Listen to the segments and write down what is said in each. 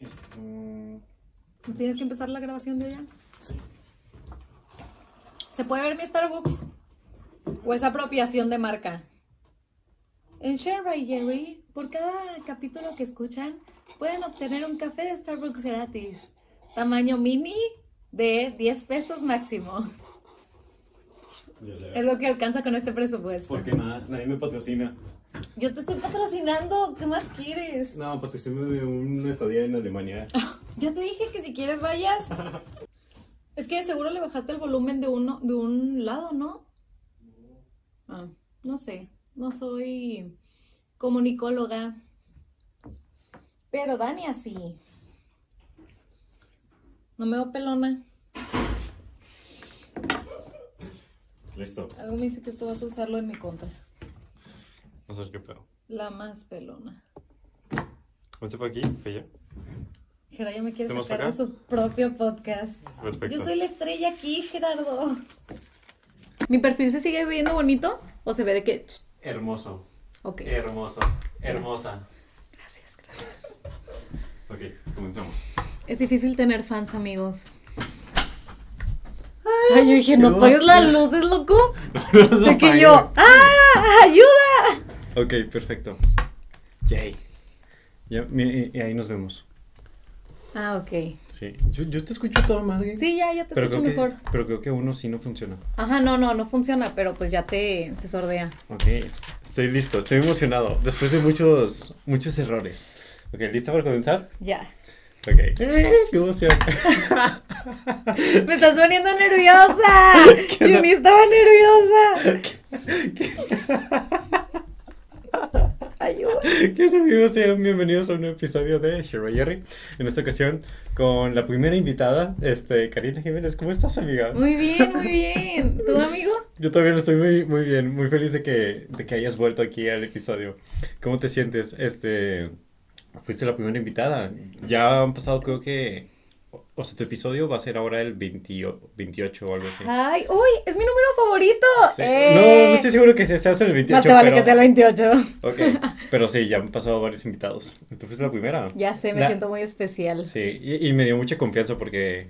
Esto. ¿Tienes que empezar la grabación de ya? Sí. ¿Se puede ver mi Starbucks? ¿O es apropiación de marca? En Share by Jerry, por cada capítulo que escuchan, pueden obtener un café de Starbucks gratis. Tamaño mini de 10 pesos máximo. Es lo que alcanza con este presupuesto. Porque nada, nadie me patrocina. Yo te estoy patrocinando, ¿qué más quieres? No, patrocíname una estadía en Alemania. Ya te dije que si quieres vayas. Es que seguro le bajaste el volumen de uno, de un lado, ¿no? Ah, no sé, no soy comunicóloga. Pero Dani así. No me veo pelona. Listo. Algo me dice que esto vas a usarlo en mi contra. No sé qué pedo. La más pelona. ¿Vamos por aquí? ¿Fella? Gerardo ya me quiere ¿Estamos sacar de su propio podcast. Perfecto. Yo soy la estrella aquí, Gerardo. ¿Mi perfil se sigue viendo bonito? ¿O se ve de que... Hermoso. Ok. Hermoso. Hermosa. Gracias, gracias. Ok, comenzamos. Es difícil tener fans, amigos. Ay, yo dije, ¿qué no apagues las luces, loco. No nos De que yo, ¡ah! ¡Ayuda! Ok, perfecto. Yay. Ya, mi- y ahí nos vemos. Ah, ok. Sí. Yo, yo te escucho toda madre. Sí, ya, ya te pero escucho creo que, mejor. pero creo que uno sí no funciona. Ajá, no, no, no funciona, pero pues ya te se sordea. Ok, estoy listo, estoy emocionado. Después de muchos, muchos errores. Ok, ¿lista para comenzar? Ya. Ok. ¡Qué emoción! Me estás poniendo nerviosa. ¿Qué Yo no? ni estaba nerviosa. Ayuda. ¿Qué tal amigos? Sean bienvenidos a un episodio de Shiro Jerry. En esta ocasión con la primera invitada, este, Karina Jiménez. ¿Cómo estás, amiga? Muy bien, muy bien. ¿Tu amigo? Yo también estoy muy, muy bien, muy feliz de que, de que hayas vuelto aquí al episodio. ¿Cómo te sientes? Este, fuiste la primera invitada. Ya han pasado, creo que, o, sea, tu episodio va a ser ahora el 20 28 o algo así. Ay, uy, es mi número favorito. Sí. Eh. No, no estoy seguro que se, hace el 28. Más te vale pero- que sea el 28. Ok, pero sí, ya han pasado varios invitados. Tú fuiste la primera. Ya sé, me La- siento muy especial. Sí, y, y me dio mucha confianza porque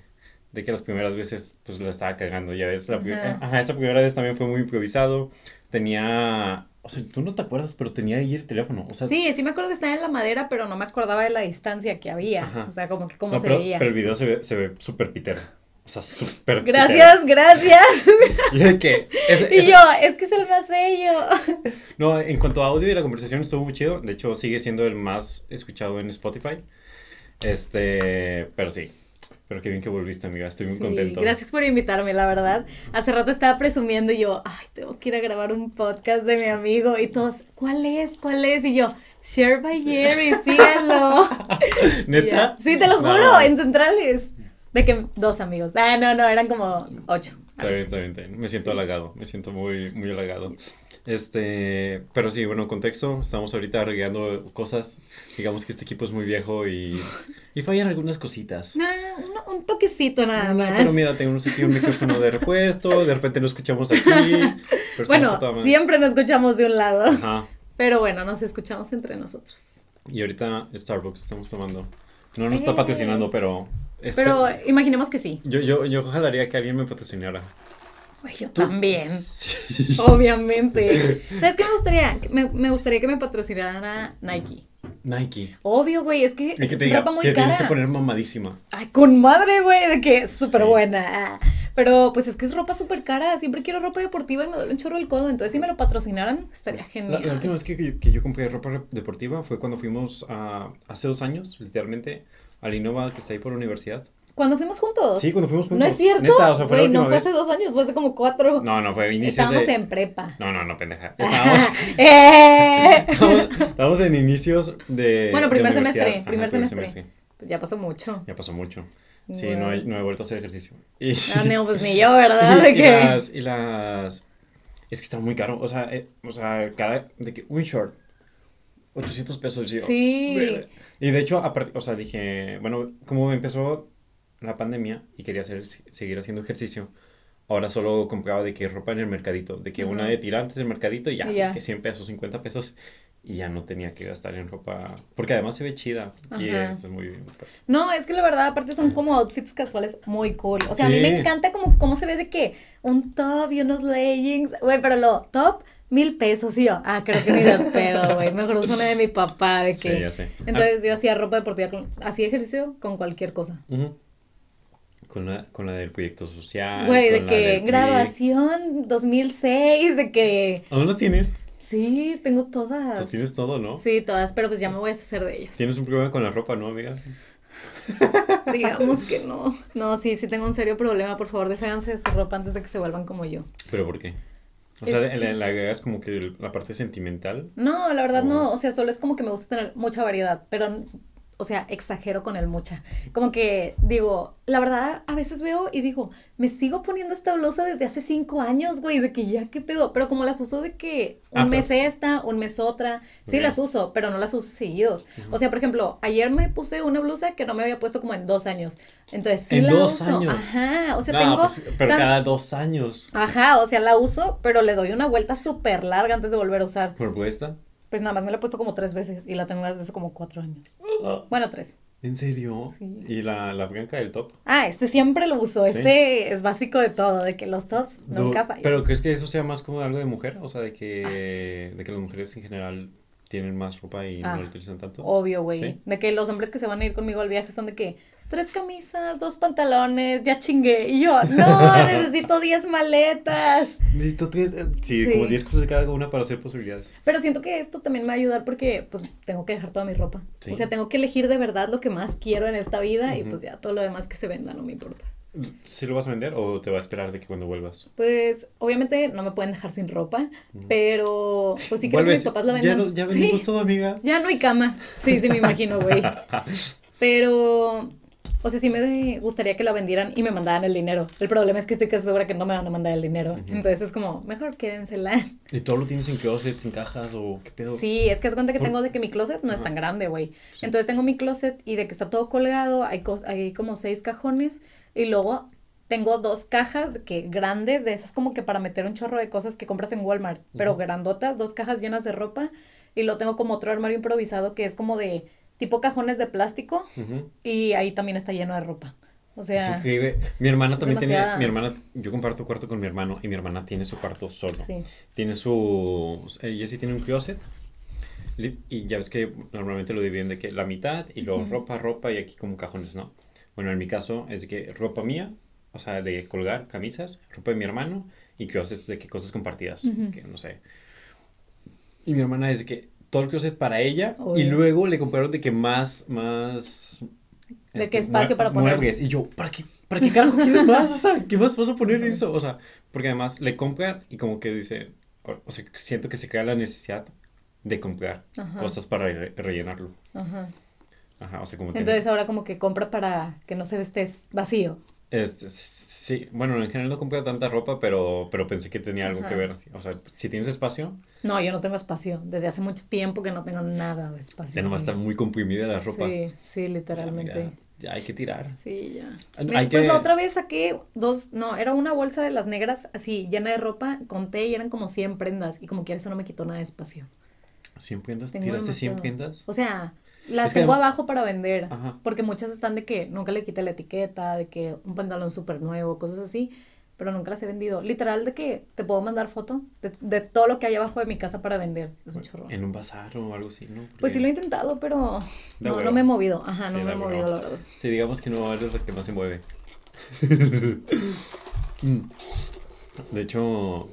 de que las primeras veces pues la estaba cagando, ya ves. La Ajá. Ajá, esa primera vez también fue muy improvisado. Tenía, o sea, tú no te acuerdas, pero tenía ahí el teléfono. O sea, Sí, sí me acuerdo que estaba en la madera, pero no me acordaba de la distancia que había. Ajá. O sea, como que cómo no, se pero, veía. pero el video se ve, se ve súper pitero. O sea, súper pitero. Gracias, gracias. Y de que ese- Y ese- yo, es que es el más bello. No, en cuanto a audio y la conversación estuvo muy chido. De hecho, sigue siendo el más escuchado en Spotify. Este, pero sí. Pero qué bien que volviste, amiga. Estoy muy Sí, contento. Gracias por invitarme, la verdad. Hace rato estaba presumiendo y yo, ay, tengo que ir a grabar un podcast de mi amigo. Y todos, ¿cuál es? ¿Cuál es? Y yo, Share by Jerry, síganlo. ¿Neta? Sí, te lo No. juro, en centrales. De que dos amigos. Ah, no, no, eran como ocho. Está bien, está bien, está bien. Me siento halagado, me siento muy, muy halagado. Este, pero sí, bueno, contexto, estamos ahorita arreglando cosas. Digamos que este equipo es muy viejo y, y fallan algunas cositas. Ah, un, un toquecito nada Ah, más. Pero mira, tenemos aquí un micrófono de repuesto, de repente lo escuchamos aquí. pero bueno, siempre nos escuchamos de un lado. Ajá. Pero bueno, nos escuchamos entre nosotros. Y ahorita Starbucks estamos tomando. No nos está ¡Eh! patrocinando, pero... Pero imaginemos que sí. Yo, yo, yo jalaría que alguien me patrocinara. Güey, yo también. Sí. Obviamente. ¿Sabes qué me gustaría? Me, me gustaría que me patrocinara Nike. Nike. Obvio, güey, es que es te diga, ropa muy que tienes cara. que poner mamadísima. Ay, con madre, güey, de que es súper Sí. buena. Pero pues es que es ropa súper cara. Siempre quiero ropa deportiva y me duele un chorro el codo. Entonces, si me lo patrocinaran, estaría genial. la última vez que, que yo, que yo compré ropa deportiva fue cuando fuimos a, hace dos años, literalmente, al Innova que está ahí por la universidad. Cuando fuimos juntos. Sí, cuando fuimos ¿No juntos. es cierto? Neta, o sea, fue la Güey, no fue vez. hace dos años, fue hace como cuatro. No, no, fue inicios Estábamos de... en prepa. No, no, no, pendeja. Estábamos, ¡Eh! estábamos, estábamos en inicios de Bueno, primer semestre, Ajá, primer semestre. Pues ya pasó mucho. Ya pasó mucho. Sí, no he, no he vuelto a hacer ejercicio. Y, Ah, no, pues ni yo, ¿verdad? De y, que... las, y las... Es que está muy caro. O sea, eh, o sea cada... De que un short, 800 pesos. Yo, Sí. Y de hecho, aparte, o sea, dije, bueno, como empezó la pandemia y quería hacer, seguir haciendo ejercicio, ahora solo compraba de que ropa en el mercadito, de que una Ujú. de tirantes del mercadito y ya, Y ya. de que 100 pesos, 50 pesos. y ya no tenía que gastar en ropa, porque además se ve chida y Ajá. es muy bien. No, es que la verdad, aparte son como outfits casuales muy cool. O sea, a mí Sí. me encanta como cómo se ve de que un top y unos leggings. Güey, pero lo top, mil pesos. Y yo, ah, creo que ni de pedo, güey. Mejor uso una de mi papá, de Sí, que. ya sé. Entonces yo hacía ropa deportiva, hacía ejercicio con cualquier cosa. Ah, ujú. Con la, con la del proyecto social. Güey, de que graduación 2006, de que. ¿Aún las tienes? Sí, tengo todas. tienes todo, ¿no? Sí, todas, pero pues ya me voy a deshacer de ellas. Tienes un problema con la ropa, ¿no, amiga? Digamos que no. No, sí, sí tengo un serio problema. Por favor, desháganse de su ropa antes de que se vuelvan como yo. ¿Pero por qué? O sea, Es le, agregas como que la parte sentimental. No, la verdad no, o sea, solo es como que me gusta tener mucha variedad, pero, o sea, exagero con el mucha. Como que digo, la verdad, a veces veo y digo, me sigo poniendo esta blusa desde hace cinco años, güey, de que ya, ¿qué pedo? Pero como las uso de que un Ah, pero- mes esta, un mes otra, sí las uso, pero no las uso seguidos. O sea, por ejemplo, ayer me puse una blusa que no me había puesto como en dos años. Entonces, sí ¿En la dos uso. años? Ajá, o sea, No, tengo... pues, pero tan- cada dos años. Ajá, o sea, la uso, pero le doy una vuelta súper larga antes de volver a usar. ¿Propuesta? Pues nada más me la he puesto como tres veces y la tengo desde hace como cuatro años. Bueno, tres. ¿En serio? Sí. ¿Y la, la blanca del top? Ah, este siempre lo uso. Sí. Este es básico de todo, de que los tops nunca fallan. ¿Pero crees que eso sea más como algo de mujer? O sea, de que, Ah, sí. de que las mujeres en general tienen más ropa y Ah, no la utilizan tanto. Obvio, güey. ¿Sí? De que los hombres que se van a ir conmigo al viaje son de que tres camisas, dos pantalones, ya chingué. Y yo, no, necesito diez maletas. Necesito tres- eh, sí, Sí. como 10 cosas de cada una para hacer posibilidades. Pero siento que esto también me va a ayudar porque pues tengo que dejar toda mi ropa. Sí. O sea, tengo que elegir de verdad lo que más quiero en esta vida y pues ya todo lo demás que se venda no me importa. ¿Sí lo vas a vender o te va a esperar de que cuando vuelvas? Pues obviamente no me pueden dejar sin ropa, pero pues sí creo que mis papás la Ya, vendan. no- ya Sí, vendimos todo, amiga. ya no hay cama. Sí, sí me imagino, güey. Pero, o sea, sí me gustaría que la vendieran y me mandaran el dinero. El problema es que estoy casi segura que no me van a mandar el dinero. Entonces es como, mejor quédensela. ¿Y todo lo tienes en closets, en cajas o qué pedo? Sí, es que es cuenta que tengo de que mi closet no es tan grande, güey. Sí. Entonces tengo mi closet y de que está todo colgado, hay, cos- hay como seis cajones y luego tengo dos cajas que grandes, de esas como que para meter un chorro de cosas que compras en Walmart, pero grandotas, dos cajas llenas de ropa y lo tengo como otro armario improvisado que es como de tipo cajones de plástico Ujú. y ahí también está lleno de ropa. O sea, que, mi hermana también demasiada- tiene, mi hermana, yo comparto cuarto con mi hermano y mi hermana tiene su cuarto solo. sí. Tiene su, ella sí tiene un closet y ya ves que normalmente lo dividen de que la mitad y luego Ujú. ropa, ropa y aquí como cajones, ¿no? Bueno, en mi caso es de que ropa mía, o sea, de colgar camisas, ropa de mi hermano y closets de que cosas compartidas, Ujú. que no sé. Y mi hermana es de que todo el closet para ella y luego le compraron de que más, más... De este, que espacio para poner. muebles. Y yo, ¿para qué, ¿para qué carajo quieres más? O sea, ¿qué más vas a poner eso? O sea, porque además le compran y como que dice, o, sea, siento que se crea la necesidad de comprar Ajá. cosas para re- rellenarlo. Ajá. Ajá, o sea, como. Entonces ahora como que compra para que no se ve esté vacío. Este, sí, bueno, en general no compro tanta ropa, pero, pero pensé que tenía algo que ver. O sea, si tienes espacio, No, yo no tengo espacio. Desde hace mucho tiempo que no tengo nada de espacio. ya nomás está muy comprimida la ropa. Sí, sí, Ya, literalmente. ya hay que tirar. Sí, ya. Mira, que- Pues la otra vez saqué dos, no, era una bolsa de las negras así llena de ropa, conté y eran como 100 prendas y como que eso no me quitó nada de espacio. ¿100 prendas? ¿Tiraste 100 demasiado. prendas? O sea, las Es tengo abajo para vender, Ajá. porque muchas están de que nunca le quité la etiqueta, de que un pantalón súper nuevo, cosas así, pero nunca las he vendido. Literal de que te puedo mandar foto de, de todo lo que hay abajo de mi casa para vender. Es un chorro. En un bazar o algo así, ¿no? Pues sí lo he intentado, pero no, no me he movido. Ajá, Sí, no me he movido, la verdad. Sí, digamos que no eres la que más se mueve. Mm. De hecho,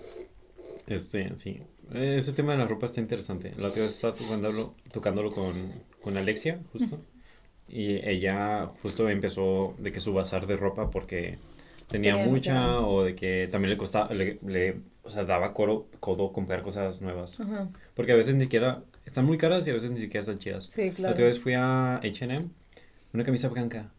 este, sí. Ese tema de la ropa está interesante. La otra vez estaba tocándolo, tocándolo con, con Alexia, justo. Y ella justo empezó de que su bazar de ropa porque tenía Tenía mucha demasiado. o de que también le costaba, le, le- o sea, daba coro, codo comprar cosas nuevas. Ajá, Porque a veces ni siquiera están muy caras y a veces ni siquiera están chidas. sí, La claro. otra vez fui a H&M, una camisa blanca.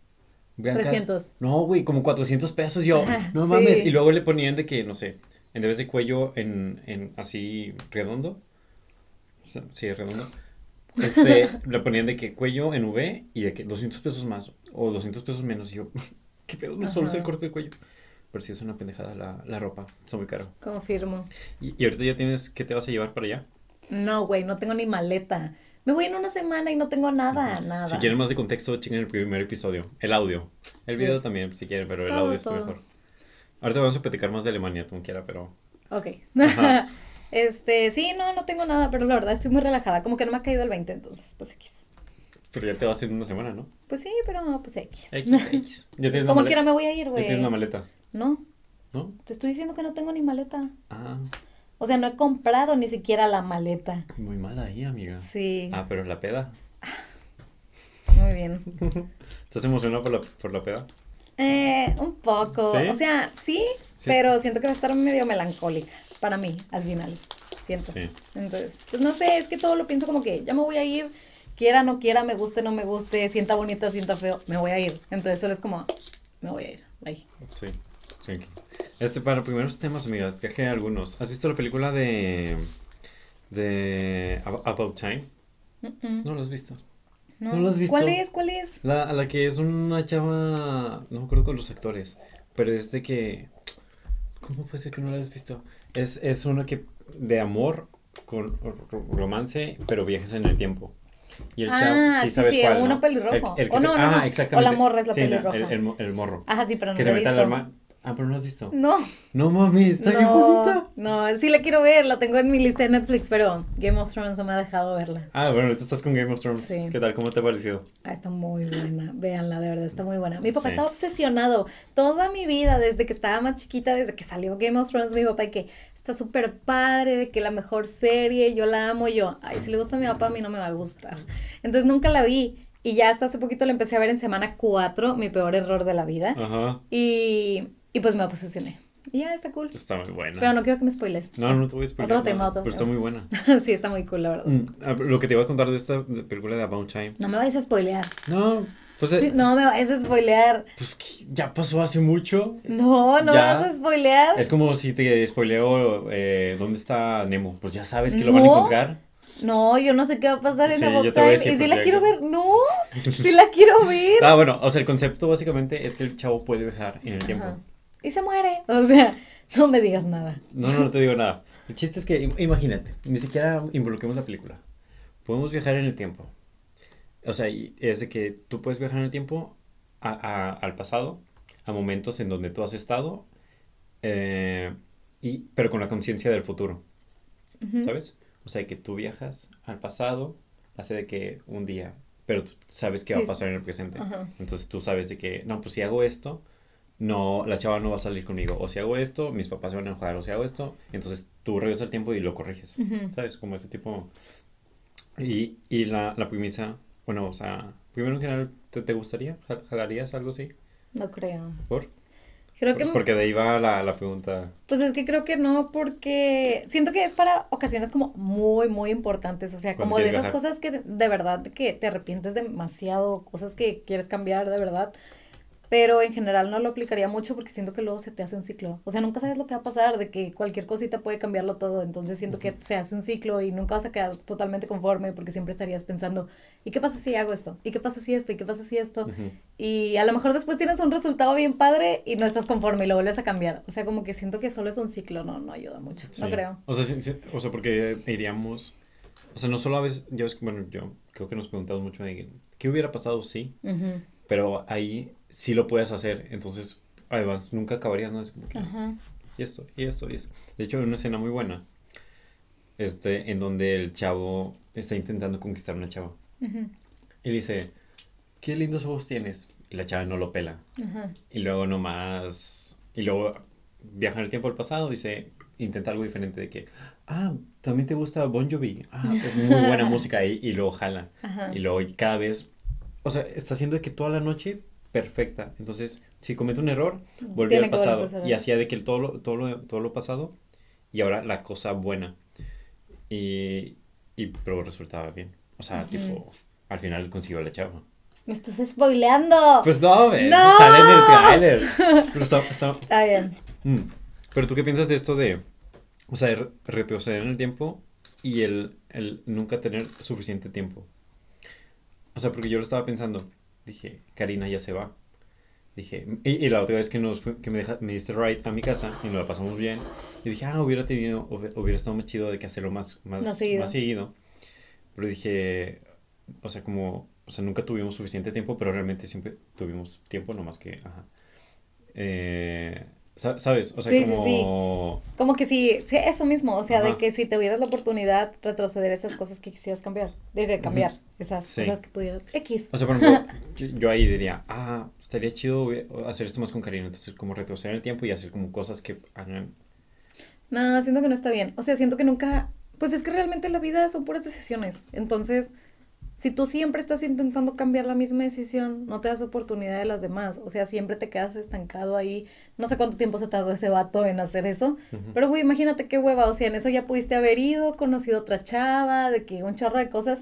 Blancas- 300. No, güey, como 400 pesos. Yo, Ajá, no sí. mames. Y luego le ponían de que, no sé, en vez de cuello en, en así redondo. Sí, redondo. Este, le ponían de que cuello en V y de que 200 pesos más o 200 pesos menos. Y yo, ¿qué pedo? No solo es el corte de cuello. Pero sí es una pendejada la, la ropa. Está muy caro. Confirmo. Y, y ahorita ya tienes, ¿qué te vas a llevar para allá? No, güey, no tengo ni maleta. Me voy en una semana y no tengo nada, nada. Si quieren más de contexto, chequen el primer episodio. El audio. El video Yes. también, si quieren, pero el Todo, audio está todo. mejor. Ahorita vamos a platicar más de Alemania, como quiera, pero... Ok. Este, sí, no, no tengo nada, pero la verdad estoy muy relajada. Como que no me ha caído el 20, entonces, pues X. Pero ya te vas en una semana, ¿no? Pues sí, pero pues X. X, X. Ya tienes una Como quiera me voy a ir, Ya güey. tienes una maleta, No, ¿no? te estoy diciendo que no tengo ni maleta. Ah, O sea, no he comprado ni siquiera la maleta. muy mal ahí, amiga. Sí, Ah, pero la peda. muy bien. ¿Estás emocionado por la, por la peda? Eh, un poco. ¿Sí? O sea, sí, Sí. pero siento que va a estar medio melancólica para mí al final. Siento. Sí. Entonces, pues no sé, es que todo lo pienso como que ya me voy a ir, quiera, no quiera, me guste, no me guste, sienta bonita, sienta feo, me voy a ir. Entonces solo es como, me voy a ir. Bye. Sí. sí. Este, para primeros temas, amigas, traje algunos. ¿Has visto la película de... de Ab- About Time? ¿No lo has visto? No. ¿No lo has visto? ¿Cuál es? ¿Cuál es? La, la que es una chava, no me acuerdo con los actores, pero es de que, ¿cómo puede ser que no la has visto? Es, es una que, de amor, con ro- romance, pero viajes en el tiempo. Y el Ah, chavo, sí, sabes sí, cuál, uno ¿no? pelirrojo. El, el que O se- no, no, ah, no. exactamente. O la morra es la Sí, no, pelirroja. el, el el morro. Ajá, sí, pero no que se mete al visto. Ah, pero no has visto. No. No mami, está bien bonita. No, sí la quiero ver, la tengo en mi lista de Netflix, pero Game of Thrones no me ha dejado verla. Ah, bueno, ahorita estás con Game of Thrones. Sí. ¿Qué tal? ¿Cómo te ha parecido? Ah, está muy buena, véanla, de verdad, está muy buena. Mi papá Sí. estaba obsesionado toda mi vida, desde que estaba más chiquita, desde que salió Game of Thrones, mi papá, y que está súper padre, de que la mejor serie, yo la amo, yo, ay, si le gusta a mi papá, a mí no me va a gustar. Entonces nunca la vi, y ya hasta hace poquito la empecé a ver en semana 4, mi peor error de la vida, Ajá. y, y pues me obsesioné. Y ya, está cool. Está muy buena. Pero no quiero que me spoiles. No, no te voy a spoiler Otro tema, otro Pero está muy buena. sí, está muy cool, la verdad. Mm, ah, Lo que te iba a contar de esta película de About Time. No me vayas a spoilear. No, pues, eh, Sí, no me vayas a spoilear. pues que ya pasó hace mucho. No, no Ya. vas a spoilear. Es como si te spoileo eh, dónde está Nemo. Pues ya sabes que lo van a encontrar. No, yo no sé qué va a pasar en About Time. decir, Y si pues, la ya quiero ver, no. Sí la quiero ver. Ah, bueno, o sea, el concepto básicamente es que el chavo puede viajar en el tiempo. Y se muere. O sea, no me digas nada. No, no, no te digo nada. El chiste es que, im- imagínate, ni siquiera involucremos la película. Podemos viajar en el tiempo. O sea, es de que tú puedes viajar en el tiempo a- a- al pasado, a momentos en donde tú has estado, eh, y, pero con la conciencia del futuro. ¿sabes? O sea, que tú viajas al pasado, hace de que un día, pero tú sabes qué va a pasar en el presente. Entonces tú sabes de que, no, pues si hago esto, no, la chava no va a salir conmigo. O si hago esto, mis papás se van a enojar. O si hago esto, entonces tú regresas al tiempo y lo corriges. ¿Sabes? Como ese tipo. Y, y la, la premisa, bueno, o sea, primero en general, ¿te, te gustaría? ¿Jal- ¿Jalarías algo así? No creo. ¿Por? Creo Pues que. porque de ahí va la, la pregunta. Pues es que creo que no, porque siento que es para ocasiones como muy, muy importantes. O sea, Cuando como de esas viajar. cosas que de, de verdad que te arrepientes demasiado, cosas que quieres cambiar de verdad. Pero en general no lo aplicaría mucho porque siento que luego se te hace un ciclo. O sea, nunca sabes lo que va a pasar, de que cualquier cosita puede cambiarlo todo. Entonces siento que se hace un ciclo y nunca vas a quedar totalmente conforme porque siempre estarías pensando, ¿y qué pasa si hago esto? ¿Y qué pasa si esto? ¿Y qué pasa si esto? Y a lo mejor después tienes un resultado bien padre y no estás conforme y lo vuelves a cambiar. O sea, como que siento que solo es un ciclo, no, no ayuda mucho. No Sí. creo. O sea, sí- sí, o sea, porque iríamos. O sea, no solo a veces. Yo, es que, bueno, yo creo que nos preguntamos mucho de qué hubiera pasado si. Ujú. Pero ahí sí lo puedes hacer. Entonces, además, nunca acabarías, ¿no? Es como que, Ajá. y esto, y esto, y esto. De hecho, hay una escena muy buena. Este, en donde el chavo está intentando conquistar a una chava. Ujú. Y le dice, qué lindos ojos tienes. Y la chava no lo pela. Ajá. Y luego nomás. Y luego viaja en el tiempo al pasado. Dice, intenta algo diferente de que, ah, también te gusta Bon Jovi. Ah, es muy buena música ahí. Y luego jala. Ajá. Y luego cada vez, o sea, está haciendo que toda la noche perfecta. Entonces, si comete un error, volvió al pasado. pasar. Y hacía de que todo lo, todo, lo, todo lo pasado y ahora la cosa buena. Y, y pero resultaba bien. O sea, Ujú. tipo, al final consiguió la chava. Me estás spoileando. Pues no, ves, ¡No! sale en el tráiler. Pero está, está- Está bien. Mm. Pero tú qué piensas de esto de, o sea, re- retroceder en el tiempo y el, el nunca tener suficiente tiempo? O sea, porque yo lo estaba pensando, dije, Karina ya se va. dije, y, y la otra vez que, nos fue- que me, deja- me diste ride a mi casa y nos la pasamos bien, y dije, ah, hubiera tenido, hubi- hubiera estado más chido de que hacerlo más, más, Más seguido. más seguido. Pero dije, o sea, como, o sea, nunca tuvimos suficiente tiempo, pero realmente siempre tuvimos tiempo, nomás que, ajá. Eh, ¿Sabes? O sea, Sí, sí, como... Como que si, sí, eso mismo, o sea, de Ajá. que si tuvieras la oportunidad, retroceder esas cosas que quisieras cambiar, de, de cambiar esas Sí. cosas que pudieras, X. O sea, por ejemplo, yo, yo ahí diría, ah, estaría chido hacer esto más con cariño. Entonces, como retroceder el tiempo y hacer como cosas que hagan. No, siento que no está bien. O sea, siento que nunca. Pues es que realmente la vida son puras decisiones. Entonces, si tú siempre estás intentando cambiar la misma decisión, no te das oportunidad de las demás. O sea, siempre te quedas estancado ahí. No sé cuánto tiempo se tardó ese vato en hacer eso. Pero, güey, imagínate qué hueva. O sea, en eso ya pudiste haber ido, conocido otra chava, de que un chorro de cosas.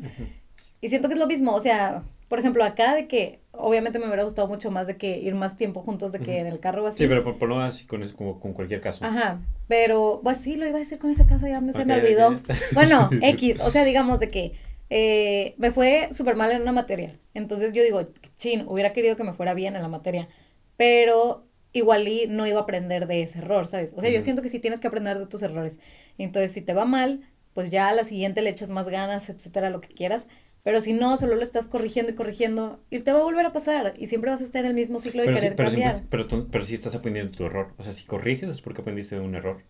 Y siento que es lo mismo. O sea, por ejemplo, acá de que. Obviamente me hubiera gustado mucho más de que ir más tiempo juntos de que en el carro o así. Sí, pero por, por no así con, eso, como con cualquier caso. Ajá, pero pues sí, lo iba a decir con ese caso, ya me, se me olvidó. Bueno, X, o sea, digamos de que eh, me fue súper mal en una materia. Entonces yo digo, chin, hubiera querido que me fuera bien en la materia, pero igual y no iba a aprender de ese error, ¿sabes? O sea, yo siento que sí tienes que aprender de tus errores. Entonces, si te va mal, pues ya a la siguiente le echas más ganas, etcétera, lo que quieras. Pero si no, solo lo estás corrigiendo y corrigiendo, y te va a volver a pasar. Y siempre vas a estar en el mismo ciclo de Pero, sí, pero, cambiar. siempre- pero, tú- pero sí estás aprendiendo tu error. O sea, si corriges es porque aprendiste de un error.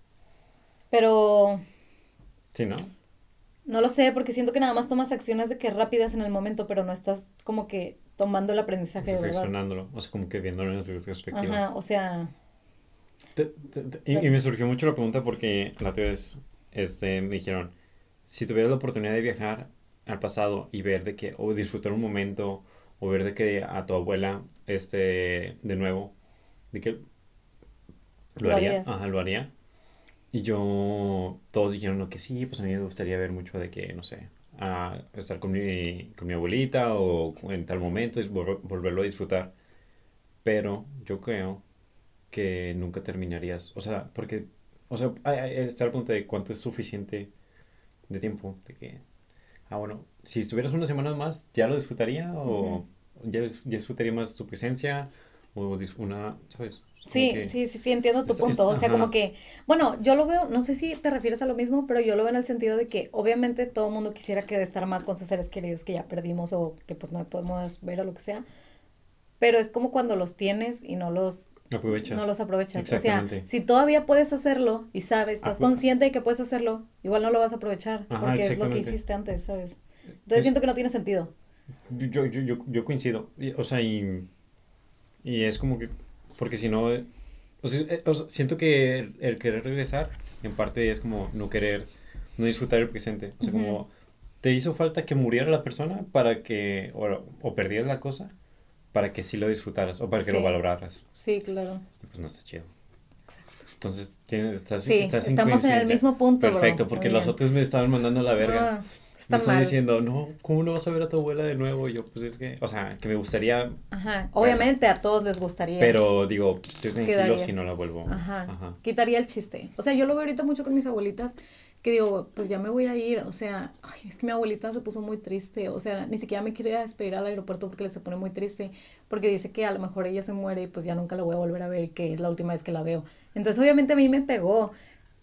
Pero Sí, ¿no? No lo sé, porque siento que nada más tomas acciones de que rápidas en el momento, pero no estás como que tomando el aprendizaje de. Reflexionándolo. O sea, como que viéndolo en otra perspectiva. Ajá, o sea, Te- te- te- y, y me surgió mucho la pregunta porque la otra vez este, me dijeron, si tuvieras la oportunidad de viajar al pasado y ver de que, o disfrutar un momento, o ver de que a tu abuela, este, de nuevo, de que lo Lo haría, harías. ajá, lo haría. Y yo, todos dijeron no, que sí, pues a mí me gustaría ver mucho de que, no sé, a estar con mi, con mi abuelita o en tal momento y vol- volverlo a disfrutar. Pero yo creo que nunca terminarías, o sea, porque, o sea, está el punto de cuánto es suficiente de tiempo, de que, ah, bueno, si estuvieras unas semanas más, ¿ya lo disfrutaría o ya, ya disfrutaría más tu presencia o una, ¿sabes? Como sí, que- sí, sí, sí, entiendo tu punto. O está- sea, como ajá. que, bueno, yo lo veo, no sé si te refieres a lo mismo, pero yo lo veo en el sentido de que obviamente todo el mundo quisiera que de estar más con sus seres queridos que ya perdimos o que pues no podemos ver o lo que sea. Pero es como cuando los tienes y no los Aprovechas. no los aprovechas. O sea, si todavía puedes hacerlo y sabes, estás Apro- consciente de que puedes hacerlo, igual no lo vas a aprovechar Ajá, porque es lo que hiciste antes, ¿sabes? Entonces Es- siento que no tiene sentido. Yo, yo, yo, yo coincido. Y, o sea, y, y es como que, porque si no, o sea, eh, o sea, siento que el, el querer regresar, en parte es como no querer, no disfrutar el presente. O sea, Ujú. como te hizo falta que muriera la persona para que, o, o perdieras la cosa, para que sí lo disfrutaras o para que lo Sí. valoraras. Sí, claro. Y pues no está chido. Entonces, tienes, estás, Sí, estás estamos en el mismo punto, bro. Perfecto, porque Muy los otros me estaban mandando a la verga. Ah, Me está están mal. diciendo, no, ¿cómo no vas a ver a tu abuela de nuevo? Y yo, pues es que, o sea, que me gustaría, Ajá. Obviamente a todos les gustaría. pero digo, estoy tranquilo Quedaría. si no la vuelvo. Ajá. Ajá. Quitaría el chiste. O sea, yo lo veo ahorita mucho con mis abuelitas, que digo, pues ya me voy a ir. O sea, ay, es que mi abuelita se puso muy triste. O sea, ni siquiera me quería despedir al aeropuerto porque le se pone muy triste. Porque dice que a lo mejor ella se muere y pues ya nunca la voy a volver a ver y que es la última vez que la veo. Entonces, obviamente a mí me pegó.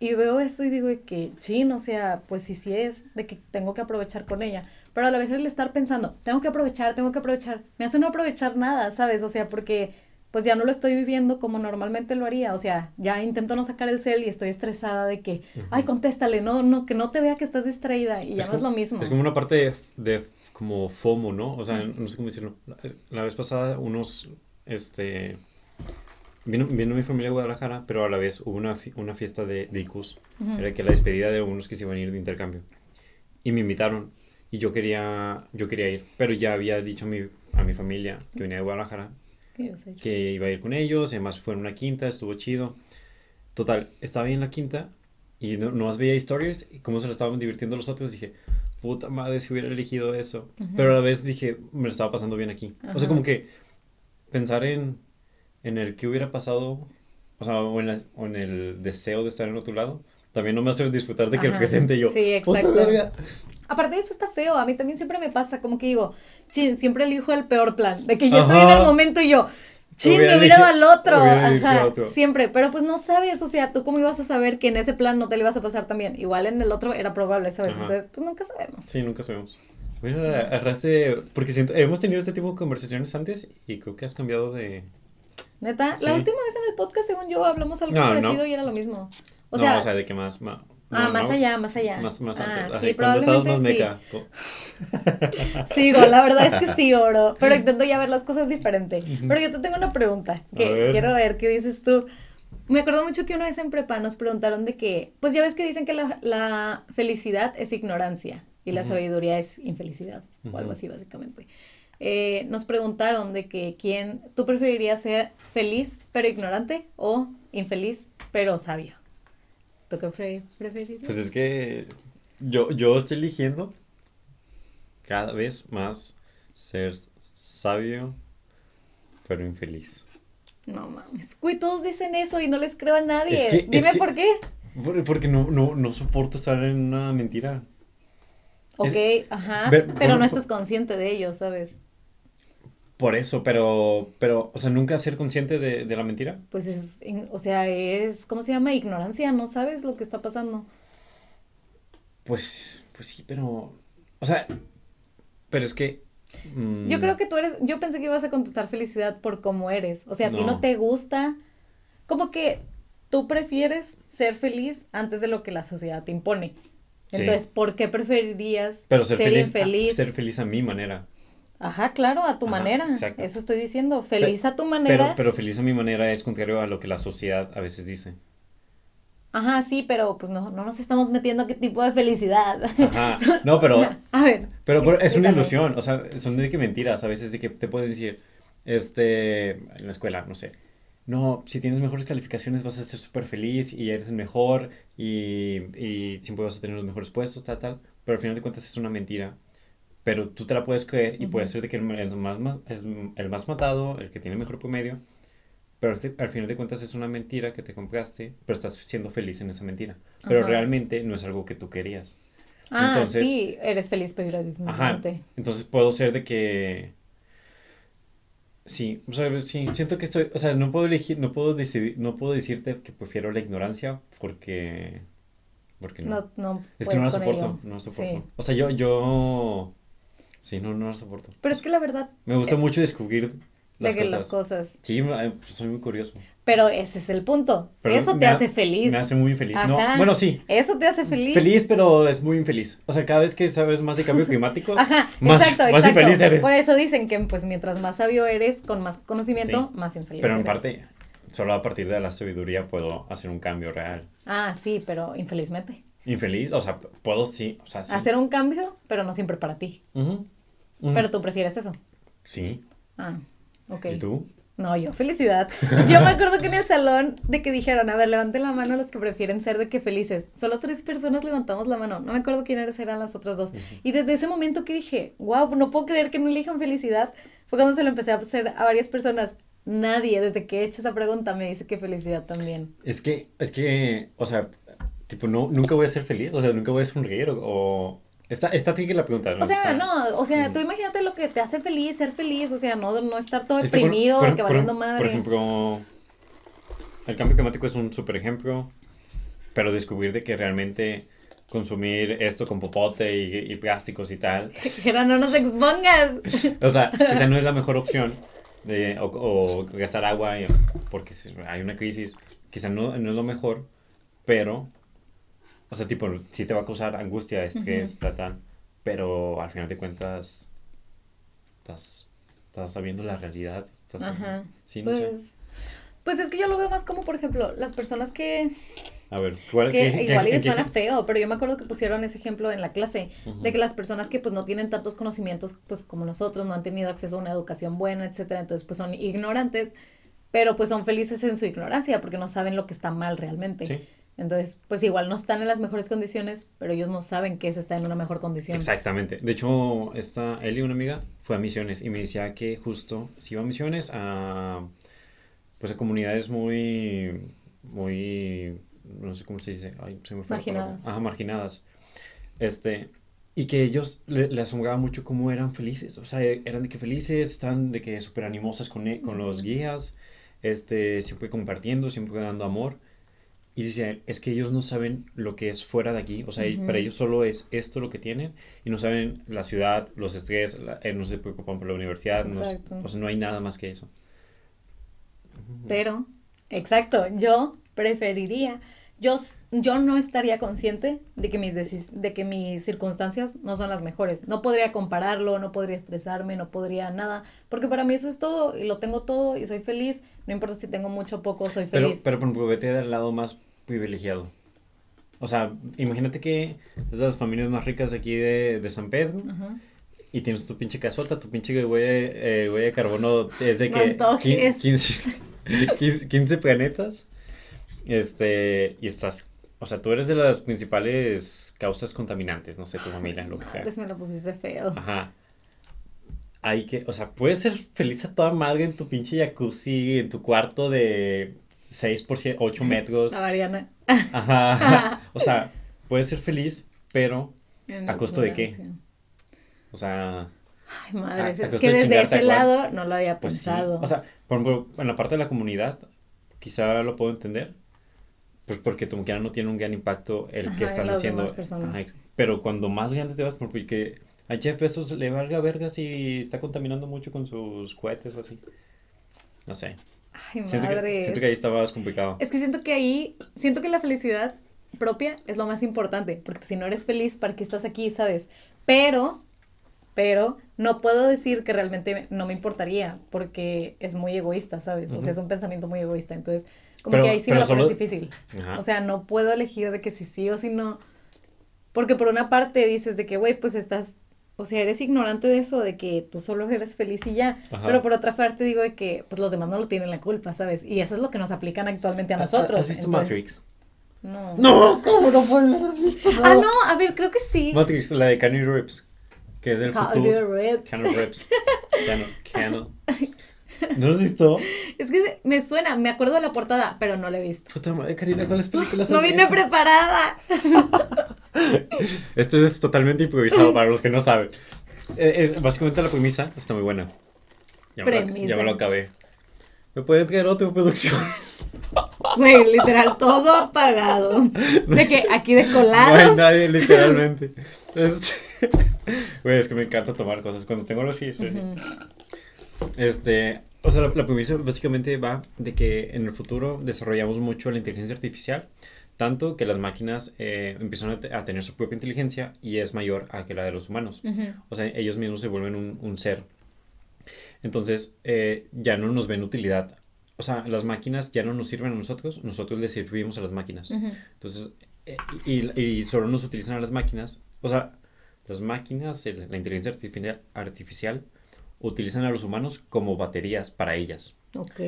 Y veo eso y digo que, chin, o sea, pues sí, sí es de que tengo que aprovechar con ella. Pero a la vez el estar pensando, tengo que aprovechar, tengo que aprovechar, me hace no aprovechar nada, ¿sabes? O sea, porque pues ya no lo estoy viviendo como normalmente lo haría. O sea, ya intento no sacar el cel y estoy estresada de que, ay, contéstale, no, no, que no te vea que estás distraída. Y ya no es lo mismo. Es como una parte de, de como FOMO, ¿no? O sea, no sé cómo decirlo. La, la vez pasada, unos, este, vino, vino mi familia a Guadalajara, pero a la vez hubo una, una fiesta de, de ICUS. Ujú. Era que la despedida de unos que se iban a ir de intercambio. Y me invitaron. Y yo quería, yo quería ir. Pero ya había dicho a mi, a mi familia que venía de Guadalajara que iba a ir con ellos, además fue en una quinta, estuvo chido. Total, estaba ahí en la quinta y no, nomás veía stories y cómo se la estaban divirtiendo los otros, dije, puta madre, si hubiera elegido eso. Ujú. Pero a la vez dije, me lo estaba pasando bien aquí. O Ajá. sea, como que pensar en, en el que hubiera pasado, o sea, o en, la- o en el deseo de estar en otro lado, también no me hace disfrutar de que el Ajá. presente yo. Sí, "Puta exacto. verga". Aparte de eso está feo, a mí también siempre me pasa, como que digo, chin, siempre elijo el peor plan, de que yo estoy en Ajá. el momento y yo, Chin, Hubiera me hubiera dado al otro. Ajá, otro. siempre. Pero pues no sabes, o sea, tú cómo ibas a saber que en ese plan no te le ibas a pasar también. Igual en el otro era probable, ¿sabes? Ajá. Entonces, pues nunca sabemos. Sí, nunca sabemos. Mira, agarraste, porque siento, hemos tenido este tipo de conversaciones antes y creo que has cambiado de... Neta, Sí. la última vez en el podcast, según yo, hablamos algo No, parecido no. y era lo mismo. O no, sea, o sea, de que más... ah, más allá, más allá. Más, más ah, antes. sí, cuando estabas más probablemente sí. meca. Sigo, la verdad es que sigo, bro. Pero intento ya ver las cosas diferente. Pero yo te tengo una pregunta que ver. quiero ver qué dices tú. Me acuerdo mucho que una vez en prepa nos preguntaron de que, pues ya ves que dicen que la, la felicidad es ignorancia y la Ujú. sabiduría es infelicidad, o algo así básicamente. Eh, nos preguntaron de que quién, tú preferirías ser feliz pero ignorante o infeliz pero sabio. ¿Tú qué pre- preferirías? Pues es que yo, yo estoy eligiendo cada vez más ser sabio, pero infeliz. No mames. Güey, todos dicen eso y no les creo a nadie. Es que- es Dime que- por qué. Por- Porque no, no, no soporto estar en una mentira. Ok, ajá. Ver- pero no estás consciente de ello, ¿sabes? Por eso, pero, pero, o sea, nunca ser consciente de, de la mentira. Pues es, o sea, es, ¿cómo se llama? Ignorancia, no sabes lo que está pasando. Pues, pues sí, pero, o sea, pero es que... mm, Yo creo que tú eres, yo pensé que ibas a contestar felicidad por cómo eres. O sea, a ti No. no te gusta, como que tú prefieres ser feliz antes de lo que la sociedad te impone. Sí. Entonces, ¿por qué preferirías Pero ser, ser feliz, infeliz? ser feliz a mi manera. Ajá, claro, a tu Ajá, manera. exacto. Eso estoy diciendo. Feliz a tu Pero, manera. pero feliz a mi manera es contrario a lo que la sociedad a veces dice. Ajá, sí, pero pues no, no nos estamos metiendo a qué tipo de felicidad. Ajá. No, pero, O sea, a ver. pero, pero es una ilusión. O sea, son de que mentiras a veces de que te pueden decir, este, en la escuela, no sé. No, si tienes mejores calificaciones vas a ser súper feliz y eres el mejor y, y siempre vas a tener los mejores puestos, tal, tal. Pero al final de cuentas es una mentira. Pero tú te la puedes creer y puede Ujú. ser de que el, el más, más- es el más matado, el que tiene mejor promedio. Pero al fi- al final de cuentas es una mentira que te compraste, pero estás siendo feliz en esa mentira. Pero realmente no es algo que tú querías. Ah, Entonces- sí, eres feliz pero Ajá. Entonces puedo ser de que... Sí, o sea, sí, siento que estoy, o sea, no puedo elegir, no puedo decidir, no puedo decirte que prefiero la ignorancia porque, porque no. No, no es que no la soporto, ello. no la soporto. Sí. O sea, yo, yo, sí, no, no la soporto. Pero es que la verdad, Me gusta mucho descubrir las de cosas. las cosas. Sí, eh, pues, soy muy curioso. Pero ese es el punto. Pero Eso te ha- hace feliz. Me hace muy infeliz. No, bueno, sí. Eso te hace feliz. Feliz, pero es muy infeliz. O sea, cada vez que sabes más de cambio climático, Ajá, más, exacto, más exacto. infeliz eres. Por eso dicen que pues mientras más sabio eres, con más conocimiento, Sí. más infeliz Pero en eres. parte, solo a partir de la sabiduría puedo hacer un cambio real. Ah, sí, pero infelizmente. Infeliz, o sea, puedo sí, o sea, sí. Hacer un cambio, pero no siempre para ti. Pero tú prefieres eso. Sí. Ah, ok. ¿Y tú? No, yo felicidad. Yo me acuerdo que en el salón de que dijeron, a ver, levanten la mano los que prefieren ser de que felices. Solo tres personas levantamos la mano. No me acuerdo quiénes eran las otras dos. Y desde ese momento que dije, wow, no puedo creer que no elijan felicidad, fue cuando se lo empecé a hacer a varias personas. Nadie, desde que he hecho esa pregunta, me dice que felicidad también. Es que, es que, o sea, tipo, no, nunca voy a ser feliz, o sea, nunca voy a sonreír, o... Está, está tricky la pregunta, ¿no? O sea, no, o sea, Mm. tú imagínate lo que te hace feliz, ser feliz, o sea, no, no estar todo Es que por- deprimido, por- de que por- valiendo Por madre. ejemplo, el cambio climático es un super ejemplo, pero descubrir de que realmente consumir esto con popote y, y plásticos y tal, Era, no nos expongas. o sea, quizá no es la mejor opción, de, o, o gastar agua porque hay una crisis, quizá no, no es lo mejor, pero, o sea, tipo, sí te va a causar angustia, estrés, Ujú. tal, tal, pero al final de cuentas, estás, estás sabiendo la realidad. Estás, Ajá. Sí, no sé. Pues, pues es que yo lo veo más como, por ejemplo, las personas que, A ver, ¿cuál que qué- igual y suena feo, pero yo me acuerdo que pusieron ese ejemplo en la clase, de que las personas que pues no tienen tantos conocimientos pues como nosotros, no han tenido acceso a una educación buena, etcétera, entonces pues son ignorantes, pero pues son felices en su ignorancia porque no saben lo que está mal realmente. Sí, Entonces, pues igual no están en las mejores condiciones, pero ellos no saben que es estar en una mejor condición. exactamente. De hecho, esta Eli, una amiga, fue a misiones y me decía que justo si iba a misiones a pues a comunidades muy muy no sé cómo se dice, ay, se me fue. Marginadas. Ajá, marginadas. Este, y que ellos le, le, asombraba mucho cómo eran felices. O sea, eran de que felices, estaban de que súper animosas con, e, con los guías, este, siempre compartiendo, siempre dando amor. Y dice, es que ellos no saben lo que es fuera de aquí. O sea, para ellos solo es esto lo que tienen. Y no saben la ciudad, los estrés, eh, no se preocupan por la universidad. No, o sea, no hay nada más que eso. Pero, exacto, yo preferiría yo, yo no estaría consciente de que, mis de que mis circunstancias no son las mejores. No podría compararlo, no podría estresarme, no podría nada, porque para mí eso es todo y lo tengo todo y soy feliz. No importa si tengo mucho o poco, soy feliz. Pero, pero por ejemplo, vete del lado más privilegiado. O sea, imagínate que es de las familias más ricas aquí de, de San Pedro. Y tienes tu pinche casota, tu pinche huella, eh, de carbono es de que 15, 15 planetas. Este, y estás, o sea, tú eres de las principales causas contaminantes, no sé, tu familia, lo que sea. Pues me lo pusiste feo. Ajá. Hay que, o sea, puedes ser feliz a toda madre en tu pinche jacuzzi, en tu cuarto de 6 por 8 metros. La Mariana. Ajá. O sea, puedes ser feliz, pero ¿a costo de qué? O sea... Ay, madre, es que desde ese lado no lo había pues pensado. O sea, por ejemplo, en la parte de la comunidad, quizá lo puedo entender, pues porque tu que no tiene un gran impacto el que están haciendo. pero cuando más grande te vas, porque a Jeff Bezos le valga vergas y está contaminando mucho con sus cohetes o así. No sé. Ay, siento madre. Que, siento que ahí estaba más complicado. Es que siento que ahí, siento que la felicidad propia es lo más importante, porque si no eres feliz, ¿para qué estás aquí, sabes? Pero, pero, no puedo decir que realmente no me importaría, porque es muy egoísta, ¿sabes? O sea, es un pensamiento muy egoísta. Entonces, como que ahí sí me lo pones difícil. O sea, no puedo elegir de que si sí o si no. Porque por una parte dices de que, güey, pues estás, o sea, eres ignorante de eso, de que tú solo eres feliz y ya. Pero por otra parte digo de que, pues los demás no lo tienen la culpa, ¿sabes? Y eso es lo que nos aplican actualmente a nosotros. ¿Has visto Matrix? No. No, ¿cómo no puedes? ¿Has visto? Ah, no, a ver, creo que sí. Matrix, la de Keanu Reeves. Que es el futuro. Keanu Reeves. Keanu. ¿No lo has visto? Es que me suena, me acuerdo de la portada, pero no la he visto. Puta madre, Karina, ¿cuáles películas No vine preparada. Esto es totalmente improvisado para los que no saben. Eh, básicamente la premisa está muy buena. Ya me, Lo, ya me lo acabé. ¿Me pueden traer otra producción? Güey, literal, todo apagado. De que aquí de colados. No hay nadie, literalmente. Güey, es que me encanta tomar cosas. Cuando tengo los sí, Este, o sea, la, premisa básicamente va de que en el futuro desarrollamos mucho la inteligencia artificial, tanto que las máquinas eh, empiezan a, tener su propia inteligencia y es mayor a que la de los humanos. O sea, ellos mismos se vuelven un, ser. Entonces, eh, ya no nos ven utilidad. O sea, las máquinas ya no nos sirven a nosotros, nosotros les servimos a las máquinas. Entonces, eh, y, y, solo nos utilizan a las máquinas. O sea, las máquinas, la inteligencia artificial, artificial utilizan a los humanos como baterías para ellas. Ok.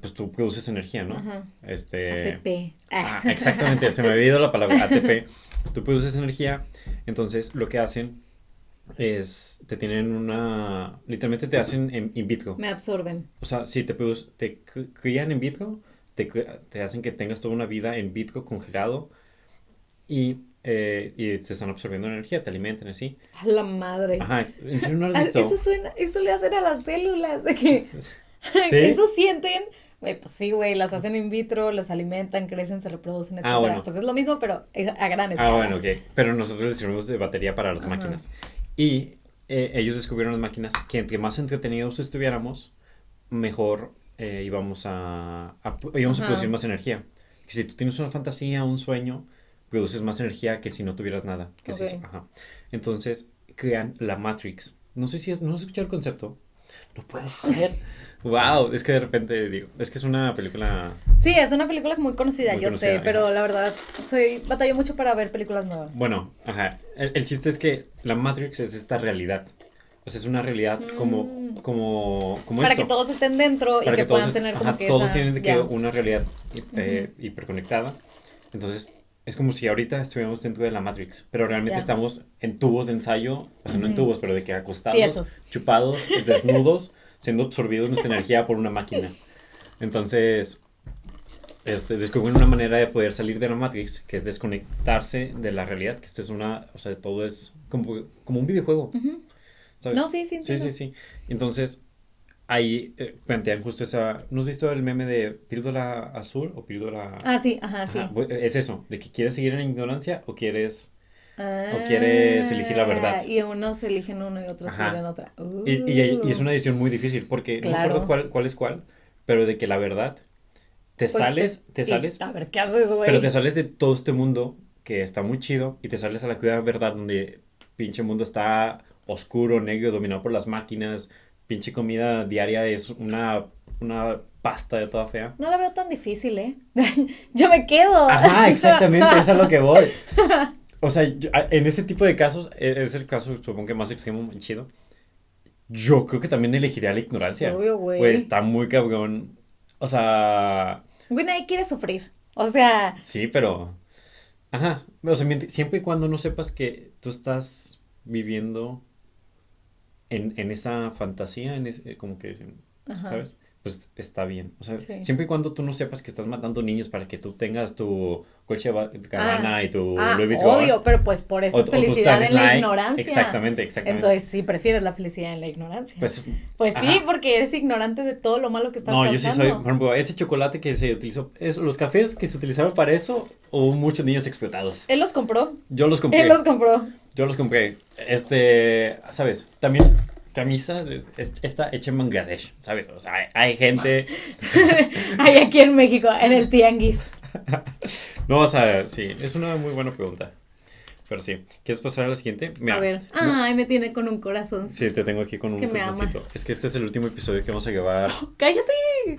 Pues tú produces energía, ¿no? Ajá. Este... ATP. Ah, exactamente, se me había ido la palabra ATP. Tú produces energía, entonces lo que hacen es, te tienen una, literalmente te hacen en in vitro. Me absorben. O sea, si te, te crían en vitro, te, te hacen que tengas toda una vida en vitro congelado y eh, y te están absorbiendo energía, te alimentan así. A la madre. Ajá, ¿en serio no has visto? Eso, suena, eso le hacen a las células, de que eso sienten. Güey, pues sí, güey, las hacen in vitro, las alimentan, crecen, se reproducen, etc. Ah, bueno. Pues es lo mismo, pero a gran escala. Ah, bueno, ok. Pero nosotros les servimos de batería para las máquinas. Y eh, ellos descubrieron las máquinas que entre más entretenidos estuviéramos, mejor eh, íbamos a, a íbamos a producir más energía. Que si tú tienes una fantasía, un sueño, produces más energía que si no tuvieras nada. Que Ajá. Entonces crean la Matrix. No sé si es, no has escuchado el concepto. No puede ser. wow, es que de repente digo, es que es una película. Sí, es una película muy conocida, yo sé, pero la verdad, soy batallo mucho para ver películas nuevas. Bueno, ajá. El, chiste es que la Matrix es esta realidad. O sea, es una realidad como, mm. como, como Para que todos estén dentro y que, puedan tener como que Todos tienen que una realidad eh, hiperconectada. Entonces, es como si ahorita estuviéramos dentro de la Matrix, pero realmente estamos en tubos de ensayo, o sea, no en tubos, pero de que acostados, chupados, desnudos, siendo absorbidos nuestra energía por una máquina. Entonces, este, descubren una manera de poder salir de la Matrix, que es desconectarse de la realidad, que esto es una, o sea, todo es como, como un videojuego. Ujú. ¿sabes? No, sí, sí, Sí, sí, sí. Entonces, ahí eh, plantean justo esa... ¿No has visto el meme de píldora azul o píldora... Ah, sí, ajá, sí. Ajá, bu- es eso, de que quieres seguir en la ignorancia o quieres... o quieres elegir la verdad. Ah, Y unos eligen uno y otros Ajá. eligen otra. Y, y- y es Uh. una decisión muy difícil porque no Claro. acuerdo cuál, cuál es cuál, pero de que la verdad, te Pues sales, te, y sales, A ver, ¿qué haces, güey? pero te sales de todo este mundo que está muy chido y te sales a la cruda verdad donde pinche mundo está oscuro, negro, dominado por las máquinas, pinche comida diaria es una, una pasta de toda fea. No la veo tan difícil, ¿eh? Yo me quedo. Ajá, exactamente, es a lo que voy. O sea, yo- en este tipo de casos, e- es el caso, supongo que más extremo, chido. Yo creo que también elegiría la ignorancia. Obvio, güey. Pues está muy cabrón. O sea, Güey, nadie quiere sufrir. O sea, sí, pero. Ajá. O sea, siempre y cuando no sepas que tú estás viviendo en, en esa fantasía, en ese, como que. ¿sabes? Pues está bien. O sea, Sí. siempre y cuando tú no sepas que estás matando niños para que tú tengas tu coche Gabbana y tu ah, Louis Vuitton. obvio, pero pues por eso o- es felicidad en la ignorancia. Exactamente, exactamente. Entonces sí prefieres la felicidad en la ignorancia. pues, pues sí, porque eres ignorante de todo lo malo que estás no, yo sí soy, por ejemplo, ese chocolate que se utilizó, es, los cafés que se utilizaron para eso, hubo muchos niños explotados. Él los compró. Yo los compré. Él los compró. Yo los compré. Este, ¿sabes? También camisa de- es- esta hecha en Bangladesh, ¿sabes? O sea, hay, hay gente... Ahí aquí en México, en el tianguis. No, o sea, sí, es una muy buena pregunta. Pero sí, ¿quieres pasar a la siguiente? Mira, a ver. Ay, me tiene con un corazón. Sí, te tengo aquí con Es un corazoncito. Es que este es el último episodio que vamos a grabar. Cállate.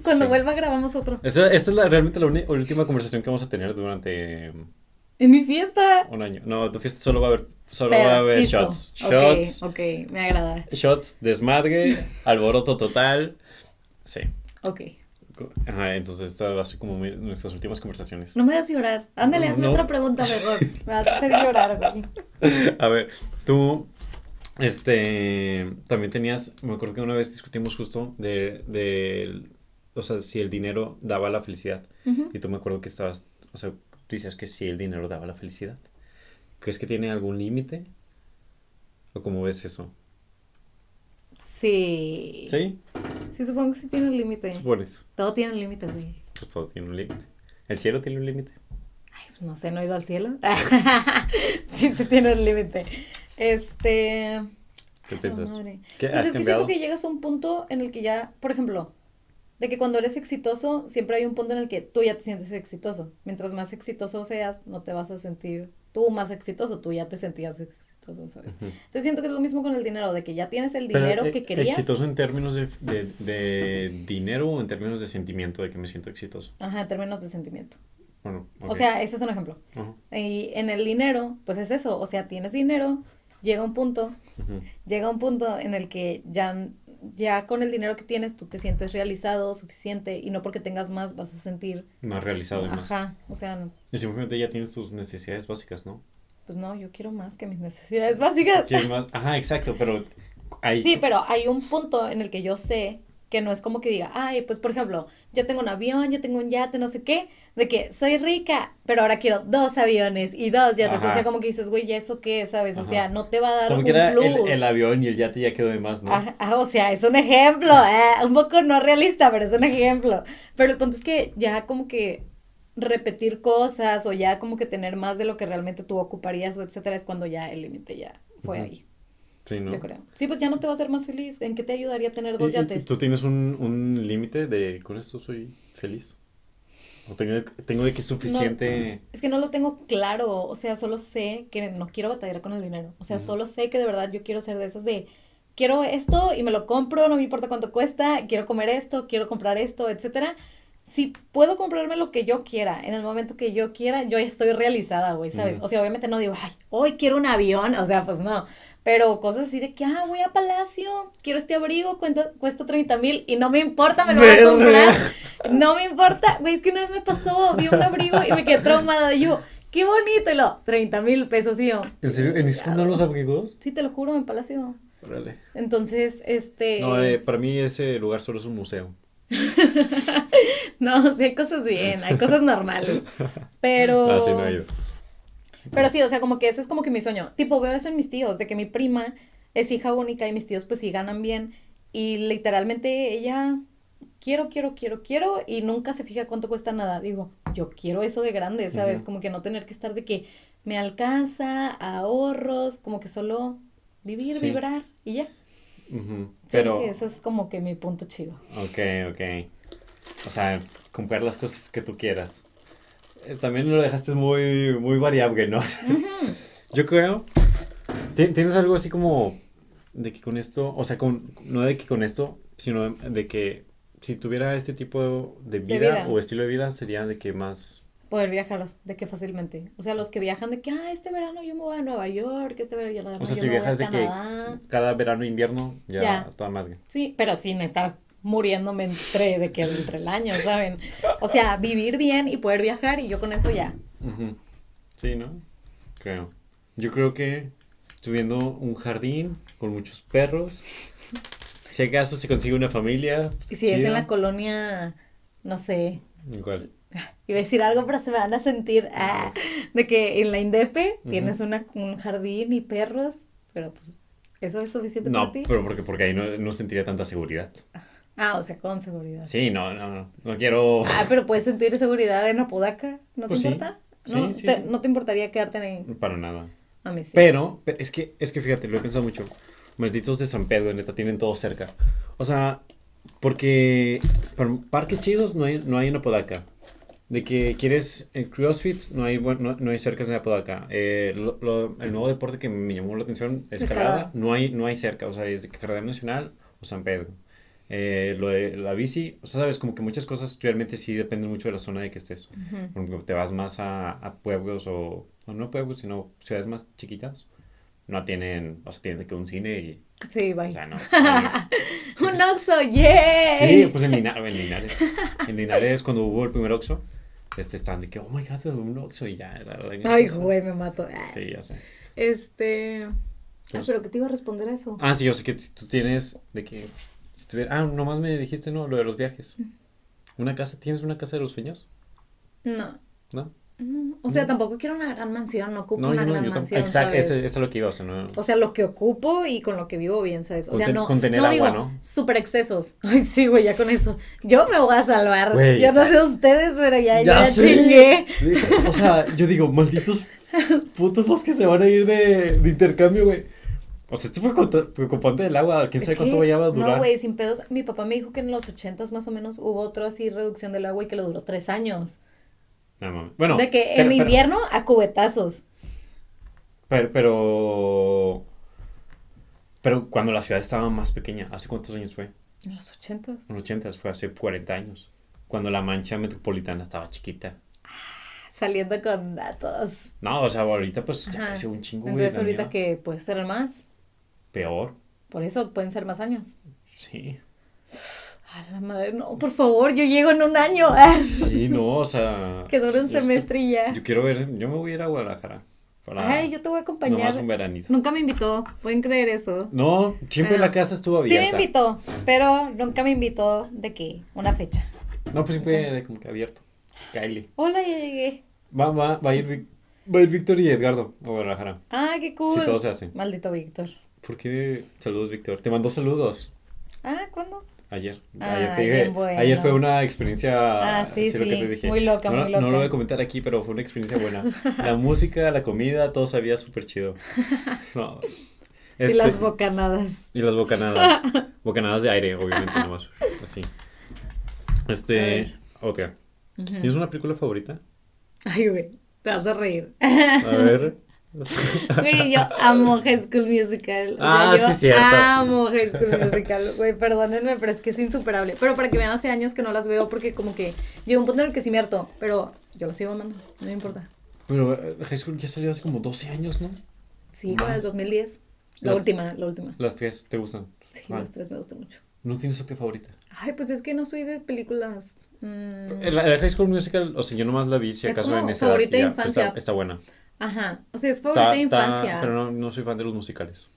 Cuando Sí. vuelva grabamos otro. Esta, esta es la- realmente la última conversación que vamos a tener durante En mi fiesta. un año. No, tu fiesta solo va a haber, solo Pero, va a haber listo. shots. Ok, Shots, Ok, me agrada. shots, desmadre, alboroto total. Sí. Ok. Ajá, entonces esta va a ser como mi- nuestras últimas conversaciones. No me hagas llorar. Ándale, hazme No. otra pregunta mejor. Me vas a hacer llorar, güey. A ver, tú, este, también tenías, me acuerdo que una vez discutimos justo de, de, o sea, si el dinero daba la felicidad. Y tú me acuerdo que estabas, o sea, tú decías que si el dinero daba la felicidad. ¿Crees que tiene algún límite? ¿O cómo ves eso? Sí. ¿Sí? Sí, supongo que sí tiene un límite. Supones. Todo tiene un límite, güey. Pues todo tiene un límite. ¿El cielo tiene un límite? Ay, pues no sé, no he ido al cielo. sí, sí tiene un límite. Este. ¿Qué piensas? madre. ¿Qué Pues has es que siento que llegas a un punto en el que ya, por ejemplo, de que cuando eres exitoso, siempre hay un punto en el que tú ya te sientes exitoso. Mientras más exitoso seas, no te vas a sentir tú más exitoso, tú ya te sentías exitoso, ¿sabes? Entonces siento que es lo mismo con el dinero, de que ya tienes el Pero, dinero eh, que querías. ¿Exitoso en términos de, de, de dinero o en términos de sentimiento de que me siento exitoso? Ajá, en términos de sentimiento. Bueno, O ok. sea, ese es un ejemplo. Y en el dinero, pues es eso, o sea, tienes dinero, llega un punto, llega un punto en el que ya, ya con el dinero que tienes tú te sientes realizado, suficiente, y no porque tengas más vas a sentir, Más realizado y más. ajá, o sea, Y simplemente ya tienes tus necesidades básicas, ¿no? pues no, yo quiero más que mis necesidades básicas. Más- Ajá, exacto, pero hay... Sí, pero hay un punto en el que yo sé que no es como que diga, ay, pues por ejemplo, ya tengo un avión, ya tengo un yate, no sé qué, de que soy rica, pero ahora quiero dos aviones y dos yates, o Ajá. sea, como que dices, güey, ¿ya eso qué? ¿Sabes? O Ajá. sea, no te va a dar Como un que era plus. el, el avión y el yate ya quedó de más, ¿no? Ajá, ah, o sea, es un ejemplo, eh, un poco no realista, pero es un ejemplo. Pero el punto es que ya como que repetir cosas o ya como que tener más de lo que realmente tú ocuparías o etcétera es cuando ya el límite ya fue ahí, Sí, ¿no? yo creo. Sí, pues ya no te va a hacer más feliz. ¿En qué te ayudaría tener dos ¿Y- yates? ¿Tú tienes un, un límite de con esto soy feliz? ¿O tengo, tengo de que es suficiente? Es que no lo tengo claro, o sea, solo sé que no quiero batallar con el dinero. O sea, Ujú. solo sé que de verdad yo quiero ser de esas de quiero esto y me lo compro, no me importa cuánto cuesta, quiero comer esto, quiero comprar esto, etcétera. Si puedo comprarme lo que yo quiera, en el momento que yo quiera, yo estoy realizada, güey, ¿sabes? Ujú. O sea, obviamente no digo, ay, hoy quiero un avión, o sea, pues no. Pero cosas así de que, ah, voy a Palacio, quiero este abrigo, cuenta, cuesta 30 mil y no me importa, me lo voy a comprar. No me importa, güey, es que una vez me pasó, vi un abrigo y me quedé traumada. Y yo, qué bonito, y lo, 30 mil pesos, y yo. ¿En serio? ¿En andan los abrigos? Sí, te lo juro, en Palacio. Órale. Entonces, este. No, eh, para mí ese lugar solo es un museo. No, sí, hay cosas bien, hay cosas normales. Pero. Ah, sí, no he ido. Pero sí, o sea, como que ese es como que mi sueño. Tipo, veo eso en mis tíos, de que mi prima es hija única y mis tíos pues sí ganan bien. Y literalmente ella, quiero, quiero, quiero, quiero, y nunca se fija cuánto cuesta nada. Digo, yo quiero eso de grande, ¿sabes? Como que no tener que estar de que me alcanza, ahorros, como que solo vivir, Sí. vibrar y ya. Ujú, Pero Pero, eso es como que mi punto chido. ok, ok. O sea, comprar las cosas que tú quieras. Eh, También lo dejaste muy, muy variable, ¿no? Yo creo. ti- ¿Tienes algo así como de que con esto, o sea, con, no de que con esto, sino de que si tuviera este tipo de vida, vida. o estilo de vida, sería de que más... Poder viajar de que fácilmente. O sea, los que viajan de que, ah, este verano yo me voy a Nueva York, este verano O sea, yo si me voy a viajas de que cada verano e invierno, ya, Ya. toda madre. Sí, pero sin estar muriéndome entre, de que entre el año, ¿saben? O sea, vivir bien y poder viajar y yo con eso ya. Sí, ¿no? Creo. Yo creo que tuviendo un jardín con muchos perros, si acaso se consigue una familia. Y si es en la colonia, no sé, Igual. iba a decir algo, pero se me van a sentir, ah, de que en la Indepe tienes una, un jardín y perros, pero pues, ¿eso es suficiente No, para ti? pero porque, porque ahí no, no sentiría tanta seguridad. Ah, o sea, con seguridad. Sí, no, no, no. No quiero. Ah, pero puedes sentir seguridad en Apodaca, ¿no te Pues sí. importa? Sí, ¿No, sí, te, sí. ¿No te importaría quedarte ahí? Para nada. A mí sí. Pero, pe- es que, es que fíjate, lo he pensado mucho. Malditos de San Pedro, neta, tienen todo cerca. O sea, porque para parques chidos no hay, no hay en Apodaca. De que quieres eh, CrossFit, no hay, no, no hay cerca en Apodaca. Eh, lo- lo- el nuevo deporte que me llamó la atención, escalada, Escalada. no hay, no hay cerca. O sea, es de Carrera Nacional o San Pedro. Eh, lo de la bici, o sea, sabes, como que muchas cosas realmente sí dependen mucho de la zona de que estés. Ejemplo, te vas más a, a pueblos o, o no pueblos, sino ciudades más chiquitas. No tienen, o sea, tienen que un cine y, Sí, bye. o sea, no. Un Oxxo, ¡yay! Sí, pues en Linares, en Linares. En Linares, cuando hubo el primer Oxxo, este, estaban de que, oh my god, un Oxxo y ya. La gran Ay, güey, me mato. Sí, ya sé. Este... Ah, Pues- pero que te iba a responder a eso. Ah, sí, yo sé que tú tienes de que, tuviera, ah, nomás me dijiste, ¿no? Lo de los viajes. ¿Una casa? ¿Tienes una casa de los sueños? No. ¿No? Mm, O sea, No. tampoco quiero una gran mansión, no ocupo No, una no, gran mansión, Exacto, eso, es lo que iba, o sea, no. O sea, lo que ocupo y con lo que vivo bien, ¿sabes? O sea, ten- no, con tener no agua, digo ¿no? super excesos. Ay, sí, güey, ya con eso. Yo me voy a salvar. Güey, yo no está- sé ustedes, pero ya, ya, chingué. O sea, yo digo, malditos putos los que se van a ir de, de intercambio, güey. O sea, esto fue preocupante del agua. ¿Quién sabe cuánto vaya a durar? No, güey, sin pedos. Mi papá me dijo que en los ochentas más o menos hubo otro así reducción del agua y que lo duró tres años. No, mames. Bueno. de que pero- en pero- invierno a cubetazos. Pero, pero. Pero cuando la ciudad estaba más pequeña, ¿hace cuántos años fue? En los ochentas. En los 80, fue hace 40 años. Cuando la mancha metropolitana estaba chiquita. Saliendo con datos. No, o sea, ahorita pues ya creció un chingo. Entonces ahorita que puede ser más. Peor. Por eso pueden ser más años. Sí. A la madre, no, por favor, yo llego en un año. Sí, no, o sea. que dure un estoy- semestre y ya. Yo quiero ver, yo me voy a ir a Guadalajara. Para Ay, yo te voy a acompañar. Nomás un veranito. Nunca me invitó, pueden creer eso. No, siempre Pero- la casa estuvo Sí me abierta. invitó, pero nunca me invitó de que una fecha. No, pues siempre como que abierto. Kylie. Hola, ya llegué. Va, va, va a ir, va a ir Víctor y Edgardo a Guadalajara. Ah, qué cool. Si todo se hace. Maldito Víctor. ¿Por qué? Saludos, Víctor. Te mandó saludos Ah, ¿cuándo? ayer. Ah, Ayer te dije. bueno. Ayer fue una experiencia. Ah, sí, lo que sí. te dije. Muy loca, no, muy No lo loca. voy a comentar aquí, pero fue una experiencia buena. La música, la comida, todo sabía súper chido. No. Y Este- las bocanadas. Y las bocanadas. bocanadas de aire, obviamente, nomás. Así. Este. Otra. ¿Tienes una película favorita? Ay, güey, te vas a reír. A ver. Güey, yo amo High School Musical. O sea, Ah, yo sí, cierto. Amo High School Musical. Güey, perdónenme, pero es que es insuperable. Pero para que vean, hace años que no las veo porque como que llega un punto en el que sí me harto. Pero yo las sigo amando, no me importa. Pero eh, High School ya salió hace como 12 años, ¿no? Sí, con el Más. 2010. La Las- última, la última. Las tres, ¿te gustan? Sí, Vale. las tres me gustan mucho. ¿No tienes otra favorita? Ay, pues es que no soy de películas. mm, La, la High School Musical, o sea, yo nomás la vi si Es acaso como en esa favorita de edad, infancia. Está, está buena. Ajá. O sea, es favorita de infancia. pero no, no soy fan de los musicales.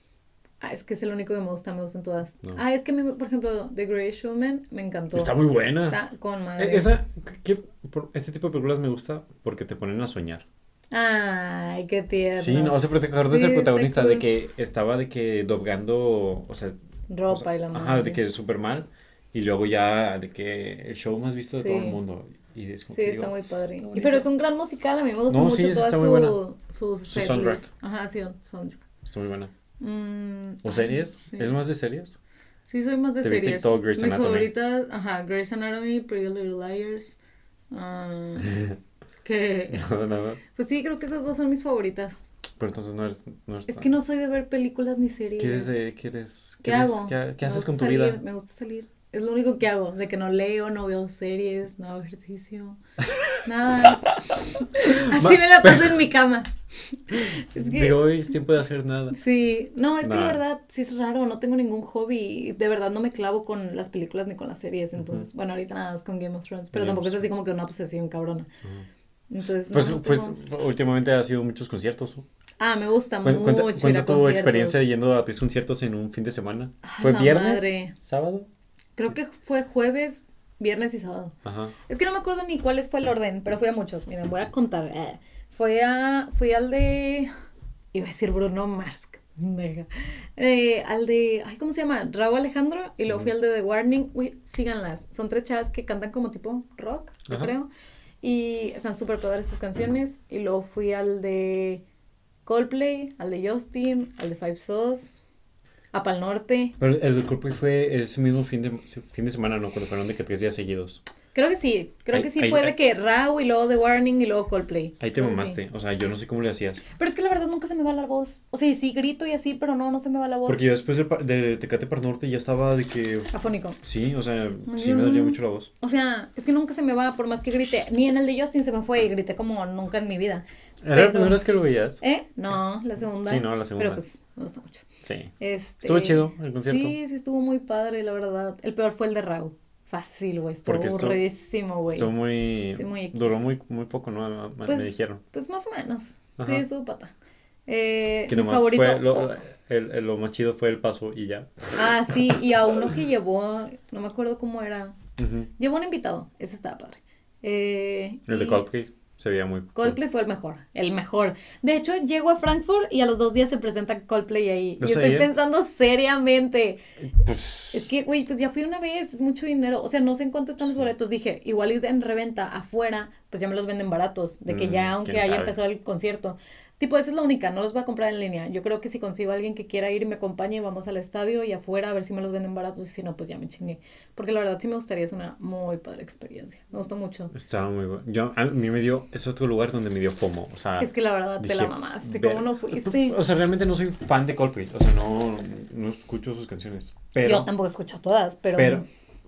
Ah, es que es el único que me gusta, me gustan todas. No. Ah, es que, a mí, por ejemplo, The Great Showman me encantó. Está muy buena. Está con Eh, madre. Esa, ¿qué- por- este tipo de películas me gusta porque te ponen a soñar. Ay, qué tierno. Sí, no, o sea, pero te acuerdas Sí, del protagonista cool. de que estaba de que doblando, o sea, Ropa o sea, y la Ajá, madre. de que súper mal. Y luego ya de que el show más visto de todo el mundo. Y es como Sí, que está digo, muy padre. Y, pero es un gran musical, a mí me gusta No, mucho sí, toda su, su, Su soundtrack. Ajá, sí, soundtrack. Está muy buena. Mm, ¿O series? sí. ¿Es más de series? Sí, soy más de ¿Te viste series. todo Grey's Mis Anatomy? favoritas, ajá, Grey's Anatomy, Pretty Little Liars. ah, que, Nada, nada. pues sí, creo que esas dos son mis favoritas. Pero entonces no eres, no eres Es tan- que no soy de ver películas ni series. ¿Quieres ¿Qué quieres- hago? ¿Qué, haces con tu salir, vida? Me gusta salir. Es lo único que hago, de que no leo, no veo series, no hago ejercicio, nada. Así me la paso en mi cama. Es que, De hoy es tiempo de hacer nada. sí, no, es que Nah. verdad sí es raro, no tengo ningún hobby, de verdad no me clavo con las películas ni con las series, entonces, bueno, ahorita nada más con Game of Thrones, pero Game tampoco es así como que una obsesión cabrona. Entonces, no, Pues, no pues tengo- últimamente ha sido muchos conciertos. Ah, me gusta mucho Cuenta, ir a cuenta tu conciertos. experiencia yendo a tus conciertos en un fin de semana. Ah, ¿Fue viernes? madre. ¿Sábado? Creo que fue jueves, viernes y sábado. Ajá. Es que no me acuerdo ni cuáles fue el orden, pero fui a muchos. Miren, voy a contar. Eh, Fue a, fui al de, iba a decir Bruno Mars. Eh, al de, ay, ¿cómo se llama? Raúl Alejandro. Y luego fui al de The Warning. Uy, síganlas. Son tres chavas que cantan como tipo rock, yo Ajá. creo. Y están súper padres sus canciones. Y luego fui al de Coldplay, al de Justin, al de Five Sauce, a Pal Norte. Pero el del Coldplay fue ese mismo fin de, fin de semana, ¿no? Cuando fueron de que tres días seguidos. Creo que sí, creo que sí fue de que Raúl y luego The Warning y luego Coldplay. Ahí te Creo mamaste. O sea, yo no sé cómo le hacías. Pero es que la verdad nunca se me va la voz. O sea, sí grito y así, pero no, no se me va la voz. Porque yo después del de Tecate para Norte ya estaba de que... Afónico. Sí, o sea, sí me dolía Mm. mucho la voz. O sea, es que nunca se me va por más que grite. Ni en el de Justin se me fue y grité como nunca en mi vida. ¿Era la primera vez que lo veías? ¿Eh? No, la segunda. Sí, no, la segunda. Pero pues me gusta mucho. Sí. Este... Estuvo chido el concierto. Sí, sí, estuvo muy padre, la verdad. El peor fue el de Raúl. Fácil, güey. Estuvo aburridísimo, güey. Estuvo muy... Sí, muy. Duró muy, muy poco, ¿no? Me- Pues, me dijeron. Pues más o menos. Sí, estuvo pata. Eh, Que mi nomás favorito. fue... Lo, el, el- lo más chido fue el paso y ya. Ah, sí, y a uno que llevó, no me acuerdo cómo era. Llevó un invitado, ese estaba padre. Eh, El de y Coldplay se veía muy... Coldplay fue el mejor, el mejor. De hecho, llego a Frankfurt y a los dos días se presenta Coldplay ahí. ¿Lo y estoy pensando seriamente. Pues... Es que, güey, pues ya fui una vez, es mucho dinero. O sea, no sé en cuánto están los boletos. Dije, igual ir en reventa afuera, pues ya me los venden baratos. De que Mm, ya, aunque haya sabe. empezado el concierto. Tipo, esa es la única, no los voy a comprar en línea. Yo creo que si consigo a alguien que quiera ir y me acompañe, vamos al estadio y afuera a ver si me los venden baratos. Y si no, pues ya me chingué. Porque la verdad sí me gustaría, es una muy padre experiencia. Me gustó mucho. Estaba muy bueno. Yo, a mí me dio... Es otro lugar donde me dio FOMO. O sea... Es que la verdad te la mamaste. ver- ¿Cómo no fuiste? O sea, realmente no soy fan de Coldplay. O sea, no, no escucho sus canciones. Pero... Yo tampoco escucho todas, pero. Pero,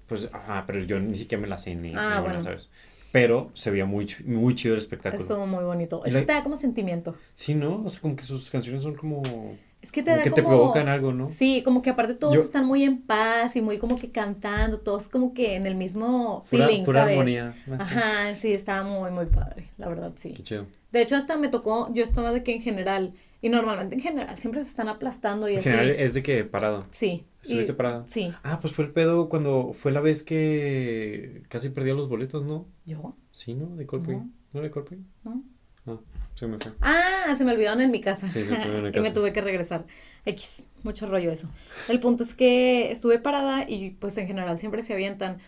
pues, ajá, pero yo ni siquiera me la sé ni, Ah, bueno. ¿sabes? Pero se veía muy, muy chido el espectáculo. Estuvo muy bonito. Es la- que te da como sentimiento. Sí, ¿no? O sea, como que sus canciones son como... Es que te como da que como... te provocan algo, ¿no? Sí, como que aparte todos Yo- están muy en paz y muy como que cantando, todos como que en el mismo Pura, feeling, pura ¿sabes? armonía. así. Ajá, sí, estaba muy, muy padre, la verdad, sí. Qué chido. De hecho, hasta me tocó, yo estaba de que en general, y normalmente en general siempre se están aplastando y En así. general es de que parada. Sí. ¿Estuviste y- parada? Sí. Ah, pues fue el pedo cuando fue la vez que casi perdía los boletos, ¿no? ¿Yo? Sí, ¿no? De Coldplay. No. ¿No de Coldplay? ¿No? Ah, se me fue. Ah, se me olvidaron en mi casa. Sí, se olvidó en la y me casa. tuve que regresar. X, mucho rollo eso. El punto es que estuve parada y pues en general siempre se avientan.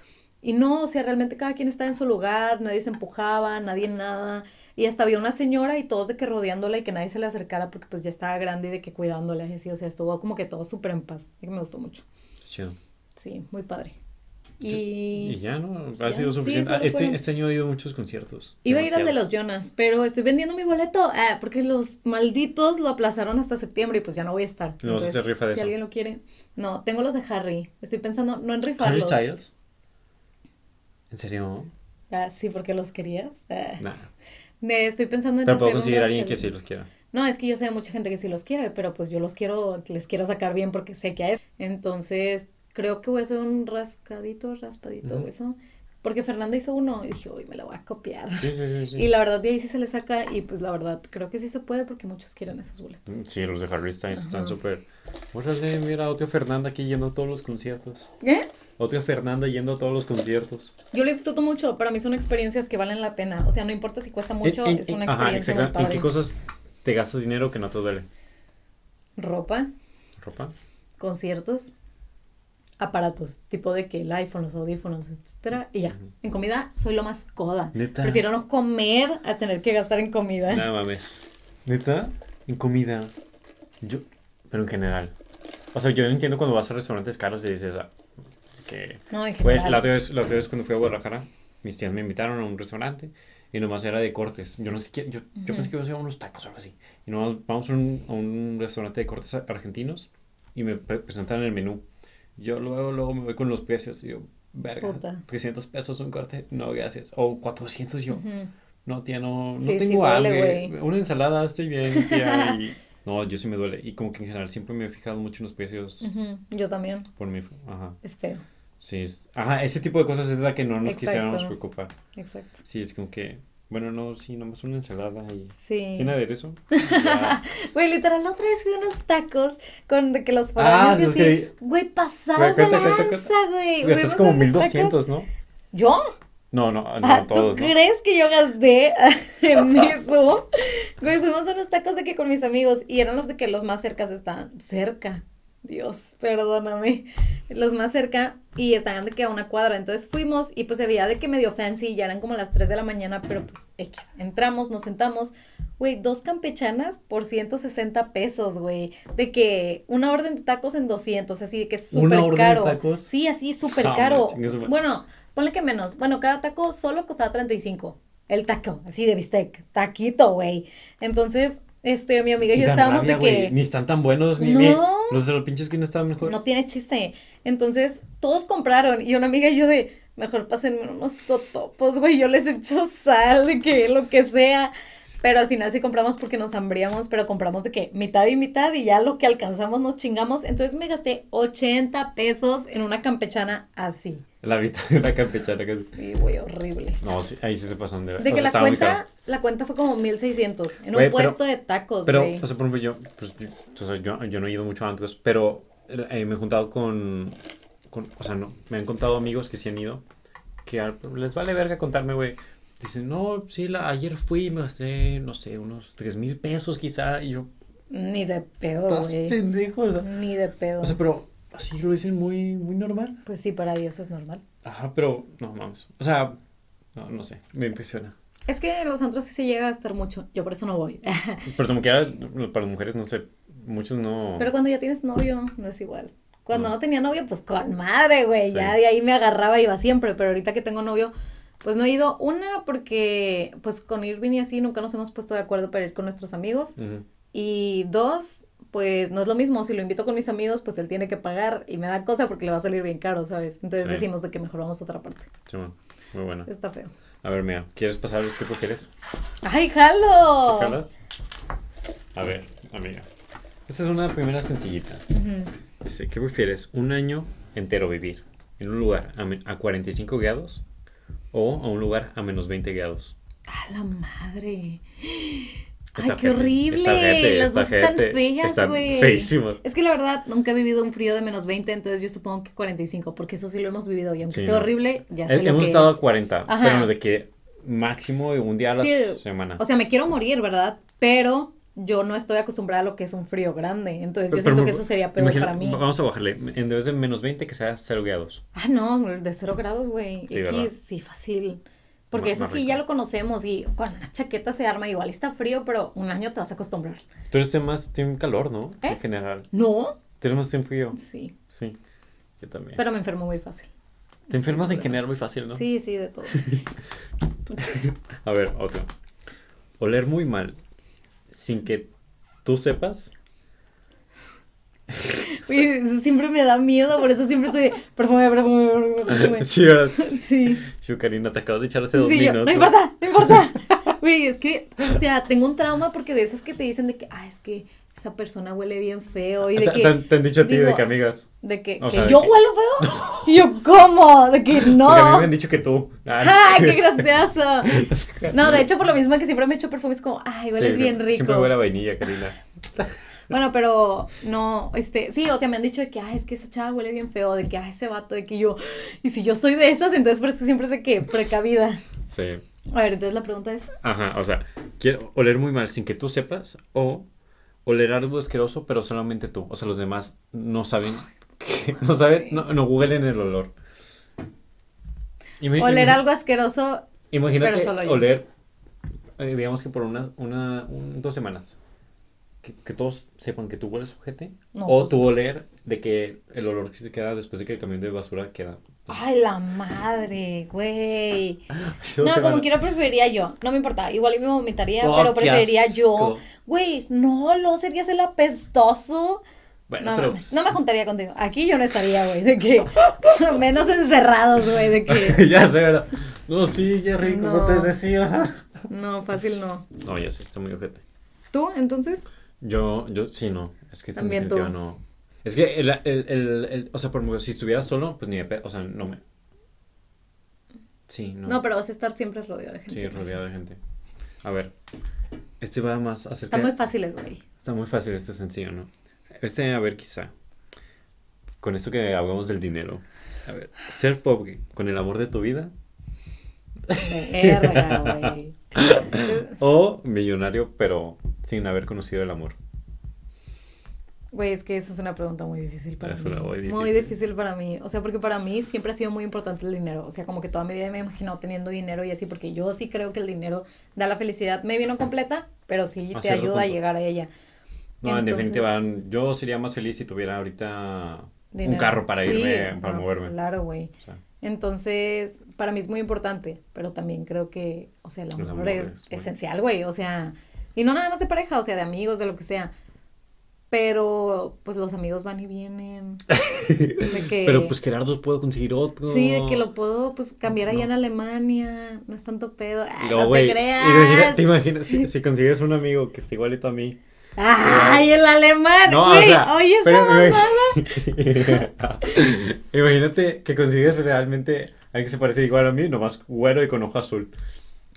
Y no, o sea, realmente cada quien está en su lugar, nadie se empujaba, nadie nada. Y hasta había una señora y todos de que rodeándola y que nadie se le acercara porque pues ya estaba grande y de que cuidándola y así. O sea, estuvo como que todo súper en paz. Y que me gustó mucho. Chido. Sí, muy padre. Y Y ya, ¿no? Ha Ya. sido suficiente. Ah, este, fueron- este año he ido a muchos conciertos. Iba a ir al de los Jonas, pero estoy vendiendo mi boleto ah, porque los malditos lo aplazaron hasta septiembre y pues ya no voy a estar. No a hacer rifa de si eso. alguien lo quiere. No, tengo los de Harry. Estoy pensando no en ¿Harry rifarlos. Styles? ¿En serio? Ah, sí, porque los querías. Nah. Eh, estoy pensando en Pero puedo conseguir a alguien que sí los quiera. No, es que yo sé de mucha gente que sí los quiere, pero pues yo los quiero, les quiero sacar bien porque sé que es. Entonces, creo que voy a hacer un rascadito, raspadito, Ujú. eso. Porque Fernanda hizo uno y dije, uy, me la voy a copiar. Sí, sí, sí. sí. Y la verdad, de ahí sí se le saca y pues la verdad, creo que sí se puede porque muchos quieren esos boletos. Sí, los de Harry Styles están súper. Órale, mira, Oteo Fernanda aquí yendo a todos los conciertos. ¿Qué? Otra Fernanda yendo a todos los conciertos. Yo lo disfruto mucho, para mí son experiencias que valen la pena. O sea, no importa si cuesta mucho, En- en- es una en- ajá, experiencia muy exacto. ¿En padre. qué cosas te gastas dinero que no te duele? Ropa, ¿Ropa? conciertos, aparatos, tipo de que el iPhone, los audífonos, etcétera, y ya. En comida soy lo más coda. ¿Neta? Prefiero no comer a tener que gastar en comida. Nada mames. ¿Neta? En comida. Yo, pero en general. O sea, yo entiendo cuando vas a restaurantes caros y dices, ah, que... No, general. la otra, vez, la otra vez cuando fui a Guadalajara, mis tías me invitaron a un restaurante y nomás era de cortes. Yo no sé qué, yo, yo Ujú. pensé que iba a ser unos tacos o algo así. Y nomás vamos a un, a un restaurante de cortes argentinos y me pre- presentan el menú. Yo luego, luego me voy con los precios y yo, verga, Puta. 300 pesos un corte, no, gracias. O 400 y yo, Ujú. no, tía, no, no Sí, sí tengo duele, hambre. Una ensalada, estoy bien, tía. Y... No, yo sí me duele. Y como que en general siempre me he fijado mucho en los precios Ujú. Yo también. por mi... Ajá. Es feo. Sí, es- ajá, ese tipo de cosas es la que no nos Exacto. quisiéramos preocupar. Exacto. Sí, es como que, bueno, no, sí, nomás una ensalada y... Sí. ¿Tiene aderezo? Güey, literal, la otra vez fui a unos tacos con de que los foráneos Ah, y los así. Güey, pasados de lanza, güey. A como unos 1200, ¿no? ¿Yo? No, no, no, Ah, todos, ¿Tú ¿no? crees que yo gasté en eso? Güey, fuimos a unos tacos de que con mis amigos y eran los de que los más cercas estaban cerca. Dios, perdóname. Los más cerca y estaban de que a una cuadra. Entonces fuimos y pues se veía de que medio fancy y ya eran como las 3 de la mañana, pero pues X. Entramos, nos sentamos. Güey, dos campechanas por 160 pesos, güey. De que una orden de tacos en 200, así de que es ¿Una súper orden de caro. tacos? Sí, así súper caro. Bueno, ponle que menos. Bueno, cada taco solo costaba 35. El taco, así de bistec. Taquito, güey. Entonces, este, mi amiga y yo estábamos rabia, de que. Ni están tan buenos, ni... No. ni- Los de los pinches que no estaban mejor. No tiene chiste. Entonces, todos compraron. Y una amiga y yo de, mejor pásenme unos totopos, güey. Yo les echo sal, que lo que sea. Pero al final sí compramos porque nos hambríamos, pero compramos de que mitad y mitad y ya lo que alcanzamos nos chingamos. Entonces me gasté 80 pesos en una campechana así. La la campechana que Sí, güey, horrible. No, sí, ahí sí se pasan de De que la cuenta, la cuenta fue como 1600 en un Güey, pero- puesto de tacos, Pero, güey. o sea, por ejemplo, yo, pues, yo, yo, yo no he ido mucho a antros, pero eh, me he juntado con, con, o sea, no, me han contado amigos que sí han ido, que al- les vale verga contarme, güey. Dicen, no, sí, la, ayer fui y me gasté, no sé, unos tres mil pesos quizá, y yo, Ni de pedo, güey. pendejo, o sea, Ni de pedo. o sea, pero así lo dicen muy, muy normal. Pues sí, para ellos es normal. Ajá, pero, no, vamos, o sea, no, no sé, me impresiona. Es que en los antros sí se llega a gastar mucho. Yo por eso no voy. Pero como que ya, para mujeres, no sé, muchos no... Pero cuando ya tienes novio, no es igual. Cuando No. no tenía novio, pues con madre, güey. Sí. Ya de ahí me agarraba y iba siempre. Pero ahorita que tengo novio, pues no he ido. Una, porque pues con Irving y así nunca nos hemos puesto de acuerdo para ir con nuestros amigos. Y dos, pues no es lo mismo. Si lo invito con mis amigos, pues él tiene que pagar. Y me da cosa porque le va a salir bien caro, ¿sabes? Entonces Sí. decimos de que mejor vamos a otra parte. Sí, bueno, muy buena. Está feo. A ver, mira, ¿quieres pasar los que prefieres? ¡Ay, jalo! ¿Sí jalas? A ver, amiga. Esta es una primera sencillita. Dice, ¿qué prefieres? ¿Un año entero vivir en un lugar a, a 45 grados o a un lugar a menos 20 grados? ¡A la madre! ¡Ay, qué horrible! Las dos están feas, güey. Es que la verdad, nunca he vivido un frío de menos 20, entonces yo supongo que 45, porque eso sí lo hemos vivido. Y aunque Sí, esté no. horrible, ya sé lo Hemos que estado es. a 40, Ajá. pero de que máximo un día a la Sí, semana. O sea, me quiero morir, ¿verdad? Pero yo no estoy acostumbrada a lo que es un frío grande. Entonces yo siento pero que eso sería peor imagina- para mí. Vamos a bajarle, en vez de menos 20 que sea 0 grados. Ah, no, el de cero grados, güey. Sí, sí, fácil. Porque Más- eso más sí rico. ya lo conocemos y con una chaqueta se arma. Igual está frío, pero un año te vas a acostumbrar. Tú eres más team calor, ¿no? ¿Eh? En general. ¿No? Tú eres más team frío. Sí. Sí, yo también. Pero me enfermo muy fácil. Te enfermas en general muy fácil, ¿no? Sí, sí, de todo. A ver, otro. Oler muy mal sin que tú sepas. Uy, eso siempre me da miedo, por eso siempre estoy perfume, perfume, perfume, perfume. sí, ¿verdad? Sí. Karina, te acabas de echar hace dos Sí, yo, minutos. no importa, no importa. Güey, es que, o sea, tengo un trauma porque de esas que te dicen de que, ah, es que esa persona huele bien feo y de ¿Te, que, te han- te han dicho a ti de que amigas? de que, o que de yo que- huelo feo. Y yo, ¿cómo? De que no. Porque a mí me han dicho que tú. ¡Ay, qué gracioso! No, de hecho, por lo mismo que siempre me echo perfumes como, ay, hueles Sí, bien rico. Siempre huele a vainilla, Karina. Bueno, pero no, este, sí, o sea, me han dicho de que, ay, es que esa chava huele bien feo, de que, ay, ese vato, de que yo, y si yo soy de esas, entonces por eso siempre sé que precavida. Sí. A ver, entonces la pregunta es, Ajá, o sea, quiero oler muy mal sin que tú sepas o oler algo asqueroso pero solamente tú. O sea, los demás no saben, que- no saben, no, no huelen el olor. Oler algo asqueroso, Imagínate pero solo yo. oler, eh, digamos que por unas, una, un- dos semanas. Que, que todos sepan que tú hueles ojete. No, o pues- tú oler de que el olor que se queda después de que el camión de basura queda. ay, la madre, güey. No, como quiera preferiría yo, no me importa, igual me vomitaría, Oh, pero preferiría yo. Güey, no, lo serías el apestoso. Bueno, no, pero. mames, no me juntaría contigo. Aquí yo no estaría, güey, de que menos encerrados, güey, de que ya sé, ¿verdad? No, sí, Jerry, como No. te decía. no, fácil no. No, ya sé, está muy ojete. ¿Tú, entonces? Yo, yo, sí, no. Es que También tú. no. Es que, el, el, el, el- o sea, por si estuviera solo, pues ni de o sea, no me. Sí, no. No, pero vas a estar siempre rodeado de gente. Sí, rodeado de gente. A ver, este va más acerca. Están muy fáciles, güey. Está muy fácil, este sencillo, ¿no? Este, a ver, quizá. Con esto que hablamos del dinero. A ver, ser pobre con el amor de tu vida Verga, güey. o millonario, pero sin haber conocido el amor. Güey, es que esa es una pregunta muy difícil para Es mí. una muy Muy difícil. para mí. O sea, porque para mí siempre ha sido muy importante el dinero. O sea, como que toda mi vida me he imaginado teniendo dinero y así, porque yo sí creo que el dinero da la felicidad. Me vino completa, pero sí A te ayuda a llegar a ella. No, en definitiva, yo sería más feliz si tuviera ahorita un carro para Sí, irme, para no, moverme. Claro, güey. O sea, Entonces, para mí es muy importante, pero también creo que, o sea, el El amor, es, esencial, güey. O sea, y no nada más de pareja, o sea, de amigos, de lo que sea. Pero, pues los amigos van y vienen. De que, Pero pues Gerardo puedo conseguir otro. Sí, de que lo puedo, pues, cambiar allá No. en Alemania. No es tanto pedo. No, no güey, te creas. Imagina, te imaginas, si, si consigues un amigo que esté igualito a mí. Ay, el alemán. No, güey, o sea, oye, esa mamada. imag- Imagínate que consigues realmente alguien que se parece igual a mí, nomás güero y con ojo azul.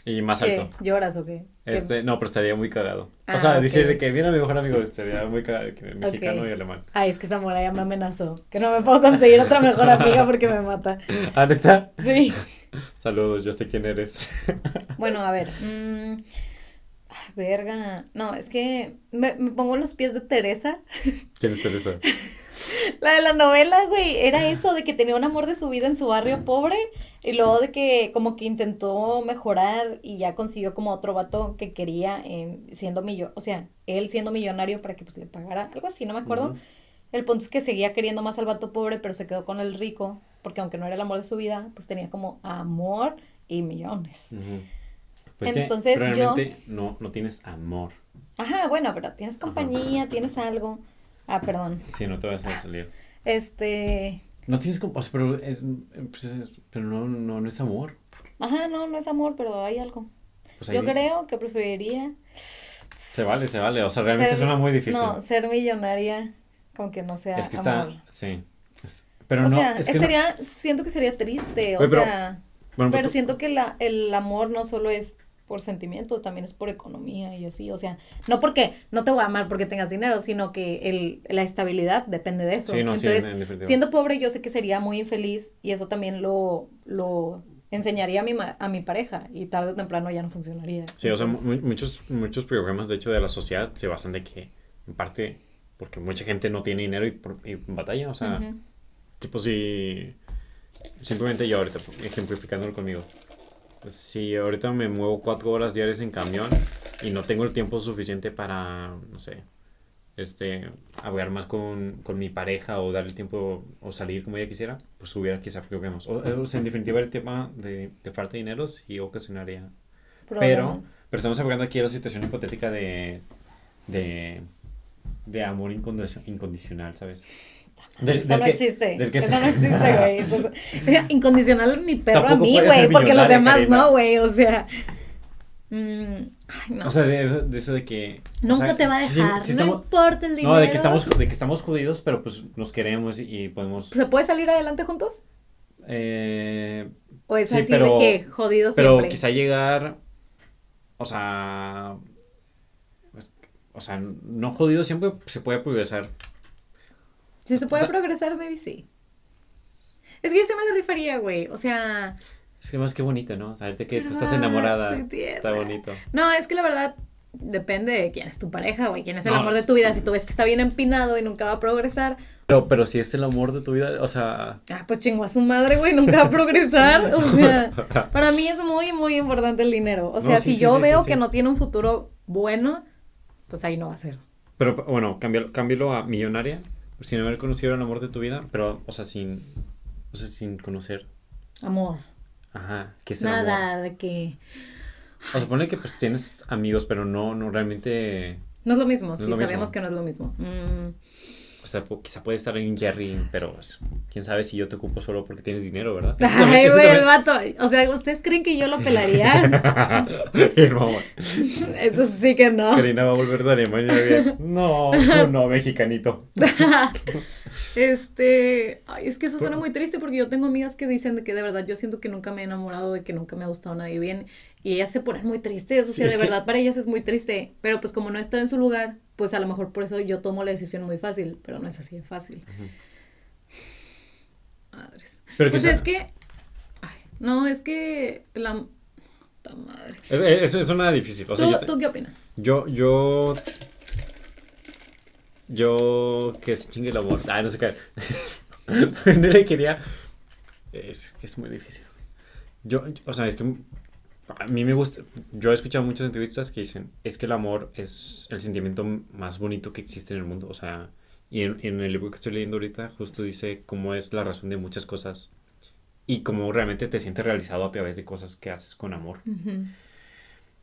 Y más ¿Qué? alto. ¿Lloras o qué? ¿Qué? Este, no, pero estaría muy cagado. Ah, o sea, ok. decir de que viene a mi mejor amigo, estaría muy cagado, que mexicano y alemán. Ay, es que esa mora ya me amenazó. Que no me puedo conseguir otra mejor amiga porque me mata. ¿Ah, neta? Sí. Saludos, yo sé quién eres. Bueno, a ver. mm, verga. No, es que me, me pongo en los pies de Teresa. ¿Quién es Teresa? La de la novela, güey, era eso de que tenía un amor de su vida en su barrio pobre y luego de que como que intentó mejorar y ya consiguió como otro vato que quería eh, siendo millonario, o sea, él siendo millonario para que pues le pagara algo así, no me acuerdo. El punto es que seguía queriendo más al vato pobre, pero se quedó con el rico, porque aunque no era el amor de su vida, pues tenía como amor y millones. Pues Entonces, que yo- no, no tienes amor. Ajá, bueno, pero tienes compañía, tienes algo. Ah, perdón. Sí, no te vas a salir. Este, No tienes como, o sea, pero es, pues es- pero no, no, no es amor. ajá, no, no es amor, pero hay algo. Pues Yo creo que preferiría Se vale, se vale. O sea, realmente ser- suena muy difícil. No, ser millonaria, como que no sea es que amor. está, sí. Es- pero o no, sea, es es no- sería, siento que sería triste, o pero- sea, bueno, pero tú- siento que la, el amor no solo es por sentimientos, también es por economía y así, o sea, no porque no te voy a amar porque tengas dinero, sino que el, la estabilidad depende de eso. Sí, no, sí, Entonces, en siendo pobre yo sé que sería muy infeliz y eso también lo, lo enseñaría a mi, ma- a mi pareja y tarde o temprano ya no funcionaría. Sí, o sea, muchos, muchos programas, de hecho, de la sociedad se basan de que, en parte, porque mucha gente no tiene dinero y, por- y batalla, o sea, tipo si, simplemente yo ahorita, ejemplificándolo conmigo, si ahorita me muevo cuatro horas diarias en camión y no tengo el tiempo suficiente para, no sé, este, hablar más con, con mi pareja o darle tiempo o salir como ella quisiera, pues hubiera quizá problemas. O, o sea, en definitiva, el tema de, de falta de dinero sí ocasionaría pero, Problemas. pero estamos hablando aquí de la situación hipotética de, de, de amor incondi- incondicional, ¿sabes? Del- Eso del no que- existe. del que Eso se- no existe, güey. Eso es- Incondicional mi perro a mí, güey, porque los demás Karina. no, güey. O sea. mm, ay, no. O sea, de eso de, eso de que... o Nunca sea, te va a dejar. no estamos- importa el dinero. no, de que, estamos, de que estamos jodidos, pero pues nos queremos y, y podemos... ¿Se puede salir adelante juntos? eh, ¿O es Sí, así pero- de que jodido pero siempre? quizá llegar... O sea... pues, o sea, no jodido, siempre se puede progresar. Si se puede progresar, maybe sí. Es que yo sí me lo rifaría, güey. O sea. Es que más que bonito, ¿no? Saberte que tú estás enamorada. soy tierna. Está bonito. No, es que la verdad depende de quién es tu pareja, güey. Quién es el No, amor de tu vida. Si tú ves que está bien empinado y nunca va a progresar, Pero, pero si es el amor de tu vida, o sea. ah, pues chingo a su madre, güey. Nunca va a progresar. O sea, para mí es muy, muy importante el dinero. O sea, No, sí, si sí, yo sí, veo sí, que sí. no tiene un futuro bueno, pues ahí no va a ser. Pero bueno, cámbialo, cámbialo a millonaria, sin haber conocido el amor de tu vida, pero, o sea, sin. O sea, sin conocer. Amor. Ajá, ¿qué es el amor? Nada de que. O sea, pone que pues tienes amigos, pero no, no realmente. No es lo mismo, es sí, lo mismo. sabemos que no es lo mismo. Mm, O sea, quizá puede estar en Jerry, pero pues, quién sabe si yo te ocupo solo porque tienes dinero, ¿verdad? Ay, güey, el vato. O sea, ¿ustedes creen que yo lo pelaría? Eso sí que no. Karina va a volver de Alemania bien. No, no, no, mexicanito. Este, ay, es que eso suena muy triste porque yo tengo amigas que dicen de que de verdad yo siento que nunca me he enamorado, de que nunca me ha gustado nadie bien y ellas se ponen muy tristes, o sea, de que- verdad para ellas es muy triste, pero pues como no estado en su lugar, pues a lo mejor por eso yo tomo la decisión muy fácil, pero no es así de fácil. Madres. Pero Pues es que, ay, no, es que la... puta madre. Es, es, es una difícil. O sea, ¿Tú, yo, te- ¿Tú qué opinas? yo, yo, yo, que se chingue el amor. Ah, no sé qué. no le quería. Es que es muy difícil. Yo, o sea, es que a mí me gusta. Yo he escuchado muchas entrevistas que dicen: es que el amor es el sentimiento más bonito que existe en el mundo. O sea, y en, en el libro que estoy leyendo ahorita, justo dice cómo es la razón de muchas cosas y cómo realmente te sientes realizado a través de cosas que haces con amor. Ujú.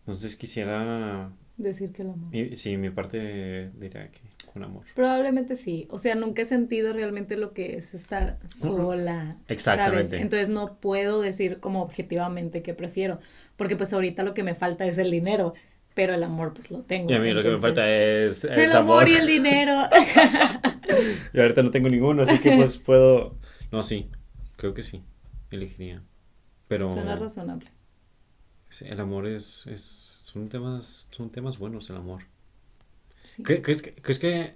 Entonces quisiera Decir que el amor. y, sí, mi parte diría que con amor. Probablemente sí. O sea, nunca he sentido realmente lo que es estar sola. Exactamente. ¿sabes? Entonces no puedo decir como objetivamente que prefiero. Porque pues ahorita lo que me falta es el dinero. Pero el amor pues lo tengo. Y a mí lo que me falta es, El amor y el dinero. Y ahorita no tengo ninguno, así que pues puedo... No, sí, creo que sí, elegiría. Pero Suena razonable. sí, el amor es, es... Son temas, son temas buenos, el amor. Sí. ¿Cre- ¿Crees que, crees que...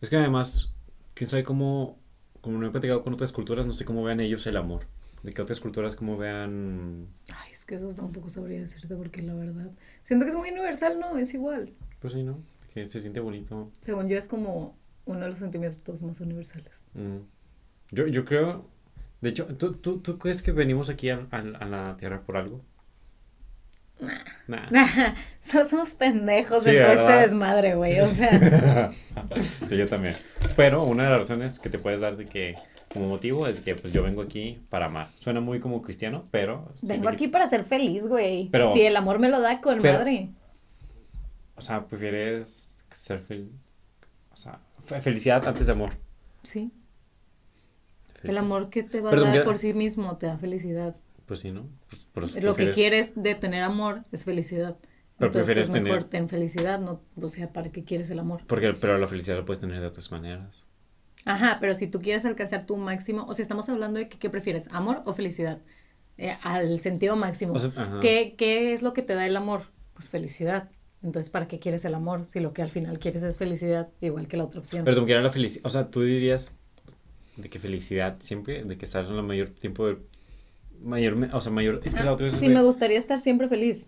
Es que además, quién sabe cómo... Como no he platicado con otras culturas, no sé cómo vean ellos el amor. De que otras culturas cómo vean... Ay, es que eso tampoco sabría decirte porque la verdad. Siento que es muy universal, ¿no? Es igual. Pues sí, ¿no? Que se siente bonito. Según yo es como uno de los sentimientos más universales. Mm. Yo, yo creo, de hecho, ¿tú, tú, tú crees que venimos aquí a, a- a la Tierra por algo? Nah. So- Somos pendejos Sí, en todo este desmadre, güey. O sea. sí, yo también. Pero una de las razones que te puedes dar de que, como motivo, es que pues yo vengo aquí para amar. Suena muy como cristiano, pero... Vengo aquí que- para ser feliz, güey. Pero- Si el amor me lo da con pero- madre. O sea, prefieres ser feliz. O sea, fe- felicidad antes de amor. Sí. El amor que te va Perdón, a dar por sí mismo te da felicidad. Pues sí, ¿no? Pero Lo que quieres de tener amor es felicidad. Pero Entonces, prefieres pues, mejor tener- ten felicidad, no, o sea, ¿para qué quieres el amor? Porque, pero la felicidad la puedes tener de otras maneras. Ajá, pero si tú quieres alcanzar tu máximo, o sea, estamos hablando de que, qué prefieres, amor o felicidad, Eh, al sentido máximo. O sea. ¿Qué, ¿Qué es lo que te da el amor? Pues felicidad. Entonces, ¿para qué quieres el amor si lo que al final quieres es felicidad, igual que la otra opción? Pero como quiera la felicidad, o sea, tú dirías de que felicidad siempre, de que estar en el mayor tiempo de... Mayor, o sea, mayor... Es que la otra vez... sí, me gustaría estar siempre feliz.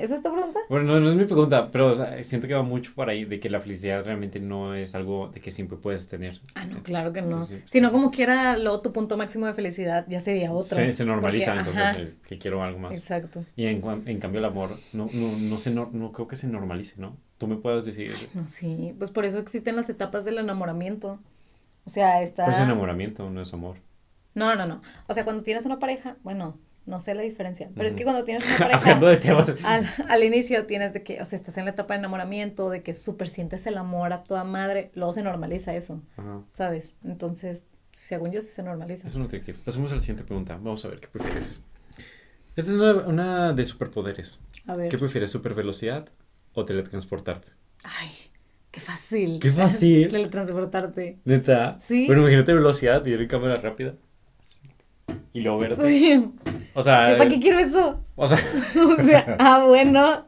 ¿Esa es tu pregunta? Bueno, no, no es mi pregunta, pero o sea, siento que va mucho por ahí de que la felicidad realmente no es algo de que siempre puedes tener. Ah, no, claro que no. Sí, si no, como quiera, luego tu punto máximo de felicidad ya sería otro. Se, se normaliza, Porque, entonces, el que quiero algo más. Exacto. Y en, en cambio el amor, no, no, no, se, no, no creo que se normalice, ¿no? Tú me puedes decir, No, sí, pues por eso existen las etapas del enamoramiento. O sea, está... pues enamoramiento, no es amor. No, no, no. O sea, cuando tienes una pareja, bueno, no sé la diferencia, pero es que cuando tienes una pareja, Hablando de temas. al, al inicio tienes de que, o sea, estás en la etapa de enamoramiento, de que súper sientes el amor a toda madre, luego se normaliza eso, Ajá. ¿sabes? Entonces, según yo sí se normaliza. Eso no tiene que. Pasemos a la siguiente pregunta. Vamos a ver qué prefieres. Esta es una, una de superpoderes. A ver. ¿Qué prefieres, super velocidad o teletransportarte? Ay, qué fácil. Qué fácil. Teletransportarte. Neta. Sí. Bueno, imagínate velocidad y ir en cámara rápida. Y luego verte. O sea, ¿Para qué quiero eso? o sea, O sea, ah, bueno.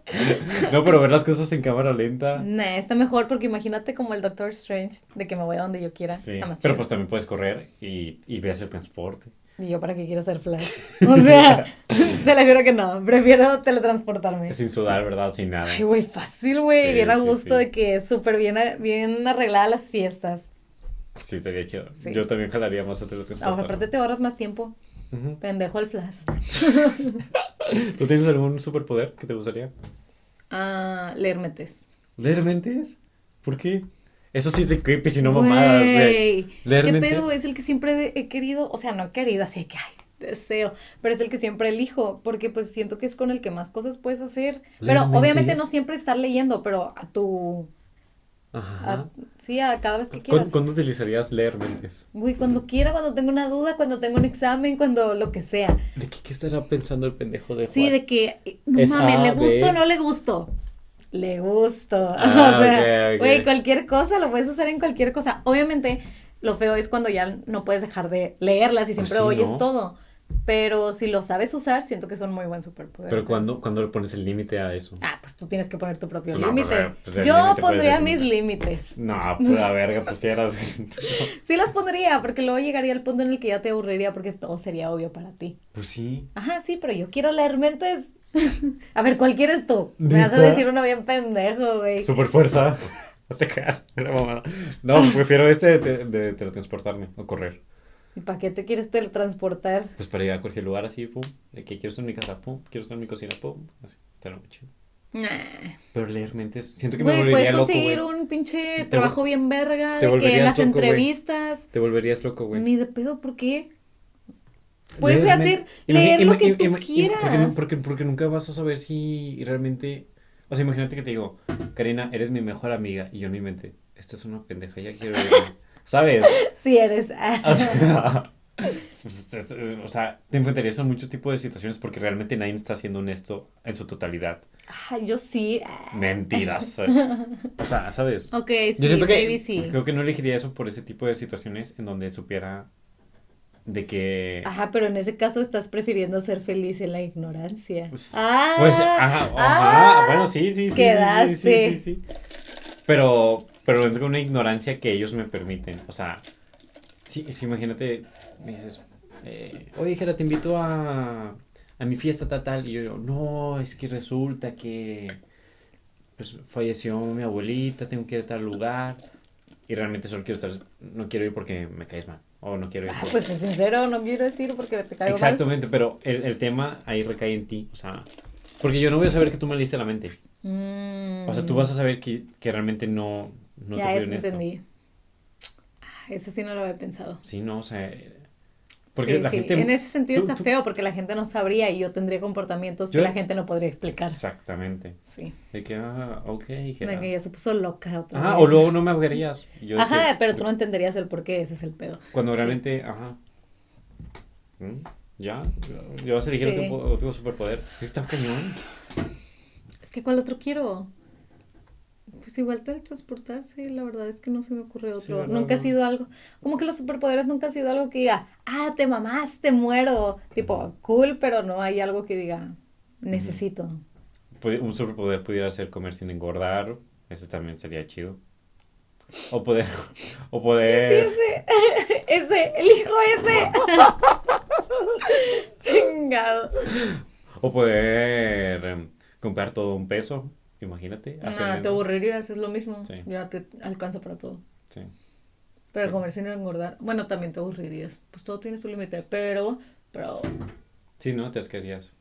no, pero ver las cosas en cámara lenta. Nah, está mejor porque imagínate como el Doctor Strange, de que me voy a donde yo quiera. Sí, Está más pero chido. pues también puedes correr y, y veas el transporte. Y yo, ¿para qué quiero ser Flash? O sea, te lo juro que no. Prefiero teletransportarme. Sin sudar, ¿verdad? Sin nada. Ay, güey, fácil, güey. Sí, bien a sí, gusto sí. de que súper bien, bien arregladas las fiestas. Sí, estaría chido. Sí. Yo también jalaría más a Ah, teletransportarme. aparte te ahorras más tiempo. Ujú. Pendejo el Flash. ¿Tú tienes algún superpoder que te gustaría? Ah, leer mentes. ¿Leer mentes? ¿Por qué? Eso sí es creepy, si no mamadas, güey. ¿Leer ¿Qué mentes? pedo? Es el que siempre he querido, o sea, no he querido, así que, ay, deseo, pero es el que siempre elijo, porque pues siento que es con el que más cosas puedes hacer. ¿Leer Pero obviamente no siempre estar leyendo, pero a tu, Ajá. a- sí, a cada vez que ¿Cuándo, quieras. cuándo utilizarías leer mentes? Uy, cuando quiera, cuando tengo una duda, cuando tengo un examen, cuando lo que sea. ¿De qué, qué estará pensando el pendejo de Sí, Juan? de que, no Es mames, ¿le gusto o no le gusto? Le gusto. Ah, o sea, ok, ok. güey, cualquier cosa lo puedes usar en cualquier cosa. Obviamente, lo feo es cuando ya no puedes dejar de leerlas y Pues siempre sí, oyes ¿no? todo. Pero si lo sabes usar, siento que son muy buen superpoder. Pero ¿sabes? cuando, cuando le pones el límite a eso. Ah, pues tú tienes que poner tu propio No, límite. pues, eh, pues, Yo pondría ser- mis límites. No, pura verga, pusieras. Sí los pondría, porque luego llegaría el punto en el que ya te aburriría porque todo sería obvio para ti. pues sí. Ajá, sí, pero yo quiero leer mentes. A ver, ¿cuál quieres tú? Me vas a decir uno bien pendejo, güey. Super fuerza. No te cagas, mamada. No, prefiero ese de, de teletransportarme o correr. ¿Y para qué te quieres teletransportar? Pues para ir a cualquier lugar así, pum. De que quiero estar en mi casa, pum. Quiero estar en mi cocina, pum. Así, estaría muy chido. Nah. Pero leer mentes, siento que me Güey, volvería puedes loco, conseguir güey. un pinche Te trabajo bien verga de que en volverías las loco, güey. entrevistas. Te volverías loco, güey. Ni de pedo, ¿por qué? Puedes Leer hacer, leer Imagi- lo que tú quieras. Porque, porque, porque nunca vas a saber si realmente. O sea, imagínate que te digo, Karina, eres mi mejor amiga. Y yo en mi mente, esta es una pendeja, ya quiero irme". ¿Sabes? Si eres. O sea, pues, es- es- o sea, te enfrentarías a muchos tipos de situaciones porque realmente nadie está siendo honesto en su totalidad. Ah, yo sí. Mentiras. O sea, ¿sabes? Ok, sí, Yo que baby, sí. creo que no elegiría eso por ese tipo de situaciones en donde supiera de que Ajá, pero en ese caso estás prefiriendo ser feliz en la ignorancia. Pues, ah, pues, ajá, ajá, ah, bueno, sí, sí, sí, sí, sí, quedaste. sí, sí, sí. Pero, pero con una ignorancia que ellos me permiten, o sea, sí, sí, imagínate, me dices, eh, oye, Jera, te invito a, a mi fiesta tal, tal, y yo digo, no, es que resulta que, pues, falleció mi abuelita, tengo que ir a tal lugar, y realmente solo quiero estar, no quiero ir porque me caes mal, o no quiero ir Ah, pues es sincero, no quiero decir porque te caigo mal. Exactamente, pero el, el tema ahí recae en ti, o sea, porque yo no voy a saber que tú me leíste la mente. Mm. O sea, tú vas a saber que, que realmente no, no ya te entendí. Ah, Eso sí no lo había pensado. Sí, no, o sea, porque Sí, la sí, gente... En ese sentido tú- está tú- feo porque la gente no sabría y yo tendría comportamientos que Yo- la gente no podría explicar. Exactamente. Sí. De que, ah, ok, De Jera. que ella se puso loca otra Ajá, vez. o luego no me ahogarías. Yo de Ajá, que- pero tú no entenderías el por qué, ese es el pedo. Cuando sí. realmente, ajá. ¿Mm? ¿Ya? ¿Ya vas a elegir Sí. otro, otro superpoder? Sí, está cañón. Es que ¿cuál otro quiero? Pues igual teletransportarse, la verdad es que no se me ocurre Sí, otro. nunca ha sido algo, como que los superpoderes nunca ha sido algo que diga, ah, te mamaste, muero. Tipo, cool, pero no hay algo que diga, necesito. Un superpoder pudiera ser comer sin engordar. Ese también sería chido. O poder... O Sí, poder... ese, ese, elijo ese. Chingado. O poder em, comprar todo un peso. Imagínate. Nah, te aburrirías, es lo mismo. Sí. Ya te alcanza para todo. Sí. Pero Pero- comer sin engordar, bueno, también te aburrirías. Pues todo tiene su límite, pero, pero... Sí, ¿no? Te asquearías.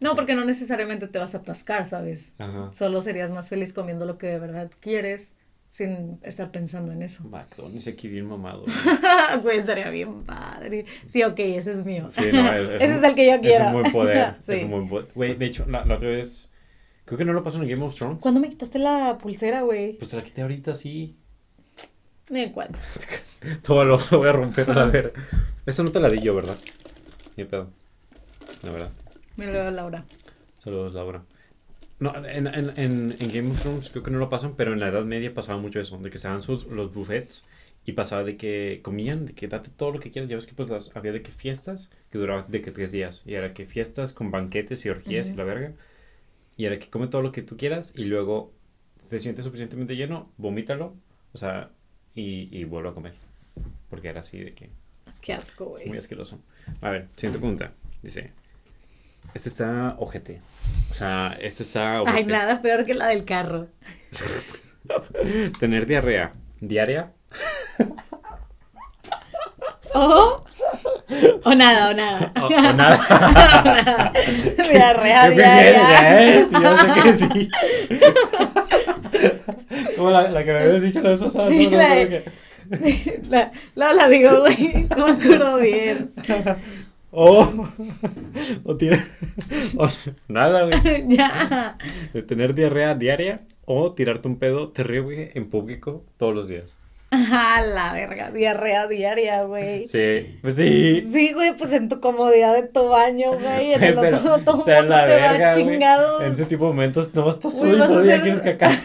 No, porque no necesariamente te vas a atascar, ¿sabes? Ajá. Solo serías más feliz comiendo lo que de verdad quieres sin estar pensando en eso. McDonald's aquí bien mamado. Pues estaría bien padre. Sí, ok, ese es mío. Sí, no, es, ese es el que yo quiero. Es un buen poder. Sí. Es un buen poder. Güey, de hecho, la, la otra vez. Creo que no lo pasó en Game of Thrones. ¿Cuándo me quitaste la pulsera, güey? Pues te la quité ahorita, sí. Ni en cuenta. Todo lo voy a romper a ver. Eso no te la di yo, ¿verdad? Ni pedo. La verdad. Me lo veo Laura. Saludos, Laura. No, en, en, en, en Game of Thrones creo que no lo pasan, pero en la Edad Media pasaba mucho eso, de que se daban sus, los buffets y pasaba de que comían, de que date todo lo que quieras. Ya ves que pues las- había de que fiestas que duraban de que tres días. Y era que fiestas con banquetes y orgías y Ujú. la verga. Y era que come todo lo que tú quieras y luego te sientes suficientemente lleno, vomítalo, o sea, y, y vuelve a comer. Porque era así de que Qué asco, muy güey. asqueroso. A ver, siguiente pregunta. Dice, este está ojete. O sea, este está ojete. Ay, nada peor que la del carro. Tener diarrea diaria O. O nada, o nada. o, o nada. Diarrea ¿Qué diaria. prefieres? Ya, ¿eh? Yo sé que sí. Como la, la que me habías dicho la vez pasada. Sí, no, la no, que- La, la, la digo, güey. No me acuerdo bien. O, o tirar, o nada, güey. ya. De tener diarrea diaria o tirarte un pedo terrible en público todos los días. A la verga, diarrea diaria, güey. Sí, pues sí. Sí, güey, pues en tu comodidad de tu baño, güey. En el Pero, otro todo o sea, mundo la te va verga, güey. chingado. En ese tipo de momentos no estás solo y solo ya quieres cacar.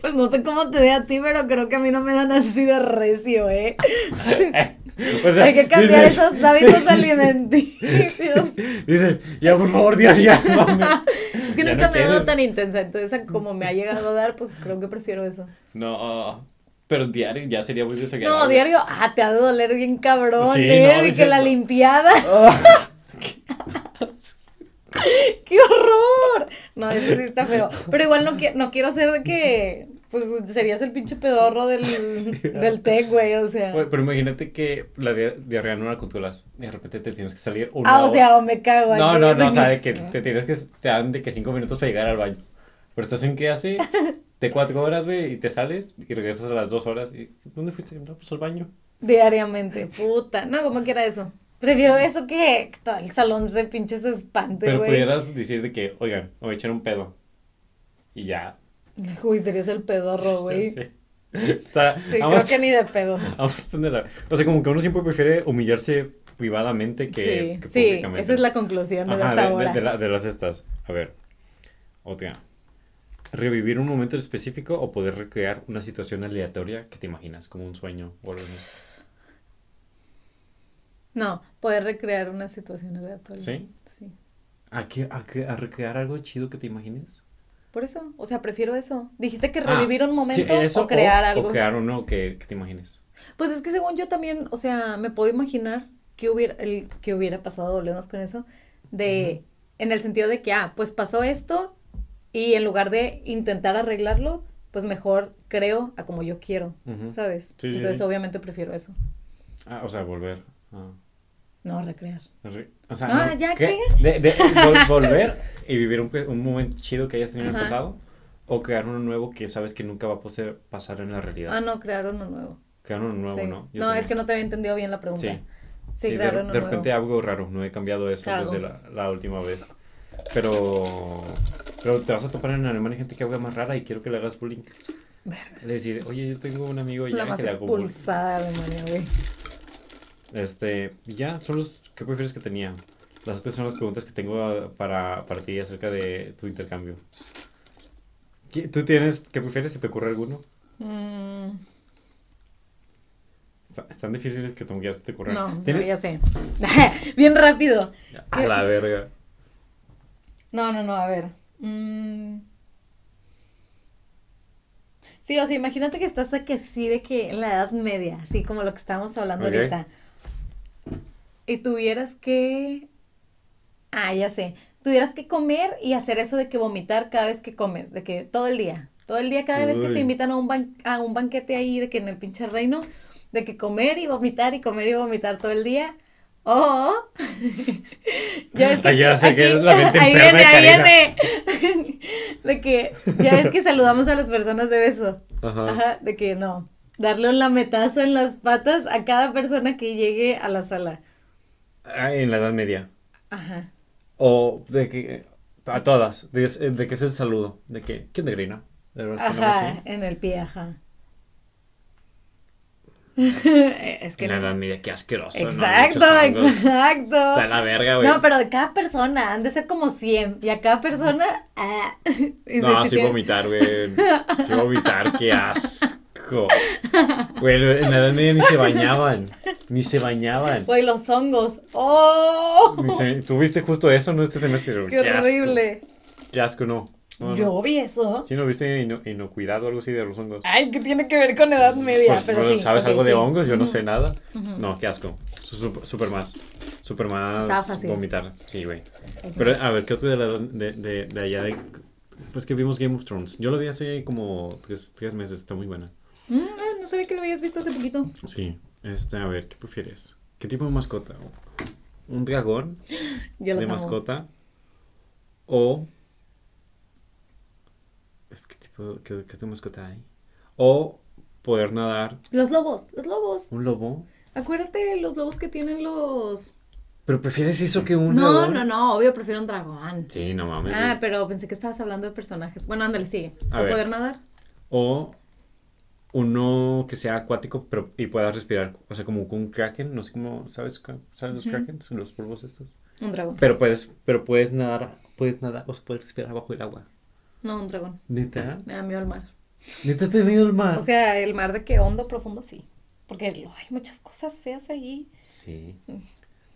Pues no sé cómo te dé a ti, pero creo que a mí no me dan así de recio, ¿eh? O sea, Hay que cambiar dices- esos hábitos alimenticios. Dices, ya por favor, Dios, ya, mami. Es que Ya nunca no me ha dado tan intensa, entonces como me ha llegado a dar, pues creo que prefiero eso. No, pero diario ya sería muy desagradable. No, diario, ah, te ha de doler bien cabrón, Sí, ¿eh? no, que la limpiada, Ah, ¡qué horror! No, eso sí está feo. Pero igual no, qui- no quiero ser de que, pues serías el pinche pedorro del, del té, güey, o sea. pero imagínate que la di- diarrea no la controlas. Y de repente te tienes que salir una Ah, o hora- sea, o me cago. No, no, no, o sea, que- de que te tienes que, te dan de que cinco minutos para llegar al baño. Pero estás en qué hace, de cuatro horas, güey, y te sales y regresas a las dos horas. Y, ¿Dónde fuiste? No, pues al baño. Diariamente, puta. No, como quiera eso. Prefiero eso que que todo el salón se pinche se espante, Pero güey. pudieras decir de que, oigan, me voy a echar un pedo. Y ya. Uy, serías el pedorro, güey. Sí. O sea, Sí, creo que ni de pedo. vamos a tener O sea, como que uno siempre prefiere humillarse privadamente que, sí, que sí, públicamente. esa es la conclusión de esta de, de- hora. de la- de las estas. A ver. Otra. Revivir un momento específico o poder recrear una situación aleatoria que te imaginas, como un sueño o algo así. No, poder recrear una situación aleatoria. ¿Sí? Sí. ¿A, qué, a, qué- a recrear algo chido que te imagines? Por eso, o sea, prefiero eso. Dijiste que Ah, revivir un momento Sí, eso o crear algo. O crear uno que, que te imagines. Pues es que según yo también, o sea, me puedo imaginar que hubiera, el, que hubiera pasado, volvemos con eso, de, en el sentido de que, ah, pues pasó esto y en lugar de intentar arreglarlo, pues mejor creo a como yo quiero. ¿sabes? Sí, Entonces sí. obviamente prefiero eso, Ah, o sea, volver. Ah. No recrear. Re- O sea, Ah, no, ¿ya ¿qué? De, de vol- volver y vivir un, un momento chido que hayas tenido en el pasado o crear uno nuevo que sabes que nunca va a poder pasar en la realidad. Ah, no, crear uno nuevo. Crear uno nuevo, Sí. ¿no? Yo no, también. es que no te había entendido bien la pregunta. Sí. Sí, Sí, claro, de, de repente nuevo. algo raro, no he cambiado eso Cago. desde la, la última vez. Pero, pero te vas a topar en Alemania gente que habla más rara y quiero que le hagas bullying. Le decir, oye, yo tengo un amigo La ya más que le hago bullying. expulsada de Alemania, güey. Este, ya, son los que prefieres que tenía. Las otras son las preguntas que tengo ah, para, para ti acerca de tu intercambio. ¿Qué- ¿Tú tienes, qué prefieres? ¿Se te ocurre alguno? Mm, Está- Están difíciles que tu se te ocurran. no, ya sé. bien rápido. A la verga. No, no, no, a ver. Mm. Sí, o sea, imagínate que estás de que sí, de que en la Edad Media, así como lo que estábamos hablando ahorita. Y tuvieras que. Ah, ya sé. Tuvieras que comer y hacer eso de que vomitar cada vez que comes, de que todo el día. Todo el día, cada vez que te invitan a un, ban- a un banquete ahí, de que en el pinche reino, de que comer y vomitar y comer y vomitar todo el día. O. ya ves que. Ah, ya sé que es la mente ahí viene, de ahí viene. de que. Ya ves que saludamos a las personas de beso. Ajá. Ajá, de que no. Darle un lametazo en las patas a cada persona que llegue a la sala. Ah, en la Edad Media. Ajá. O de que. A todas. De, de que es el saludo. De que. ¿Quién de Grina? De verdad, ponemos Ajá, en el pie, ajá. es que En la. Edad Media, qué asqueroso. Exacto, exacto. Está la verga, güey. No, pero de cada persona, han de ser como 100. Y a cada persona. ah, No, sí vomitar, güey. Sí vomitar, qué asco. Asco. Güey, en la Edad Media ni se bañaban. Ni se bañaban. Güey, los hongos. ¡Oh! Ni se- ¿Tú viste justo eso? No, este semestre. ¡Qué horrible! Asco. Qué asco, no. No, no. Yo vi eso. ¿Sí no viste ino- inocuidad o algo así de los hongos? Ay, ¿qué tiene que ver con edad media? Pues, pero bueno, sí. ¿Sabes ok, algo de sí. hongos? Yo no Ujú. sé nada. Ujú. No, qué asco. Súper super más. Súper más fácil. vomitar. Sí, güey. Pero a ver, ¿qué otro de, la, de, de, de allá de... Pues que vimos Game of Thrones. Yo lo vi hace como tres, tres meses. Está muy buena. Mm, ah, no sabía que lo habías visto hace poquito. Sí. Este, a ver, ¿qué prefieres? ¿Qué tipo de mascota? ¿Un dragón Yo de amo. mascota? ¿O... ¿Qué tipo qué, qué tipo de mascota hay? ¿O poder nadar Los lobos, los lobos. un lobo? Acuérdate de los lobos que tienen los... ¿Pero prefieres eso que un No, dragón? no, no, obvio prefiero un dragón. Sí, no mames. Ah, pero pensé que estabas hablando de personajes. Bueno, ándale, sigue. A ¿O ver. poder nadar? O uno que sea acuático pero, y pueda respirar. O sea, como un kraken. No sé cómo, ¿sabes? ¿Sabes los Ujú. krakens? Los polvos estos. Un dragón. Pero puedes, pero puedes nadar, puedes nadar, o sea, puedes respirar bajo el agua. No, un dragón. ¿Neta? Me da miedo el mar. ¿Neta te miedo el mar? O sea, el mar de que hondo, profundo, sí. Porque hay muchas cosas feas ahí. Sí.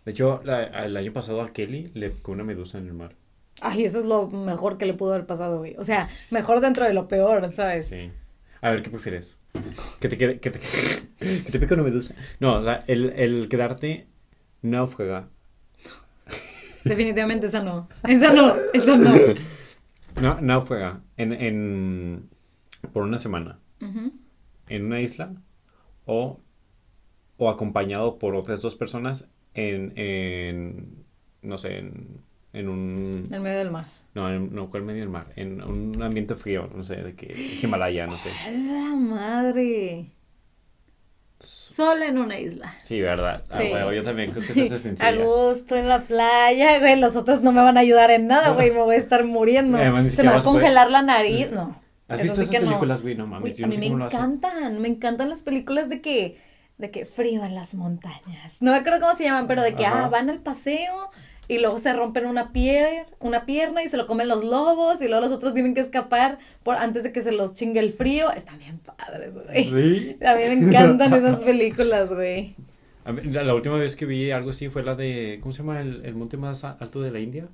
De hecho, la- el año pasado a Kelly le picó una medusa en el mar. Ay, eso es lo mejor que le pudo haber pasado, güey. O sea, mejor dentro de lo peor, ¿sabes? Sí. A ver, ¿qué prefieres? ¿Que te, quede- que te, que te pique una medusa? No, o sea, el, el quedarte náufraga. Definitivamente esa no. Esa no, esa no. No, náufraga en, en, por una semana en una isla o, o acompañado por otras dos personas en, en no sé, en, en un... En medio del mar. No, en, no, ¿cuál medio del mar? En un ambiente frío, no sé, de que Himalaya, no sé. ¡A la madre! Solo en una isla. Sí, ¿verdad? Ah, Sí. bueno, yo también creo que eso es gusto en la playa, güey. Los otros no me van a ayudar en nada, güey. Me voy a estar muriendo. Además, ni Se me va a congelar la nariz. No. ¿Has eso visto sí esas que no. películas, güey? No mames, Uy, yo a no mí sé me encantan, me encantan las películas de que, de que frío en las montañas. No me acuerdo cómo se llaman, pero de que Ajá. ah, van al paseo y luego se rompen una pier, una pierna y se lo comen los lobos y luego los otros tienen que escapar por antes de que se los chingue el frío. Están bien padres, güey. Sí. A mí me encantan esas películas, güey. La, la última vez que vi algo así fue la de, ¿cómo se llama el, el monte más alto de la India?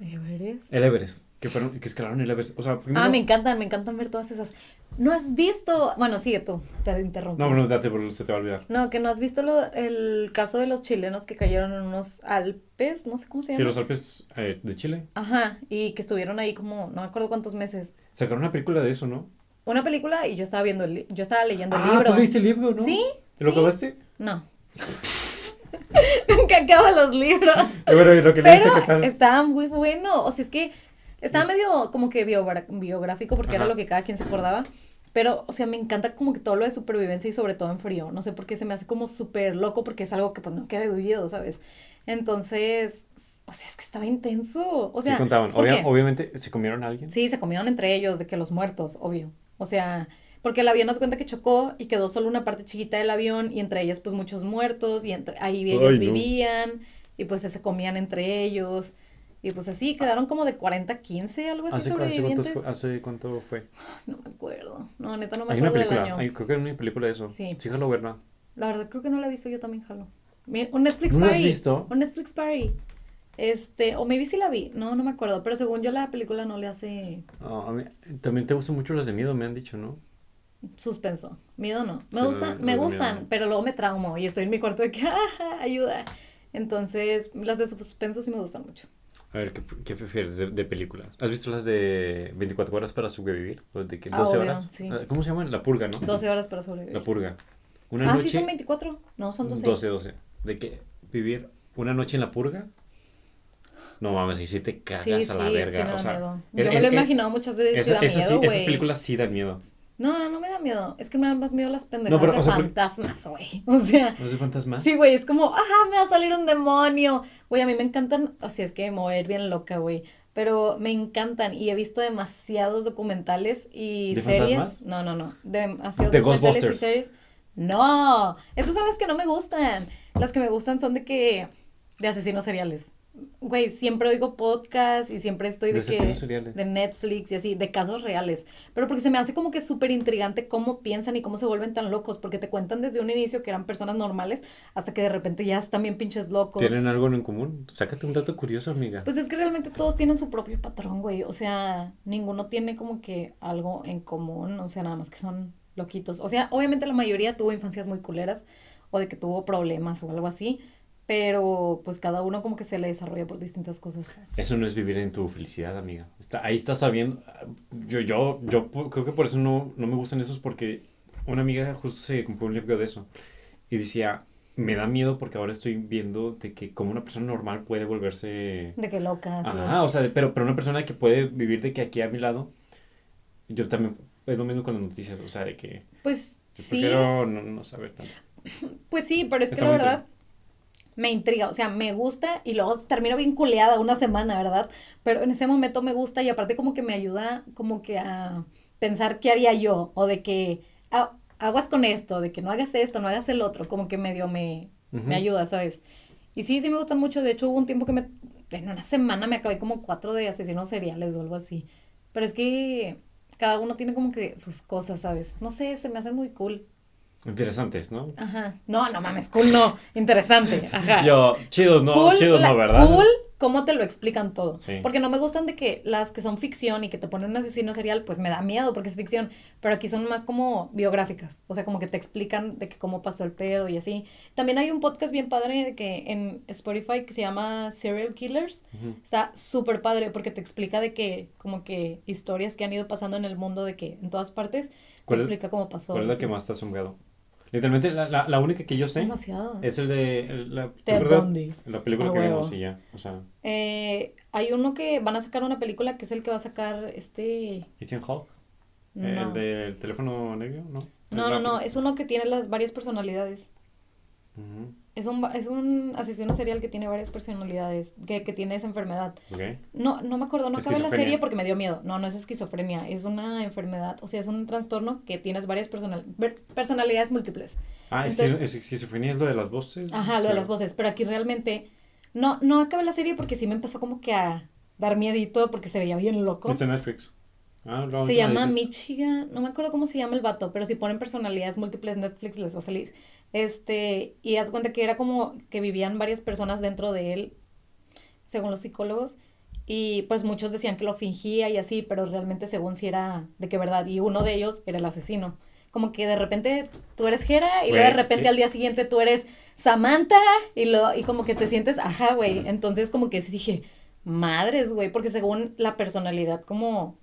¿Everest? El Everest, que fueron, que escalaron el Everest. O sea, Ah, me encantan, me encantan ver todas esas. ¿No has visto? Bueno, sigue tú, te interrumpo. No, no, date, porque se te va a olvidar. No, que no has visto lo- el caso de los chilenos que cayeron en unos Alpes, no sé cómo se Sí, llama. los Alpes eh, de Chile. Ajá, y que estuvieron ahí como, no me acuerdo cuántos meses. Sacaron una película de eso, ¿no? Una película y yo estaba viendo el, yo estaba leyendo el ah, libro. ¿tú leíste el libro, no? Sí, ¿Te lo sí. acabaste? No. Nunca acabo los libros. Bueno, ¿y lo que leíste Pero qué tal? estaba muy bueno. O sea, es que estaba medio como que biográfico porque era Ajá. lo que cada quien se acordaba. Pero, o sea, me encanta como que todo lo de supervivencia y sobre todo en frío. No sé por qué se me hace como súper loco porque es algo que pues nunca he vivido, ¿sabes? Entonces, o sea, es que estaba intenso. O sea, ¿Qué contaban? ¿por Obvia- obviamente, ¿se comieron a alguien? Sí, se comieron entre ellos, de que los muertos, obvio. O sea, porque el avión nos cuenta que chocó y quedó solo una parte chiquita del avión y entre ellas pues muchos muertos y entre, ahí ellos Ay, no. vivían y pues se comían entre ellos y pues así quedaron como de 40, 15, algo así ¿Hace, hace cuánto sobrevivientes. ¿Hace cuánto fue? No me acuerdo. No, neta no me Hay una acuerdo del película, año. hay- creo que hay una película de eso. Sí. Sí, jalo verla. La verdad creo que no la he visto yo también, jalo. Un Netflix ¿No has Party. visto? Un Netflix Party. Este, o maybe sí la vi, no, no me acuerdo, pero según yo la película no le hace Ah, a mí- también te gustan mucho las de miedo, me han dicho, ¿no? Suspenso. Miedo no. Me Sí, gustan, no, me no, gustan, miedo. pero luego me traumo y estoy en mi cuarto de que, ¡ah, ayuda! Entonces, las de suspenso sí me gustan mucho. A ver, ¿qué, qué prefieres de, de películas? ¿Has visto las de 24 horas para sobrevivir? ¿O de que Ah, 12 obvio, horas? sí. Ah, ¿Cómo se llaman? La purga, ¿no? 12 horas para sobrevivir. La purga. Una ah, noche. sí, son 24. No, son 12. 12, 12. De que vivir una noche en la purga. No mames, y si te cagas Sí, sí, a la sí, verga. me da o sea, miedo. es- Yo me lo he es- imaginado muchas veces esa- da esas, sí- miedo, esas películas sí dan miedo. No, no me da miedo. Es que me dan más miedo las pendejadas pero, de o sea, porque- fantasmas, güey. O sea, ¿No es de fantasmas? sí, güey, es como, ¡ah, me va a salir un demonio! Güey, a mí me encantan, o sea, es que me voy a ir bien loca, güey. Pero me encantan y he visto demasiados documentales y ¿De series. fantasmas? No, no, no. Demasiados De documentales y series. No, esas son las que no me gustan. Las que me gustan son de que, de asesinos seriales. Güey, siempre oigo podcasts y siempre estoy de, De que, de Netflix y así, de casos reales. Pero porque se me hace como que súper intrigante cómo piensan y cómo se vuelven tan locos, porque te cuentan desde un inicio que eran personas normales hasta que de repente ya están bien pinches locos. ¿Tienen algo en común? Sácate un dato curioso, amiga. Pues es que realmente todos tienen su propio patrón, güey. O sea, ninguno tiene como que algo en común. O sea, nada más que son loquitos. O sea, obviamente la mayoría tuvo infancias muy culeras o de que tuvo problemas o algo así. Pero pues cada uno como que se le desarrolla por distintas cosas. Eso no es vivir en tu felicidad, amiga. Está, ahí estás sabiendo. Yo, yo, yo creo que por eso no, no me gustan esos, porque una amiga justo se compró un libro de eso. Y decía, me da miedo porque ahora estoy viendo de que como una persona normal puede volverse... De que loca, sí. Ajá, o sea, de- pero, pero una persona que puede vivir de que aquí a mi lado, yo también, es lo mismo con las noticias, o sea, de que Pues sí, prefiero no, no saber tanto. pues sí, pero es que la verdad me intriga, o sea, me gusta y luego termino bien culeada una semana, ¿verdad? Pero en ese momento me gusta y aparte como que me ayuda como que a pensar qué haría yo o de que ah, aguas con esto, de que no hagas esto, no hagas el otro, como que medio me, me ayuda, ¿sabes? Y sí, sí me gustan mucho, de hecho hubo un tiempo que me, en una semana me acabé como cuatro de asesinos seriales o algo así, pero es que cada uno tiene como que sus cosas, ¿sabes? No sé, se me hacen muy cool. Interesantes, ¿no? Ajá. No, no mames, cool no. Interesante. Ajá. Yo, chidos no, cool, chidos la- no, ¿verdad? Cool, cómo te lo explican todo. Sí. Porque no me gustan de que las que son ficción y que te ponen un asesino serial, pues me da miedo porque es ficción. Pero aquí son más como biográficas. O sea, como que te explican de que cómo pasó el pedo y así. También hay un podcast bien padre de que en Spotify que se llama Serial Killers. Está súper padre porque te explica de que, como que historias que han ido pasando en el mundo, de que en todas partes, te ¿Cuál es- explica cómo pasó. ¿Cuál es la que más te ha asombrado? Literalmente, la, la, la única que yo sé es el de el- la, Ted ¿verdad? Bundy. la película que vimos y ya. O sea, Eh, hay uno que van a sacar una película que es el que va a sacar este... Ethan Hawke, No, el del teléfono negro, ¿no? no, no, no, es uno que tiene las varias personalidades. Ujú, Es un, es un asesino serial que tiene varias personalidades, que, que tiene esa enfermedad. No, no me acuerdo, no acabé la serie porque me dio miedo. No, no es esquizofrenia, es una enfermedad, o sea, es un trastorno que tienes varias personal- personalidades múltiples. Ah, es Entonces- es esquizofrenia es lo de las voces. Ajá, lo de las voces, pero aquí realmente no, no acabé la serie porque sí me empezó como que a dar miedito porque se veía bien loco. Está en Netflix. Ah, Se llama. Michigan, no me acuerdo cómo se llama el vato, pero si ponen personalidades múltiples Netflix les va a salir. Este, y haz cuenta que era como que vivían varias personas dentro de él, según los psicólogos, y pues muchos decían que lo fingía y así, pero realmente según si era de que verdad, y uno de ellos era el asesino. Como que de repente tú eres Jera y luego de repente al día siguiente tú eres Samantha y, lo, y como que te sientes, ajá, güey. Entonces como que sí dije, madres, güey, porque según la personalidad como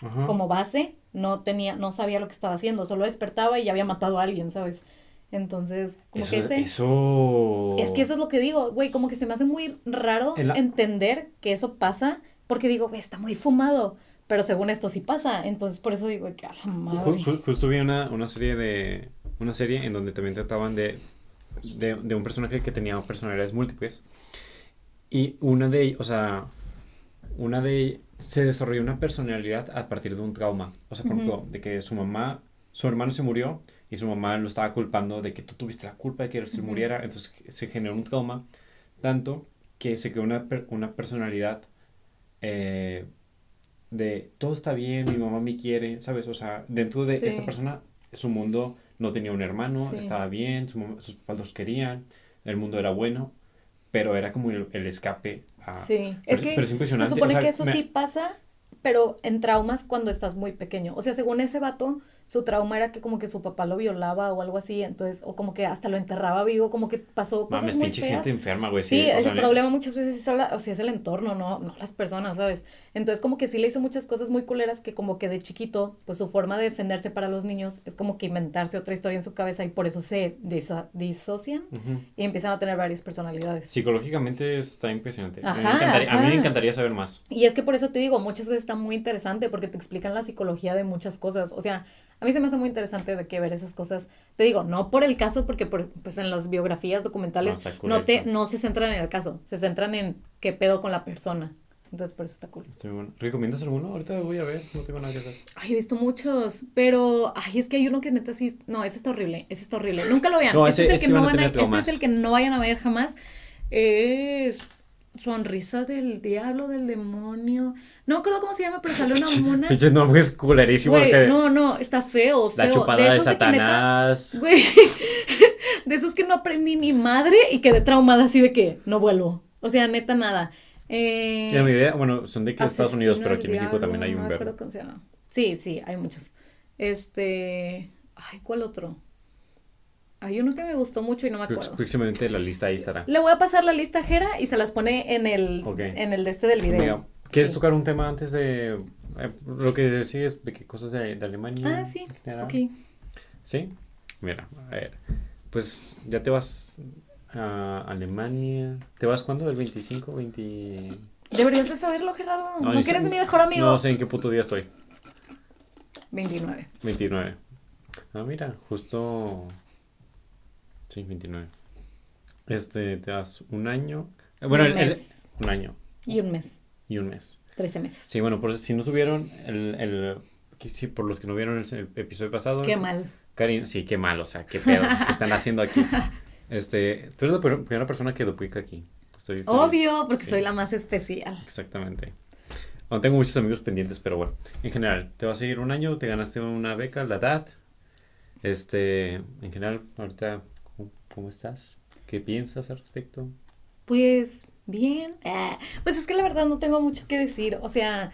Ajá. como base, no tenía, no sabía lo que estaba haciendo, solo despertaba y ya había matado a alguien, ¿sabes? Entonces, como Eso, que ese... eso... Es que eso es lo que digo, güey, como que se me hace muy raro En la- entender que eso pasa, porque digo, güey, está muy fumado, pero según esto sí pasa, entonces por eso digo que a la madre. ju- justo vi una, una serie de una serie en donde también trataban de, de, de un personaje que tenía personalidades múltiples y una de o sea, una de se desarrolló una personalidad a partir de un trauma, o sea, por Ujú. ejemplo, de que su mamá, su hermano se murió y su mamá lo estaba culpando de que tú tuviste la culpa de que él se muriera, entonces se generó un trauma tanto que se creó una, una personalidad eh, de todo está bien, mi mamá me quiere, ¿sabes? O sea, dentro de Sí. esta persona, su mundo no tenía un hermano, Sí. estaba bien, su mamá- sus papás los querían, el mundo era bueno, pero era como el, el escape a... Sí, Pero es es- que pero es impresionante, se supone o sea, que eso me- sí pasa, pero en traumas cuando estás muy pequeño. O sea, según ese vato, su trauma era que como que su papá lo violaba o algo así, entonces, o como que hasta lo enterraba vivo, como que pasó cosas Mames, muy pinche feas. gente enferma, güey. Sí, o el sea, problema muchas veces es, la- o sea, es el entorno, no, no las personas, ¿sabes? Entonces como que sí le hizo muchas cosas muy culeras que como que de chiquito, pues su forma de defenderse para los niños es como que inventarse otra historia en su cabeza y por eso se diso- disocian y empiezan a tener varias personalidades. Psicológicamente está impresionante. A mí me Ajá, A mí me encantaría saber más. Y es que por eso te digo, muchas veces está muy interesante porque te explican la psicología de muchas cosas. O sea, a mí se me hace muy interesante de que ver esas cosas. Te digo, no por el caso, porque por, pues en las biografías documentales No, te, eso. no se centran en el caso, se centran en qué pedo con la persona. Entonces por eso está cool. Bueno. ¿Recomiendas alguno? Ahorita voy a ver, no tengo nada que hacer. Ay, he visto muchos, pero ay, es que hay uno que neta sí, no, ese está horrible, ese está horrible. Nunca lo vean. No, este ese- es el que no van a, este es el que no vayan a ver jamás. Es Sonrisa del diablo, del demonio. No me acuerdo cómo se llama, pero salió una mona. Pinches nombres culerísimos Güey, que... no, no, está feo, feo. La chupada de, esos neta- Satanás. Güey, de esos que no aprendí ni madre y quedé traumada así de que no vuelvo. O sea, neta nada. Eh, la mayoría, bueno, son de que Estados Unidos, pero aquí en México también hay no un verbo. acuerdo cómo se llama. Sí, sí, hay muchos. Este, ay, ¿cuál otro? Hay uno que me gustó mucho y no me acuerdo. Próximamente la lista ahí estará. Le voy a pasar la lista a Jera y se las pone en el, Ok. en el de este del video. Amiga, ¿Quieres Sí. tocar un tema antes de eh, lo que decías de qué cosas de, de Alemania? Ah, sí, ok. ¿Sí? Mira, a ver. Pues ya te vas a Alemania. ¿Te vas cuándo? ¿El 25? 20... Deberías de saberlo, Gerardo. No, ni que eres sé- mi mejor amigo. No sé en qué puto día estoy. 29. 29. Ah, mira, justo. Sí, 29. Este, te das un año. Bueno, un el- el- mes. un año Y un mes. Y un mes. 13 meses. Sí, bueno, por eso, si no subieron el, el sí, por los que no vieron el, episodio pasado. Qué mal. Karin, sí, qué mal, o sea, qué pedo, ¿qué están haciendo aquí? Este, tú eres la pr- primera persona que duplica aquí. Estoy feliz. Obvio, porque Sí, soy la más especial. Exactamente. Aún tengo muchos amigos pendientes, pero bueno, en general, te vas a ir un año, te ganaste una beca, la DAT. Este, en general, ahorita, ¿cómo, cómo estás? ¿Qué piensas al respecto? Pues bien. Ah, pues es que la verdad no tengo mucho que decir. O sea,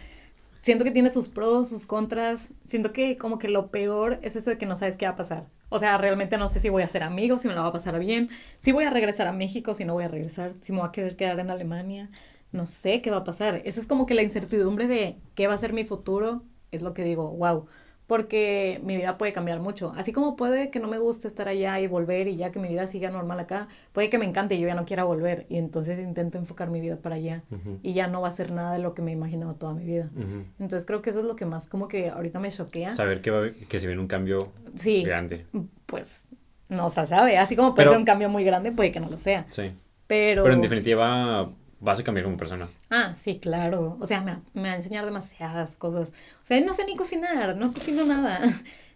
siento que tiene sus pros, sus contras. Siento que como que lo peor es eso de que no sabes qué va a pasar. O sea, realmente no sé si voy a ser amigo, si me la va a pasar bien, si voy a regresar a México, si no voy a regresar, si me voy a querer quedar en Alemania. No sé qué va a pasar. Eso es como que la incertidumbre de qué va a ser mi futuro. Es lo que digo, wow. Porque mi vida puede cambiar mucho. Así como puede que no me guste estar allá y volver y ya que mi vida siga normal acá, puede que me encante y yo ya no quiera volver. Y entonces intento enfocar mi vida para allá. Y ya no va a ser nada de lo que me he imaginado toda mi vida. Entonces creo que eso es lo que más como que ahorita me choquea. Saber que, va, a que se viene un cambio Sí, grande. pues no se sabe. Así como puede Pero- ser un cambio muy grande, puede que no lo sea. Sí. Pero... Pero en definitiva, vas a cambiar como persona. Ah, sí, claro. O sea, me, me va a enseñar demasiadas cosas. O sea, no sé ni cocinar, no cocino nada.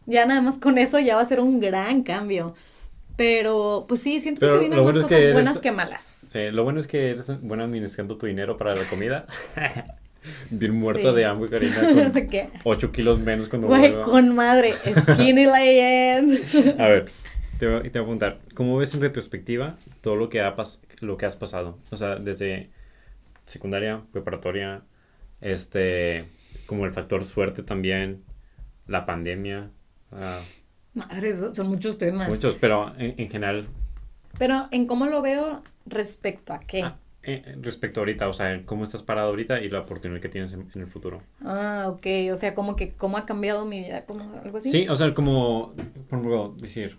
Ya nada más con eso ya va a ser un gran cambio. Pero, pues sí, siento que se vienen más cosas que eres- buenas que malas. Sí, lo bueno es que eres bueno administrando tu dinero para la comida. Bien muerto Sí. de hambre, Karina, con ¿Qué? 8 kilos menos cuando Güey, vuelva. con madre. Skinny legend. A ver, te voy, te voy a preguntar, ¿cómo ves en retrospectiva todo lo que, ha pas- lo que has pasado? O sea, desde secundaria, preparatoria, este, como el factor suerte también, la pandemia, ah, Madre, son, muchos temas. muchos, pero en, en general, Pero en cómo lo veo respecto a qué. ah, eh, respecto ahorita, o sea, cómo estás parado ahorita y la oportunidad que tienes en, en el futuro. Ah, ok. O sea, como que cómo ha cambiado mi vida, como algo así. Sí, o sea, como, por ejemplo, decir,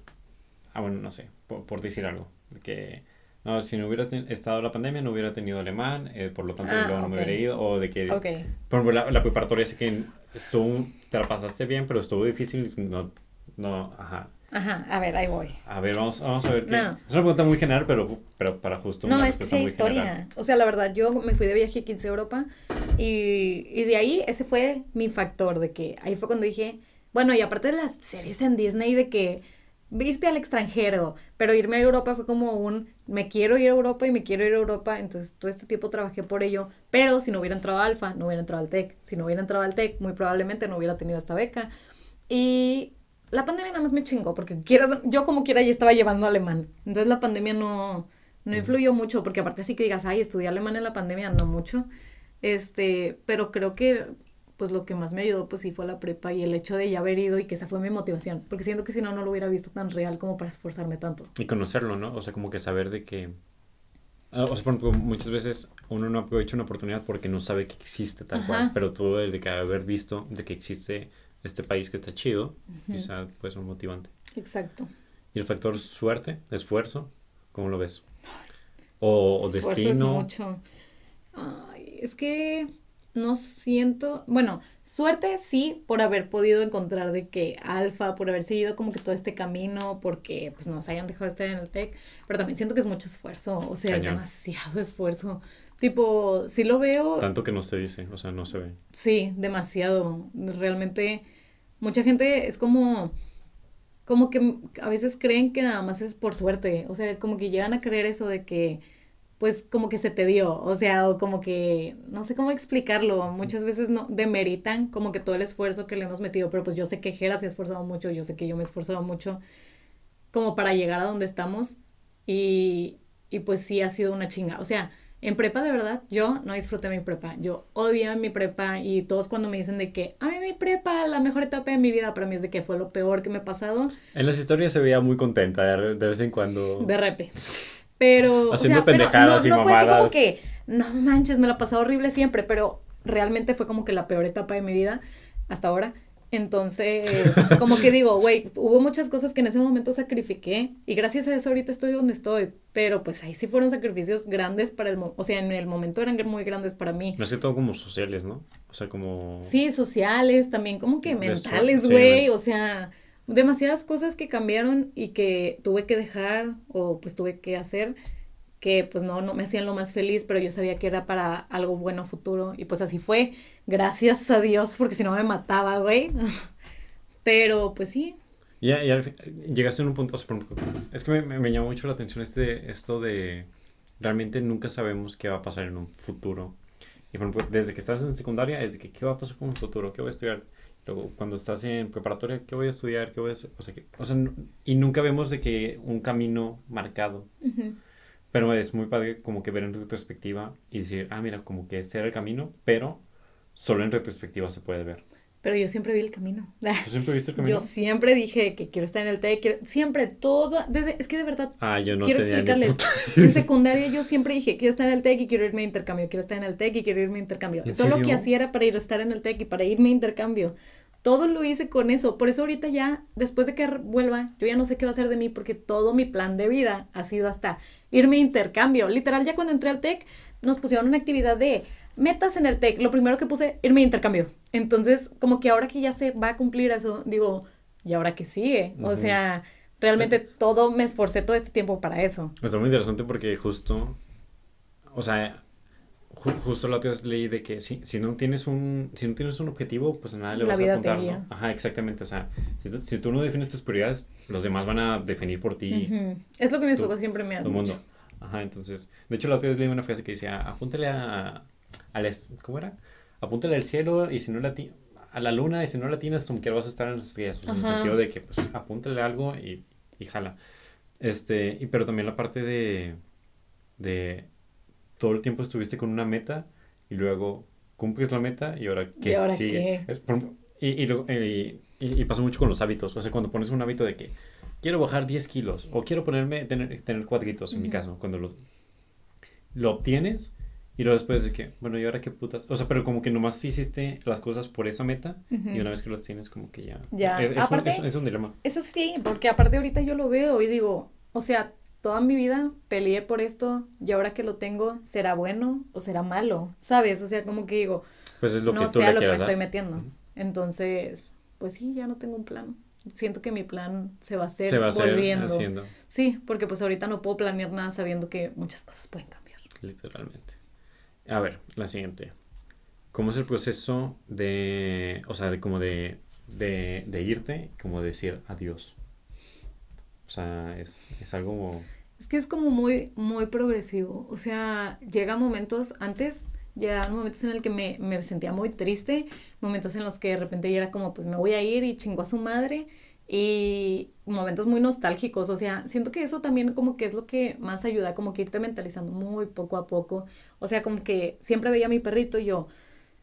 ah, bueno, no sé, por, por decir algo, que, no, si no hubiera estado la pandemia, no hubiera tenido alemán, eh, por lo tanto, Ah, luego no me hubiera ido, o de que, Ok. por ejemplo, la, la preparatoria sé que estuvo, te la pasaste bien, pero estuvo difícil, no, no, ajá. Ajá, a ver, ahí voy. A ver, vamos, vamos a ver qué. No. Es una pregunta muy general, pero, pero para justo No, una es que sí muy historia. general. O sea, la verdad, yo me fui de viaje a 15 a Europa y, y de ahí ese fue mi factor, de que ahí fue cuando dije, bueno, y aparte de las series en Disney, de que irte al extranjero, pero irme a Europa fue como un, me quiero ir a Europa y me quiero ir a Europa, entonces todo este tiempo trabajé por ello, pero si no hubiera entrado a Alfa, no hubiera entrado al TEC, si no hubiera entrado al TEC, muy probablemente no hubiera tenido esta beca. Y la pandemia nada más me chingó, porque quieras, yo como quiera ya estaba llevando alemán. Entonces la pandemia no, no influyó mucho, porque aparte así que digas, ay, estudié alemán en la pandemia, no mucho. Este, pero creo que pues lo que más me ayudó pues sí fue la prepa y el hecho de ya haber ido y que esa fue mi motivación, porque siento que si no, no lo hubiera visto tan real como para esforzarme tanto. Y conocerlo, ¿no? O sea, como que saber de que... ah, O sea, por ejemplo, muchas veces uno no aprovecha una oportunidad porque no sabe que existe tal cual, pero tú el de que haber visto de que existe este país que está chido, quizá puede ser un motivante. Exacto. Y el factor suerte, esfuerzo, ¿cómo lo ves? O, o destino. es mucho. Ay, es que no siento, bueno, suerte sí por haber podido encontrar de que alfa, por haber seguido como que todo este camino, porque pues nos hayan dejado estar en el TEC, pero también siento que es mucho esfuerzo, o sea, es demasiado esfuerzo. Tipo, si lo veo, Tanto que no se dice, o sea, no se ve. Sí, demasiado. Realmente, mucha gente es como, como que a veces creen que nada más es por suerte. O sea, como que llegan a creer eso de que pues como que se te dio, o sea, o como que, no sé cómo explicarlo, muchas veces no demeritan como que todo el esfuerzo que le hemos metido, pero pues yo sé que Jera se ha esforzado mucho, yo sé que yo me he esforzado mucho como para llegar a donde estamos y, y pues sí ha sido una chinga, o sea, en prepa de verdad yo no disfruté mi prepa, yo odio mi prepa y todos cuando me dicen de que, a mí mi prepa, la mejor etapa de mi vida, para mí es de que fue lo peor que me ha pasado. En las historias se veía muy contenta de, de vez en cuando. De repente. Pero, Haciendo o sea, pendejadas no, no fue así como que, no manches, me la pasé horrible siempre, pero realmente fue como que la peor etapa de mi vida hasta ahora. Entonces, como que digo, güey, hubo muchas cosas que en ese momento sacrifiqué y gracias a eso ahorita estoy donde estoy, pero pues ahí sí fueron sacrificios grandes para el, o sea, en el momento eran muy grandes para mí. No sé, todo como sociales, ¿no? O sea, como... Sí, sociales, también como que mentales, güey, o sea, demasiadas cosas que cambiaron y que tuve que dejar o pues tuve que hacer que pues no, no me hacían lo más feliz, pero yo sabía que era para algo bueno futuro y pues así fue, gracias a Dios, porque si no me mataba, güey. pero pues sí. Ya, llegaste a un punto, es que me, me, llamó mucho la atención este, esto de realmente nunca sabemos qué va a pasar en un futuro. Y por ejemplo, desde que estás en secundaria, desde que qué va a pasar con un futuro, qué voy a estudiar, Luego, cuando estás en preparatoria, ¿qué voy a estudiar? ¿Qué voy a hacer? O sea, que, o sea y nunca vemos de que un camino marcado. Pero es muy padre como que ver en retrospectiva y decir, ah, mira, como que este era el camino, pero solo en retrospectiva se puede ver. Pero yo siempre vi el camino. ¿Tú siempre viste el camino? Yo siempre dije que quiero estar en el TEC, siempre, todo, desde, es que de verdad, ah, yo no quiero explicarles. En secundaria yo siempre dije, quiero estar en el TEC y quiero irme a intercambio, quiero estar en el TEC y quiero irme a intercambio. Todo lo que hacía era para ir a estar en el TEC y para irme a intercambio. Todo lo hice con eso. Por eso ahorita ya, después de que vuelva, yo ya no sé qué va a hacer de mí porque todo mi plan de vida ha sido hasta irme a intercambio. Literal, ya cuando entré al TEC, nos pusieron una actividad de metas en el TEC, lo primero que puse, irme a intercambio. Entonces, como que ahora que ya se va a cumplir eso, digo, ¿y ahora qué sigue? O sea, realmente todo me esforcé todo este tiempo para eso. Está muy interesante porque justo, o sea, justo la otra vez leí de que si, si no tienes un si no tienes un objetivo, pues nada le vas a contar, ¿no? Ajá, exactamente, o sea, si tú, si tú, no defines tus prioridades, los demás van a definir por ti. Es lo que mis papás siempre me han dicho. mundo. Ajá, entonces, de hecho la otra vez leí una frase que decía, apúntale a al, ¿cómo era? Apúntale al cielo y si no la a la luna y si no la tienes, como que vas a estar en las estrellas. en el sentido de que, pues, apúntale algo y, y jala. Este, y pero también la parte de, de todo el tiempo estuviste con una meta y luego cumples la meta y ahora qué sigue. y, y, y, pasa mucho con los hábitos. O sea, cuando pones un hábito de que quiero bajar 10 kilos o quiero ponerme, tener, tener cuadritos, en mi caso, cuando lo, lo obtienes y luego después de que, bueno, ¿y ahora qué putas? O sea, pero como que nomás hiciste las cosas por esa meta y una vez que los tienes, como que ya. Ya, es, un, es, un, dilema. Eso sí, porque aparte ahorita yo lo veo y digo, o sea, toda mi vida peleé por esto y ahora que lo tengo, ¿será bueno o será malo? ¿Sabes? O sea, como que digo, pues es lo no que sé a lo que me estoy metiendo. Entonces, pues sí, ya no tengo un plan. Siento que mi plan se va a hacer se va a volviendo. Haciendo. Sí, porque pues ahorita no puedo planear nada sabiendo que muchas cosas pueden cambiar. Literalmente. A ver, la siguiente. ¿Cómo es el proceso de, o sea, de como de, de, irte, como decir adiós? O sea, es, es algo... Es que es como muy, muy progresivo. O sea, llega momentos antes, llegan momentos en el que me, me, sentía muy triste, momentos en los que de repente ya era como, pues me voy a ir y chingo a su madre y momentos muy nostálgicos, o sea, siento que eso también como que es lo que más ayuda, como que irte mentalizando muy poco a poco, o sea, como que siempre veía a mi perrito y yo,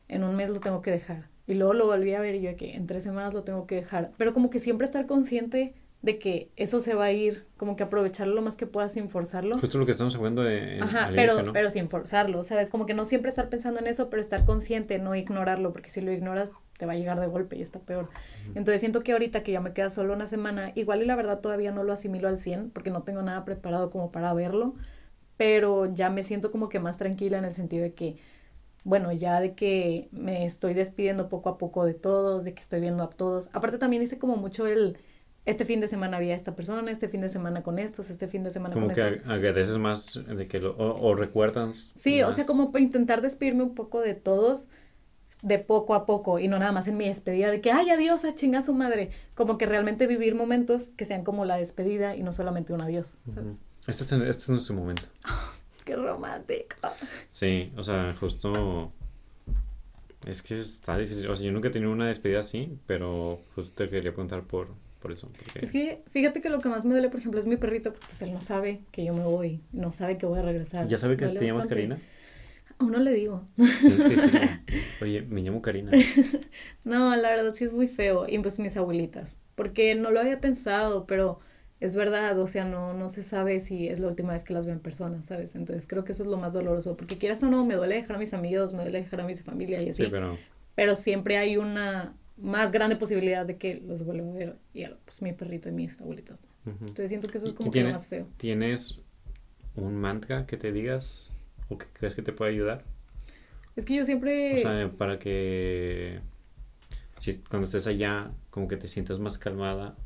en un mes lo tengo que dejar, y luego lo volví a ver y yo que en tres semanas lo tengo que dejar, pero como que siempre estar consciente de que eso se va a ir, como que aprovecharlo lo más que puedas sin forzarlo. Justo lo que estamos hablando de... Ajá, pero, pero sin forzarlo, ¿sabes? Como que no siempre estar pensando en eso, pero estar consciente, no ignorarlo, porque si lo ignoras te va a llegar de golpe y está peor. Entonces siento que ahorita que ya me queda solo una semana, igual y la verdad todavía no lo asimilo al 100, porque no tengo nada preparado como para verlo, pero ya me siento como que más tranquila en el sentido de que, bueno, ya de que me estoy despidiendo poco a poco de todos, de que estoy viendo a todos. Aparte también hice como mucho el este fin de semana había esta persona, este fin de semana con estos, este fin de semana con estos. Como que agradeces más de que lo, o, recuerdas. Sí, o sea, como para intentar despedirme un poco de todos de poco a poco y no nada más en mi despedida de que, ay, adiós, a chinga su madre. Como que realmente vivir momentos que sean como la despedida y no solamente un adiós. Este, es, este es nuestro momento. qué romántico. Sí, o sea, justo... Es que está difícil. O sea, yo nunca he tenido una despedida así, pero justo te quería preguntar por, por eso. Porque... Es que fíjate que lo que más me duele, por ejemplo, es mi perrito, porque pues él no sabe que yo me voy, no sabe que voy a regresar. ¿Ya sabe que te llamas. Karina? Aún no le digo. Tienes que decirle, Oye, me llamo Karina. No, la verdad sí es muy feo. Y pues mis abuelitas. Porque no lo había pensado, pero es verdad, o sea, no, no se sabe si es la última vez que las veo en persona, ¿sabes? Entonces creo que eso es lo más doloroso. Porque quieras o no, me duele dejar a mis amigos, me duele dejar a mi familia y así. Sí, pero... Pero siempre hay una más grande posibilidad de que los vuelva a ver. Y pues mi perrito y mis abuelitas. ¿no? Entonces siento que eso ¿Y- es como que lo más feo. ¿Tienes un mantra que te digas o que crees que te puede ayudar? Es que yo siempre... O sea, para que si cuando estés allá, como que te sientas más calmada.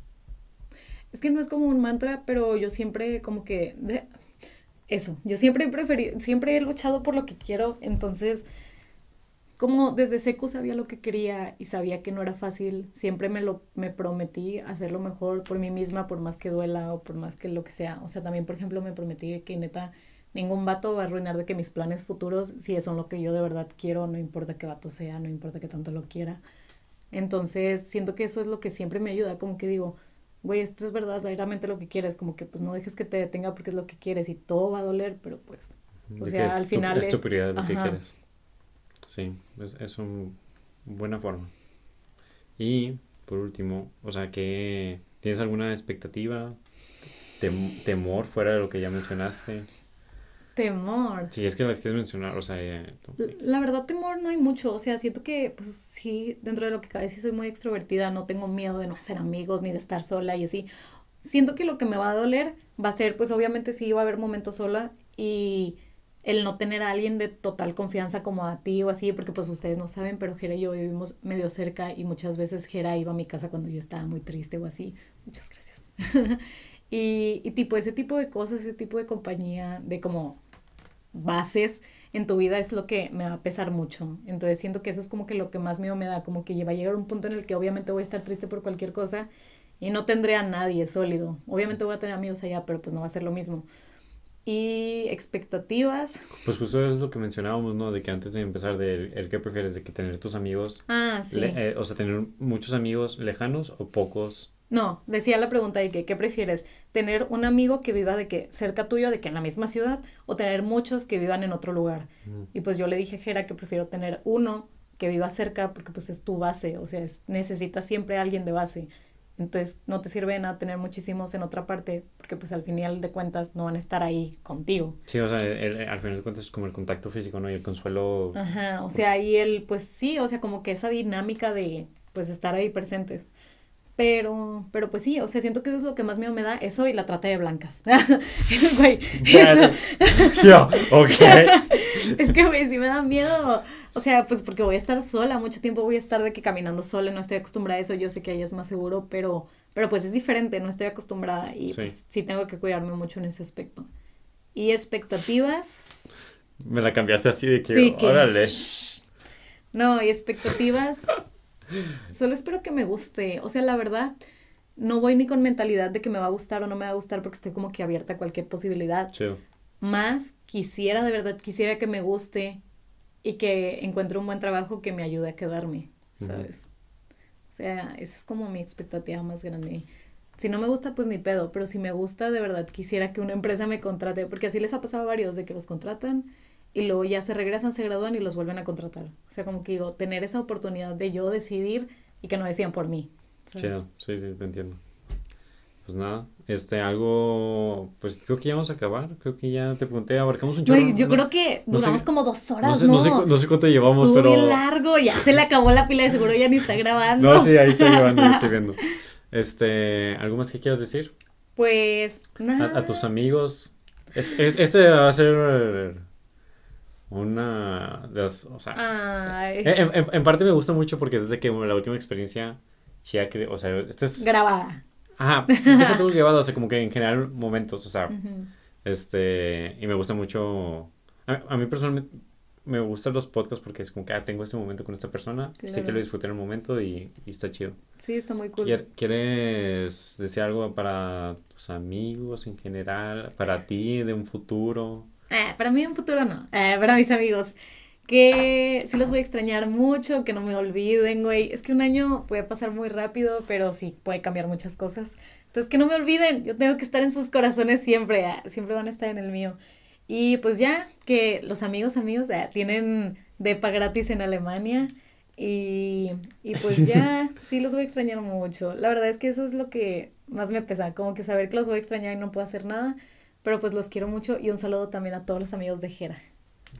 Es que no es como un mantra, pero yo siempre como que... de- Eso, yo siempre he preferido, siempre he luchado por lo que quiero, entonces como desde seco sabía lo que quería y sabía que no era fácil, siempre me lo me prometí hacerlo mejor por mí misma, por más que duela o por más que lo que sea. O sea, también, por ejemplo, me prometí que neta ningún vato va a arruinar de que mis planes futuros, si son lo que yo de verdad quiero, no importa qué vato sea, no importa que tanto lo quiera. Entonces, siento que eso es lo que siempre me ayuda, como que digo, güey, esto es verdaderamente lo que quieres, como que pues no dejes que te detenga porque es lo que quieres y todo va a doler, pero pues, O de sea, es al tu- final es tu es- prioridad lo que quieres. Sí, es, es una buena forma. Y por último, o sea, que ¿tienes alguna expectativa? Tem- temor fuera de lo que ya mencionaste. Temor. Si es que las quieres mencionar, o sea, eh, La verdad, temor no hay mucho. O sea, siento que, pues sí, dentro de lo que cabe, sí soy muy extrovertida. No tengo miedo de no hacer amigos ni de estar sola y así. Siento que lo que me va a doler va a ser, pues obviamente sí va a haber momentos sola y el no tener a alguien de total confianza como a ti o así, porque pues ustedes no saben, pero Jera y yo vivimos medio cerca y muchas veces Jera iba a mi casa cuando yo estaba muy triste o así. Muchas gracias. y, y tipo, ese tipo de cosas, ese tipo de compañía, de como bases en tu vida es lo que me va a pesar mucho. Entonces siento que eso es como que lo que más miedo me da, como que va a llegar un punto en el que obviamente voy a estar triste por cualquier cosa y no tendré a nadie sólido. Obviamente voy a tener amigos allá, pero pues no va a ser lo mismo. Y expectativas. Pues justo es lo que mencionábamos, ¿no? De que antes de empezar, de el que prefieres, de que tener tus amigos, Ah, sí. le- eh, o sea, tener muchos amigos lejanos o pocos. No, decía la pregunta de que, ¿qué prefieres? ¿Tener un amigo que viva de que cerca tuyo, de que en la misma ciudad, o tener muchos que vivan en otro lugar? Mm. Y pues yo le dije a Jera que prefiero tener uno que viva cerca porque pues es tu base, o sea, es- necesitas siempre a alguien de base. Entonces no te sirve de nada tener muchísimos en otra parte porque pues al final de cuentas no van a estar ahí contigo. Sí, o sea, el- el- al final de cuentas es como el contacto físico, ¿no? Y el consuelo. Ajá, o sea, ahí el, pues sí, o sea, como que esa dinámica de pues estar ahí presentes. Pero, pero pues sí, o sea, siento que eso es lo que más miedo me da, eso y la trata de blancas. Güey, eso. Ya, ok. Es que, güey, sí me da miedo. O sea, pues porque voy a estar sola, mucho tiempo voy a estar de que caminando sola, no estoy acostumbrada a eso, yo sé que ahí es más seguro, pero, pero pues es diferente, no estoy acostumbrada y Sí. pues sí tengo que cuidarme mucho en ese aspecto. Y expectativas, Me la cambiaste así de que, sí, que... órale. No, y expectativas, solo espero que me guste. O sea, la verdad, no voy ni con mentalidad de que me va a gustar o no me va a gustar porque estoy como que abierta a cualquier posibilidad. Más quisiera, de verdad, quisiera que me guste y que encuentre un buen trabajo que me ayude a quedarme. ¿sabes? O sea, esa es como mi expectativa más grande. Si no me gusta, pues ni pedo, pero si me gusta, de verdad, quisiera que una empresa me contrate, porque así les ha pasado a varios, de que los contratan y luego ya se regresan, se gradúan y los vuelven a contratar. O sea, como que digo, tener esa oportunidad de yo decidir y que no decían por mí. Chido. Sí, sí, te entiendo. Pues nada, este, algo, pues creo que ya vamos a acabar. Creo que ya te pregunté, abarcamos un chorro. Güey, yo ¿no? creo que no sé- duramos como dos horas, No sé, ¿no? sé, no sé cuánto llevamos, Estuvo pero. largo, ya se le acabó la pila de seguro, ya ni está grabando. No, sí, ahí estoy llevando, ahí estoy viendo. Este, ¿algo más que quieras decir? Pues, nada. A, a tus amigos. Este, es- este va a ser una de las, o sea, en, en- en parte me gusta mucho porque es de que la última experiencia que, o sea, este es... grabada. Ajá, deja todo grabado, o sea, como que en general momentos, o sea, este, y me gusta mucho, a, a mí personalmente me gustan los podcasts porque es como que ah, tengo este momento con esta persona, sé que Claro. lo disfruté en el momento y, y está chido. Sí, está muy cool. ¿Quier- ¿Quieres decir algo para tus amigos en general, para ti de un futuro? Eh, para mí un futuro no. Eh, para mis amigos. Que sí los voy a extrañar mucho, que no me olviden, güey. Es que un año puede pasar muy rápido, pero sí puede cambiar muchas cosas. Entonces, que no me olviden. Yo tengo que estar en sus corazones siempre. eh, Siempre van a estar en el mío. Y pues ya, que los amigos, amigos, eh, tienen depa gratis en Alemania. Y, y pues ya, sí los voy a extrañar mucho. La verdad es que eso es lo que más me pesa, como que saber que los voy a extrañar y no puedo hacer nada. Pero pues los quiero mucho y un saludo también a todos los amigos de Jera.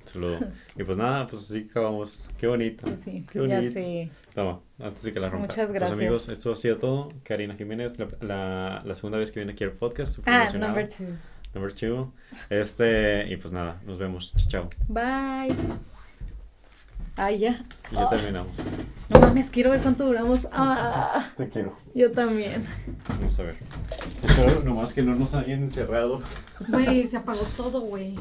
Saludo. Y pues nada, pues así acabamos. Qué bonito. Pues sí, Qué ya bonito. sé. Toma, antes de que la rompa. Muchas Pues gracias. amigos, esto ha sido todo. Karina Jiménez, la, la, la segunda vez que viene aquí al podcast. súper Ah, emocionado. number two. Number two. Este, y pues nada, nos vemos. Chao. Bye. Ay, ya. Y ya terminamos. No mames, quiero ver cuánto duramos. Ah, Te quiero. yo también. Vamos a ver. Espero nomás que no nos hayan encerrado. Güey, se apagó todo, güey.